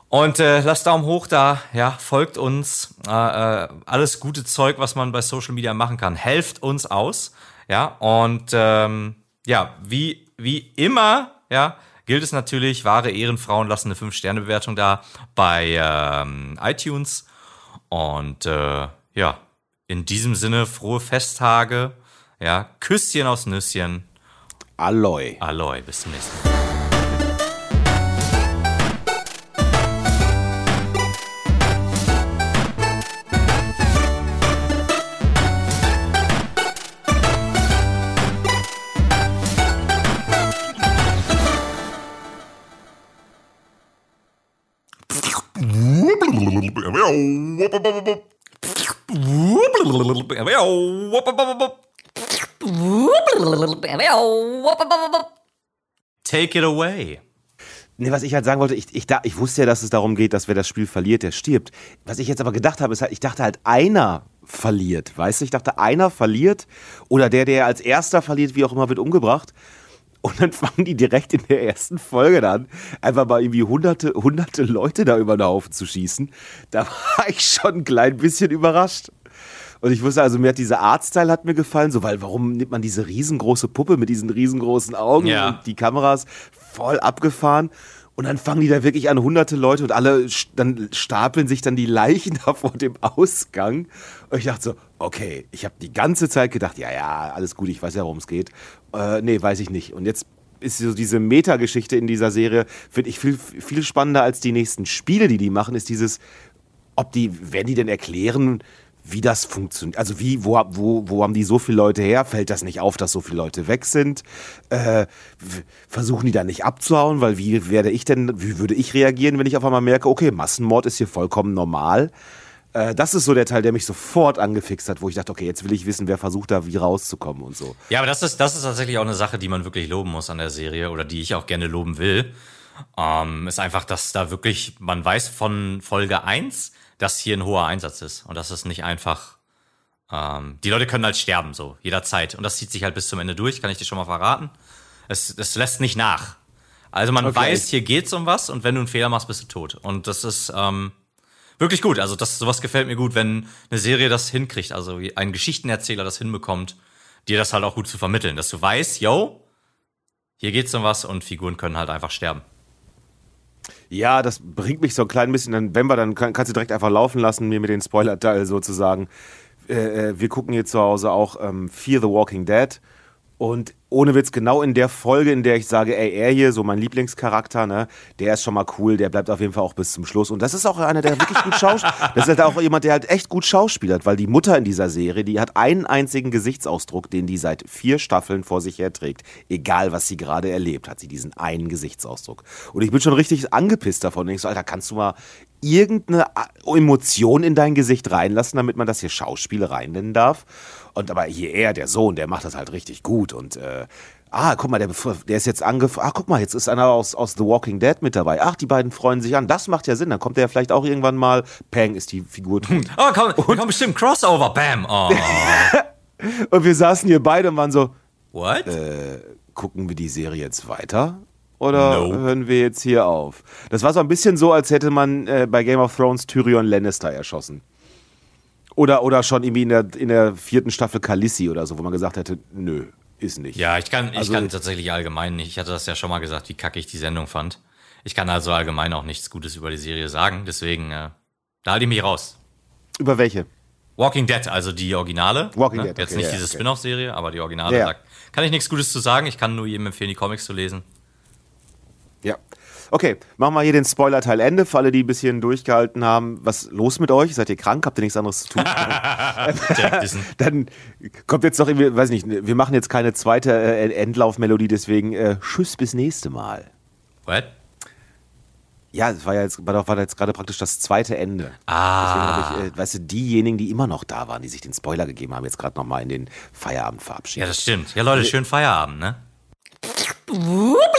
Und äh, lasst Daumen hoch da, ja, folgt uns. Äh, äh, alles gute Zeug, was man bei Social Media machen kann. Helft uns aus. Ja, und ähm, ja, wie, wie immer, ja, gilt es natürlich, wahre Ehrenfrauen lassen eine 5-Sterne-Bewertung da bei ähm, iTunes. Und äh, ja, in diesem Sinne, frohe Festtage. Ja, Küsschen aus Nüsschen. Alloy. Alloy, bis zum nächsten Mal. Take it away. Nee, was ich halt sagen wollte, ich, ich, ich wusste ja, dass es darum geht, dass wer das Spiel verliert, der stirbt. Was ich jetzt aber gedacht habe, ist halt, ich dachte halt, einer verliert, weißt du? Ich dachte, einer verliert oder der, der als erster verliert, wie auch immer, wird umgebracht. Und dann fangen die direkt in der ersten Folge dann einfach mal irgendwie hunderte, hunderte Leute da über den Haufen zu schießen. Da war ich schon ein klein bisschen überrascht. Und ich wusste also, mir hat dieser Artstyle hat mir gefallen, so, weil warum nimmt man diese riesengroße Puppe mit diesen riesengroßen Augen Ja. und die Kameras voll abgefahren. Und dann fangen die da wirklich an, hunderte Leute und alle, dann stapeln sich dann die Leichen da vor dem Ausgang. Und ich dachte so, okay, ich habe die ganze Zeit gedacht, ja, ja, alles gut, ich weiß ja, worum es geht. Äh, nee, weiß ich nicht. Und jetzt ist so diese Metageschichte in dieser Serie, finde ich viel, viel spannender als die nächsten Spiele, die die machen, ist dieses, ob die, werden die denn erklären, wie das funktioniert? Also wie, wo, wo, wo haben die so viele Leute her? Fällt das nicht auf, dass so viele Leute weg sind? Äh, versuchen die da nicht abzuhauen? Weil wie werde ich denn, wie würde ich reagieren, wenn ich auf einmal merke, okay, Massenmord ist hier vollkommen normal? Äh, das ist so der Teil, der mich sofort angefixt hat, wo ich dachte, okay, jetzt will ich wissen, wer versucht da wie rauszukommen und so. Ja, aber das ist, das ist tatsächlich auch eine Sache, die man wirklich loben muss an der Serie oder die ich auch gerne loben will. Ähm, ist einfach, dass da wirklich, man weiß von Folge 1, dass hier ein hoher Einsatz ist und dass es nicht einfach, ähm, die Leute können halt sterben, so, jederzeit. Und das zieht sich halt bis zum Ende durch, kann ich dir schon mal verraten. Es, es lässt nicht nach. Also man Okay. weiß, hier geht's um was und wenn du einen Fehler machst, bist du tot. Und das ist, ähm, wirklich gut. Also das, sowas gefällt mir gut, wenn eine Serie das hinkriegt, also wie ein Geschichtenerzähler das hinbekommt, dir das halt auch gut zu vermitteln, dass du weißt, yo, hier geht's um was und Figuren können halt einfach sterben. Ja, das bringt mich so ein klein bisschen, dann, wenn wir, dann kann, kannst du direkt einfach laufen lassen, mir mit den Spoiler-Teil sozusagen. Äh, äh, wir gucken hier zu Hause auch ähm, Fear the Walking Dead. Und ohne Witz, genau in der Folge, in der ich sage, ey, er hier, so mein Lieblingscharakter, ne, der ist schon mal cool, der bleibt auf jeden Fall auch bis zum Schluss. Und das ist auch einer, der wirklich gut schauspielt. Das ist halt auch jemand, der halt echt gut schauspielert, weil die Mutter in dieser Serie, die hat einen einzigen Gesichtsausdruck, den die seit vier Staffeln vor sich herträgt. Egal, was sie gerade erlebt, hat sie diesen einen Gesichtsausdruck. Und ich bin schon richtig angepisst davon. Und ich so, Alter, kannst du mal irgendeine Emotion in dein Gesicht reinlassen, damit man das hier Schauspielerei nennen darf? Und aber hier er, der Sohn, der macht das halt richtig gut. Und äh, ah, guck mal, der, der ist jetzt angefangen. Ah, guck mal, jetzt ist einer aus, aus The Walking Dead mit dabei. Ach, die beiden freuen sich an. Das macht ja Sinn. Dann kommt der vielleicht auch irgendwann mal. Peng ist die Figur tot. Oh, komm, wir kommen bestimmt Crossover, bam. Oh. Und wir saßen hier beide und waren so, What? gucken wir die Serie jetzt weiter? Oder Nope. hören wir jetzt hier auf? Das war so ein bisschen so, als hätte man äh, bei Game of Thrones Tyrion Lannister erschossen. Oder, oder schon irgendwie in der, in der vierten Staffel Khaleesi oder so, wo man gesagt hätte, nö, ist nicht. Ja, ich kann, ich Also- kann tatsächlich allgemein nicht. Ich hatte das ja schon mal gesagt, wie kacke ich die Sendung fand. Ich kann also allgemein auch nichts Gutes über die Serie sagen. Deswegen, äh, da halte ich mich raus. Über welche? Walking Dead, also die Originale. Walking ne? Dead, Jetzt okay, nicht ja, diese okay. Spin-off-Serie, aber die Originale. Ja, ja. Da kann ich nichts Gutes zu sagen. Ich kann nur jedem empfehlen, die Comics zu lesen. Ja. Okay, machen wir hier den Spoiler-Teil Ende. Für alle, die ein bisschen durchgehalten haben, was los mit euch? Seid ihr krank? Habt ihr nichts anderes zu tun? Dann kommt jetzt noch irgendwie, weiß nicht, wir machen jetzt keine zweite äh, Endlaufmelodie, deswegen äh, Tschüss bis nächste Mal. What? Ja, es war ja jetzt, war war jetzt gerade praktisch das zweite Ende. Ah. Deswegen habe ich, äh, weißt du, diejenigen, die immer noch da waren, die sich den Spoiler gegeben haben, jetzt gerade nochmal in den Feierabend Ja, verabschiedet. das stimmt. Ja, Leute, schönen Feierabend, ne? Whoop,